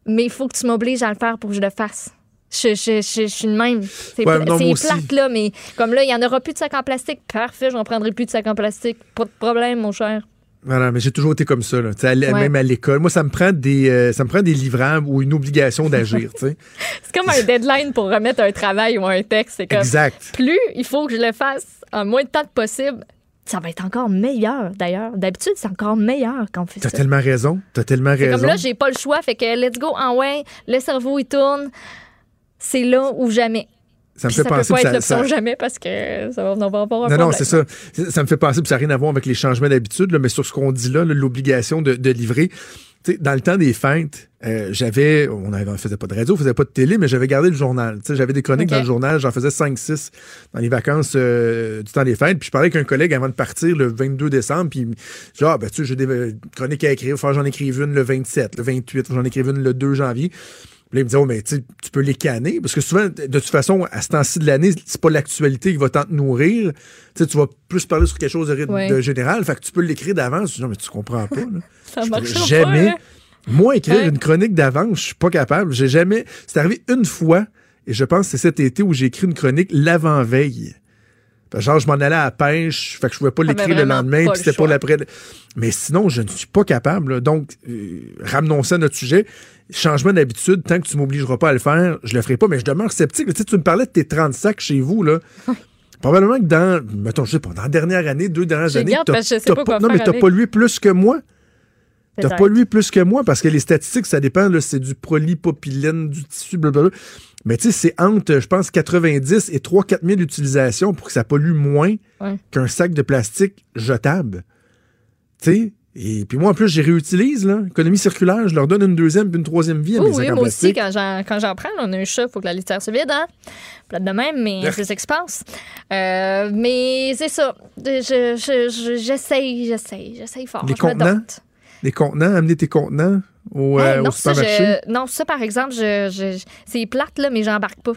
Mais il faut que tu m'obliges à le faire pour que je le fasse. Je, je, je, je suis de même. C'est Ouais, plate, là, mais comme là, il n'y en aura plus de sacs en plastique. Parfait, j'en prendrai plus de sacs en plastique. Pas de problème, mon cher. Voilà, mais j'ai toujours été comme ça, là. À Ouais. même à l'école. Moi, ça me prend des, euh, ça me prend des livrables ou une obligation d'agir, tu sais. C'est comme un deadline pour remettre un travail ou un texte. C'est comme Exact. plus il faut que je le fasse en moins de temps que possible. Ça va être encore meilleur, d'ailleurs. D'habitude, c'est encore meilleur quand on fait T'as ça. tellement raison. T'as tellement raison. comme là, j'ai pas le choix. Fait que let's go en ouais. Le cerveau, il tourne. C'est là ou jamais. ça me Puis fait ça penser peut pas être ça- l'option ça- jamais parce que ça va, on va avoir un Non, problème. non, c'est ça. Ça me fait penser, puis ça n'a rien à voir avec les changements d'habitude, mais sur ce qu'on dit là, l'obligation de, de livrer. Dans le temps des fêtes, euh, j'avais, on ne faisait pas de radio, on faisait pas de télé, mais j'avais gardé le journal. J'avais des chroniques dans le journal, j'en faisais 5-6 dans les vacances euh, du temps des fêtes. Puis je parlais avec un collègue avant de partir le 22 décembre, puis genre, ah, ben, tu sais, j'ai des euh, chroniques à écrire, j'en écrive une le 27, le 28, il faut que j'en écrive une le 2 janvier. Puis là, il me dit, oh, mais tu peux les canner. Parce que souvent, de toute façon, à ce temps-ci de l'année, c'est pas l'actualité qui va tant te nourrir. Tu vas plus parler sur quelque chose de, Ouais. de général. Fait que tu peux l'écrire d'avance. Non, mais tu comprends pas. là. Ça Je marche jamais. pas. hein? Moi, écrire Ouais. une chronique d'avance, je suis pas capable. J'ai jamais. C'est arrivé une fois, et je pense que c'est cet été où j'ai écrit une chronique l'avant-veille. Genre, je m'en allais à la pêche, fait que je pouvais pas T'avais l'écrire le lendemain, puis c'était pas l'après. Mais sinon, je ne suis pas capable. là. Donc, euh, ramenons ça à notre sujet. Changement d'habitude, tant que tu m'obligeras pas à le faire, je le ferai pas. Mais je demeure sceptique. Tu sais, tu me parlais de tes 30 sacs chez vous, là. Probablement que dans, mettons, je sais pas, dans la dernière année, deux dernières années, t'as- pas non, mais t'as pollué plus que moi. T'as pollué plus que moi parce que les statistiques, ça dépend, c'est du polypropylène, du tissu, blablabla. Mais tu sais, c'est entre, je pense, 90 et 3-4 000 utilisations pour que ça pollue moins Ouais. qu'un sac de plastique jetable. Tu sais? Et puis moi, en plus, j'y réutilise, là. Économie circulaire, je leur donne une deuxième puis une troisième vie à Oui, mes oui, sacs en moi aussi, plastique. quand j'en, quand j'en prends, on a un chat, il faut que la litière se vide, hein? Plate de même, mais c'est ce qui se passe. Euh, mais c'est ça. Je, je- je- j'essaye, j'essaye, j'essaye fort. Les Je contenants? Les contenants, amener tes contenants? Hey, euh, au non, ça, supermarché? je- non, ça, par exemple, je, je- c'est plate, là, mais j'embarque pas.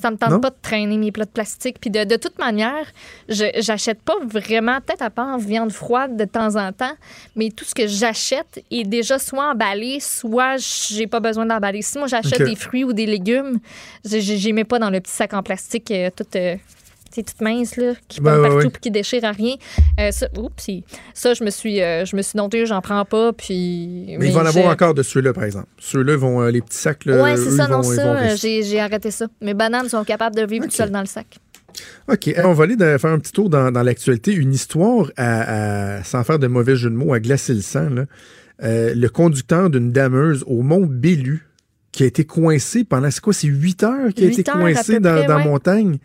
Ça me tente Non? pas de traîner mes plats de plastique. Puis de, de toute manière, je j'achète pas vraiment, peut-être à part viande froide de temps en temps, mais tout ce que j'achète est déjà soit emballé, soit j'ai pas besoin d'emballer. Si moi j'achète des fruits ou des légumes, je j'y mets pas dans le petit sac en plastique euh, tout. euh, tu sais, toute mince, là, qui ouais, partout puis qui déchire à rien. Euh, ça, oups, ça, je me suis, euh, je me suis domptée, j'en prends pas. Puis, Mais, il va en avoir encore de ceux-là, par exemple. Ceux-là vont, euh, les petits sacs, là, Ouais, c'est ça, non, vont- ça, euh, j'ai j'ai arrêté ça. Mes bananes sont capables de vivre Ok. tout seules dans le sac. OK. On va aller faire un petit tour dans, dans l'actualité. Une histoire, à, à- sans faire de mauvais jeu de mots, à glacer le sang. là. Euh, le conducteur d'une dameuse au Mont Bellu qui a été coincé pendant, c'est quoi, c'est 8 heures qu'il a été coincé dans, près, dans ouais. la montagne?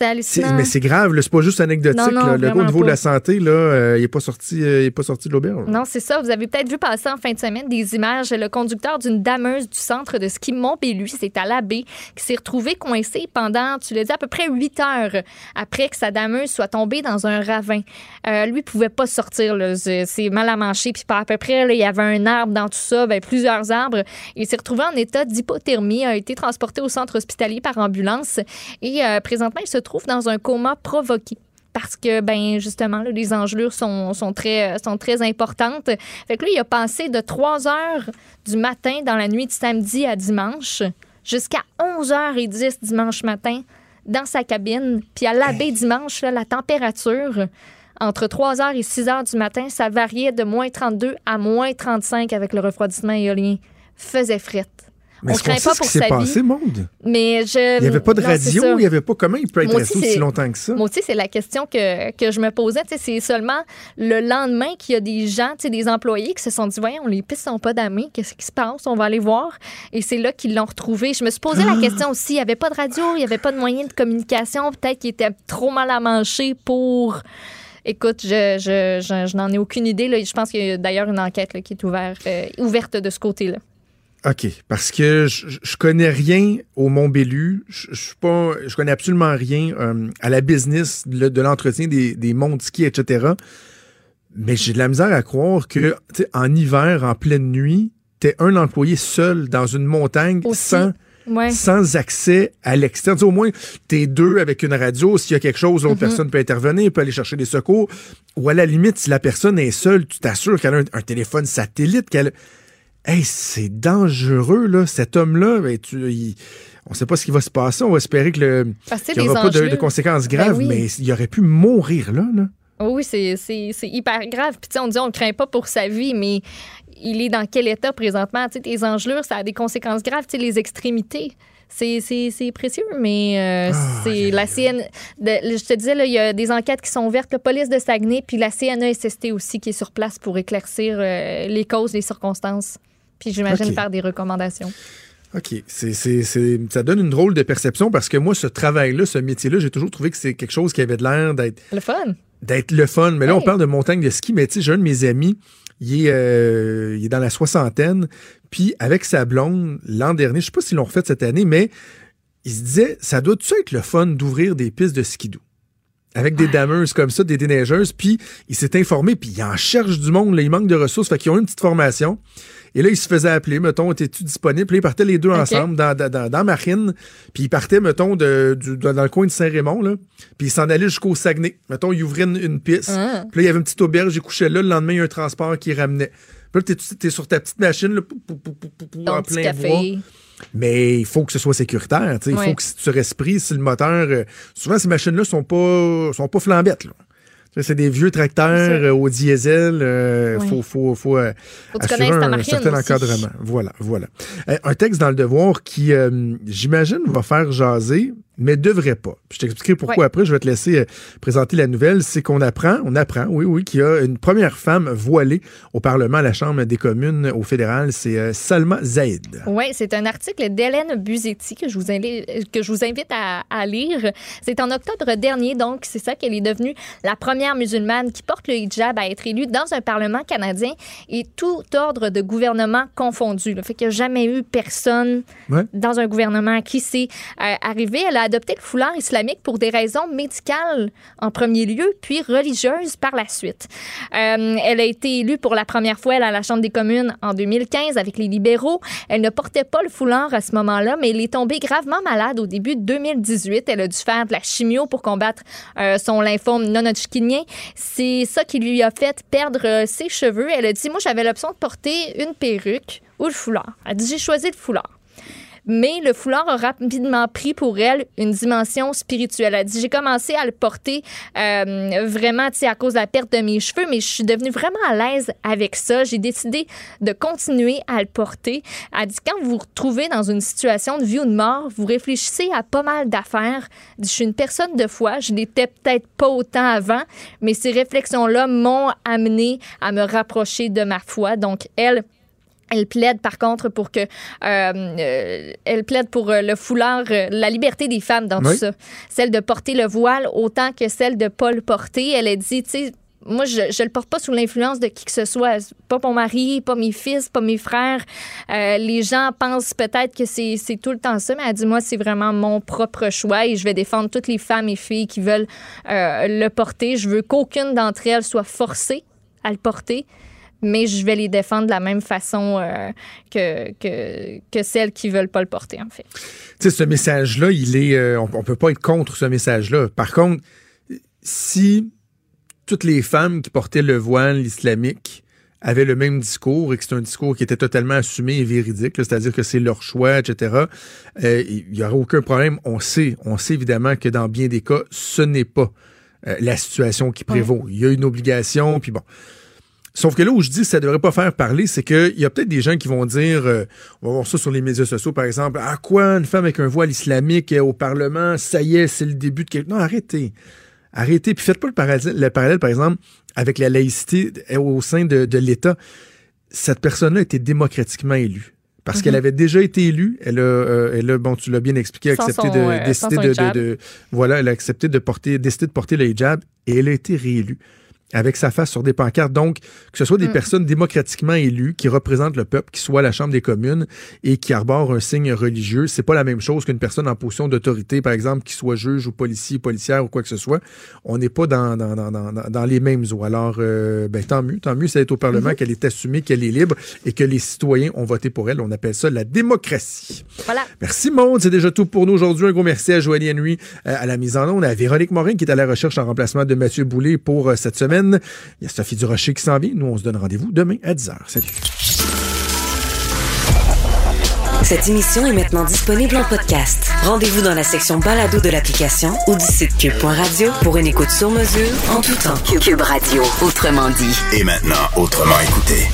Mais c'est grave, c'est pas juste anecdotique. Non, non, là. Le vraiment niveau de la santé, là, euh, il n'est pas sorti, euh, il est pas sorti de l'auberge. Non, c'est ça. Vous avez peut-être vu passer en fin de semaine des images. Le conducteur d'une dameuse du centre de ski Montbélu, c'est à l'abbé, qui s'est retrouvé coincé pendant, tu l'as dit, à peu près 8 heures après que sa dameuse soit tombée dans un ravin. Euh, lui, pouvait pas sortir. C'est mal à manger. Puis à peu près, là, il y avait un arbre dans tout ça, ben, plusieurs arbres. Il s'est retrouvé en état d'hypothermie, a été transporté au centre hospitalier par ambulance et présentement, il se trouve dans un coma provoqué parce que, ben justement, là, les engelures sont, sont, très, sont importantes. Fait que lui, il a passé de 3 heures du matin dans la nuit de samedi à dimanche jusqu'à 11h10 dimanche matin dans sa cabine. Puis à l'abbé dimanche, là, la température entre 3h et 6h du matin, ça variait de moins 32 à moins 35 avec le refroidissement éolien. Faisait frette. Mais On craint pas ce pour qui s'est passé, monde? Mais je. Il n'y avait pas de non, radio, il n'y avait pas comment il peut être resté aussi, longtemps que ça? Moi aussi, c'est la question que, que je me posais. C'est seulement le lendemain qu'il y a des gens, des employés qui se sont dit Voyons, les pistes sont pas damées, qu'est-ce qui se passe? On va aller voir. Et c'est là qu'ils l'ont retrouvé. Je me suis posé Ah! la question aussi il n'y avait pas de radio, il n'y avait pas de moyen de communication. Peut-être qu'il était trop mal à manger pour. Écoute, je, je, je, je n'en ai aucune idée. Là. Je pense qu'il y a d'ailleurs une enquête là, qui est ouverte, euh, ouverte de ce côté-là. OK. Parce que je, connais rien au Mont-Bélu. Je, je suis pas, je connais absolument rien euh, à la business de, de l'entretien des, des monts de ski, etc. Mais j'ai de la misère à croire que, en hiver, en pleine nuit, t'es un employé seul dans une montagne Aussi. sans, Ouais. sans accès à l'extérieur. Au moins, t'es deux avec une radio. S'il y a quelque chose, l'autre Mhm. personne peut intervenir, peut aller chercher des secours. Ou à la limite, si la personne est seule, tu t'assures qu'elle a un, un téléphone satellite, qu'elle... Hey, c'est dangereux, là. Cet homme-là, ben, il- on sait pas ce qui va se passer. On va espérer que le qu'il n'y aura pas de, conséquences Ben graves, oui. mais il aurait pu mourir là. là. Oh Oui, c'est c'est- c'est hyper grave. Puis, on dit on ne craint pas pour sa vie, mais il est dans quel état présentement? Tu sais, tes engelures, ça a des conséquences graves. Les extrémités. C'est c'est- c'est précieux, mais euh, c'est la CN. de- je te disais, il y a des enquêtes qui sont ouvertes, la police de Saguenay, puis la CNESST aussi qui est sur place pour éclaircir euh, les causes, les circonstances. Puis j'imagine faire des recommandations. OK. C'est, c'est, c'est- ça donne une drôle de perception parce que moi, ce travail-là, ce métier-là, j'ai toujours trouvé que c'est quelque chose qui avait de l'air d'être, Le fun. d'être le fun. Mais là, Hey. on parle de montagne de ski, mais tu sais, j'ai un de mes amis, il est, euh, il est dans la soixantaine, puis avec sa blonde, l'an dernier, je sais pas s'ils l'ont refait cette année, mais il se disait, ça doit-tu être le fun d'ouvrir des pistes de skidoo? Avec des dameuses comme ça, des déneigeuses, puis il s'est informé, puis il en cherche du monde, là, il manque de ressources, fait qu'ils ont une petite formation. Et là, il se faisait appeler, mettons, étais-tu disponible? Puis ils partaient les deux ensemble dans, dans, Marine, puis ils partaient, mettons, de, du- dans le coin de Saint-Raymond, là, puis ils s'en allaient jusqu'au Saguenay. Mettons, ils ouvraient une, une piste, Ah. puis là, il y avait une petite auberge, ils couchaient là, le lendemain, il y a un transport qui ramenait. Puis là, t'es, t'es sur ta petite machine, là, pou, pou, pou, pou, pou, pou, Ton en plein café. bois. Mais il faut que ce soit sécuritaire. Il faut que si tu restes pris, si le moteur. euh, souvent, ces machines-là sont pas, sont pas flambettes. Là. C'est des vieux tracteurs euh, au diesel. Il Ouais. faut, faut, faut, euh, Faut assurer un certain aussi. encadrement. Voilà, voilà. Euh, un texte dans le devoir qui, euh, j'imagine, va faire jaser, mais devrait pas. Je t'expliquerai pourquoi Ouais. après. Je vais te laisser euh, présenter la nouvelle. C'est qu'on apprend, on apprend, oui, oui, qu'il y a une première femme voilée au Parlement, à la Chambre des communes, au fédéral. C'est euh, Salma Zaid. Oui, c'est un article d'Hélène Buzetti que je vous invite, que je vous invite à, à lire. C'est en octobre dernier, donc c'est ça qu'elle est devenue la première musulmane qui porte le hijab à être élue dans un Parlement canadien et tout ordre de gouvernement confondu. Le fait qu'il n'y a jamais eu personne Ouais. dans un gouvernement qui s'est euh, arrivé. Elle a adopté le foulard islamique pour des raisons médicales en premier lieu, puis religieuses par la suite. Euh, elle a été élue pour la première fois à la Chambre des communes en 2015 avec les libéraux. Elle ne portait pas le foulard à ce moment-là, mais elle est tombée gravement malade au début de 2018. Elle a dû faire de la chimio pour combattre euh, son lymphome non-hodgkinien. C'est ça qui lui a fait perdre euh, ses cheveux. Elle a dit, moi, j'avais l'option de porter une perruque ou le foulard. Elle a dit, j'ai choisi le foulard. Mais le foulard a rapidement pris pour elle une dimension spirituelle. Elle dit J'ai commencé à le porter euh, vraiment tu à cause de la perte de mes cheveux, mais je suis devenue vraiment à l'aise avec ça. J'ai décidé de continuer à le porter. Elle dit Quand vous vous retrouvez dans une situation de vie ou de mort, vous réfléchissez à pas mal d'affaires. Je suis une personne de foi. Je l'étais peut-être pas autant avant, mais ces réflexions-là m'ont amené à me rapprocher de ma foi. Donc, elle, elle plaide par contre pour que euh, euh, elle plaide pour euh, le foulard, euh, la liberté des femmes dans Oui. tout ça, celle de porter le voile autant que celle de pas le porter. Elle a dit, tu sais. Moi, je ne le porte pas sous l'influence de qui que ce soit. Pas mon mari, pas mes fils, pas mes frères. Les gens pensent peut-être que c'est tout le temps ça, mais elle dit, moi, c'est vraiment mon propre choix et je vais défendre toutes les femmes et filles qui veulent le porter. Je veux qu'aucune d'entre elles soit forcée à le porter mais je vais les défendre de la même façon euh, que, que, que celles qui veulent pas le porter, en fait. Tu sais, ce message-là, il est. euh, on, on peut pas être contre ce message-là. Par contre, si toutes les femmes qui portaient le voile islamique avaient le même discours et que c'est un discours qui était totalement assumé et véridique, c'est-à-dire que c'est leur choix, etc., euh, il n'y aurait aucun problème. On sait, on sait évidemment que dans bien des cas, ce n'est pas euh, la situation qui prévaut. Il y a une obligation, puis bon. Sauf que là où je dis que ça devrait pas faire parler, c'est qu'il y a peut-être des gens qui vont dire, euh, on va voir ça sur les médias sociaux par exemple, à quoi une femme avec un voile islamique au Parlement, ça y est, c'est le début de quelque... Non, arrêtez. Arrêtez. Puis faites pas le parallèle, le parallèle, par exemple, avec la laïcité au sein de, de l'État. Cette personne-là a été démocratiquement élue. Parce qu'elle avait déjà été élue, elle a, euh, elle a, bon, tu l'as bien expliqué, Sans accepté son, de euh, décider de, de- hijab. de- voilà, elle a accepté de porter, décidé de porter le hijab et elle a été réélue avec sa face sur des pancartes. Donc, que ce soit des Mm. personnes démocratiquement élues qui représentent le peuple, qui soit à la Chambre des communes et qui arborent un signe religieux, c'est pas la même chose qu'une personne en position d'autorité, par exemple, qui soit juge ou policier, policière ou quoi que ce soit. On n'est pas dans, dans, dans, dans, les mêmes eaux. Alors, euh, ben, tant mieux, tant mieux, c'est au Parlement Mm-hmm. qu'elle est assumée, qu'elle est libre et que les citoyens ont voté pour elle. On appelle ça la démocratie. Voilà. Merci, Maude. C'est déjà tout pour nous aujourd'hui. Un gros merci à Joanie Henry euh, à la mise en onde, à Véronique Morin qui est à la recherche en remplacement de Mathieu Boulay pour euh, cette semaine. Il y a Sophie Durocher qui s'en vient. Nous, on se donne rendez-vous demain à 10h. Salut. Cette émission est maintenant disponible en podcast. Rendez-vous dans la section balado de l'application ou du site cube.radio pour une écoute sur mesure en tout temps. Cube Radio, autrement dit. Et maintenant, autrement écouté.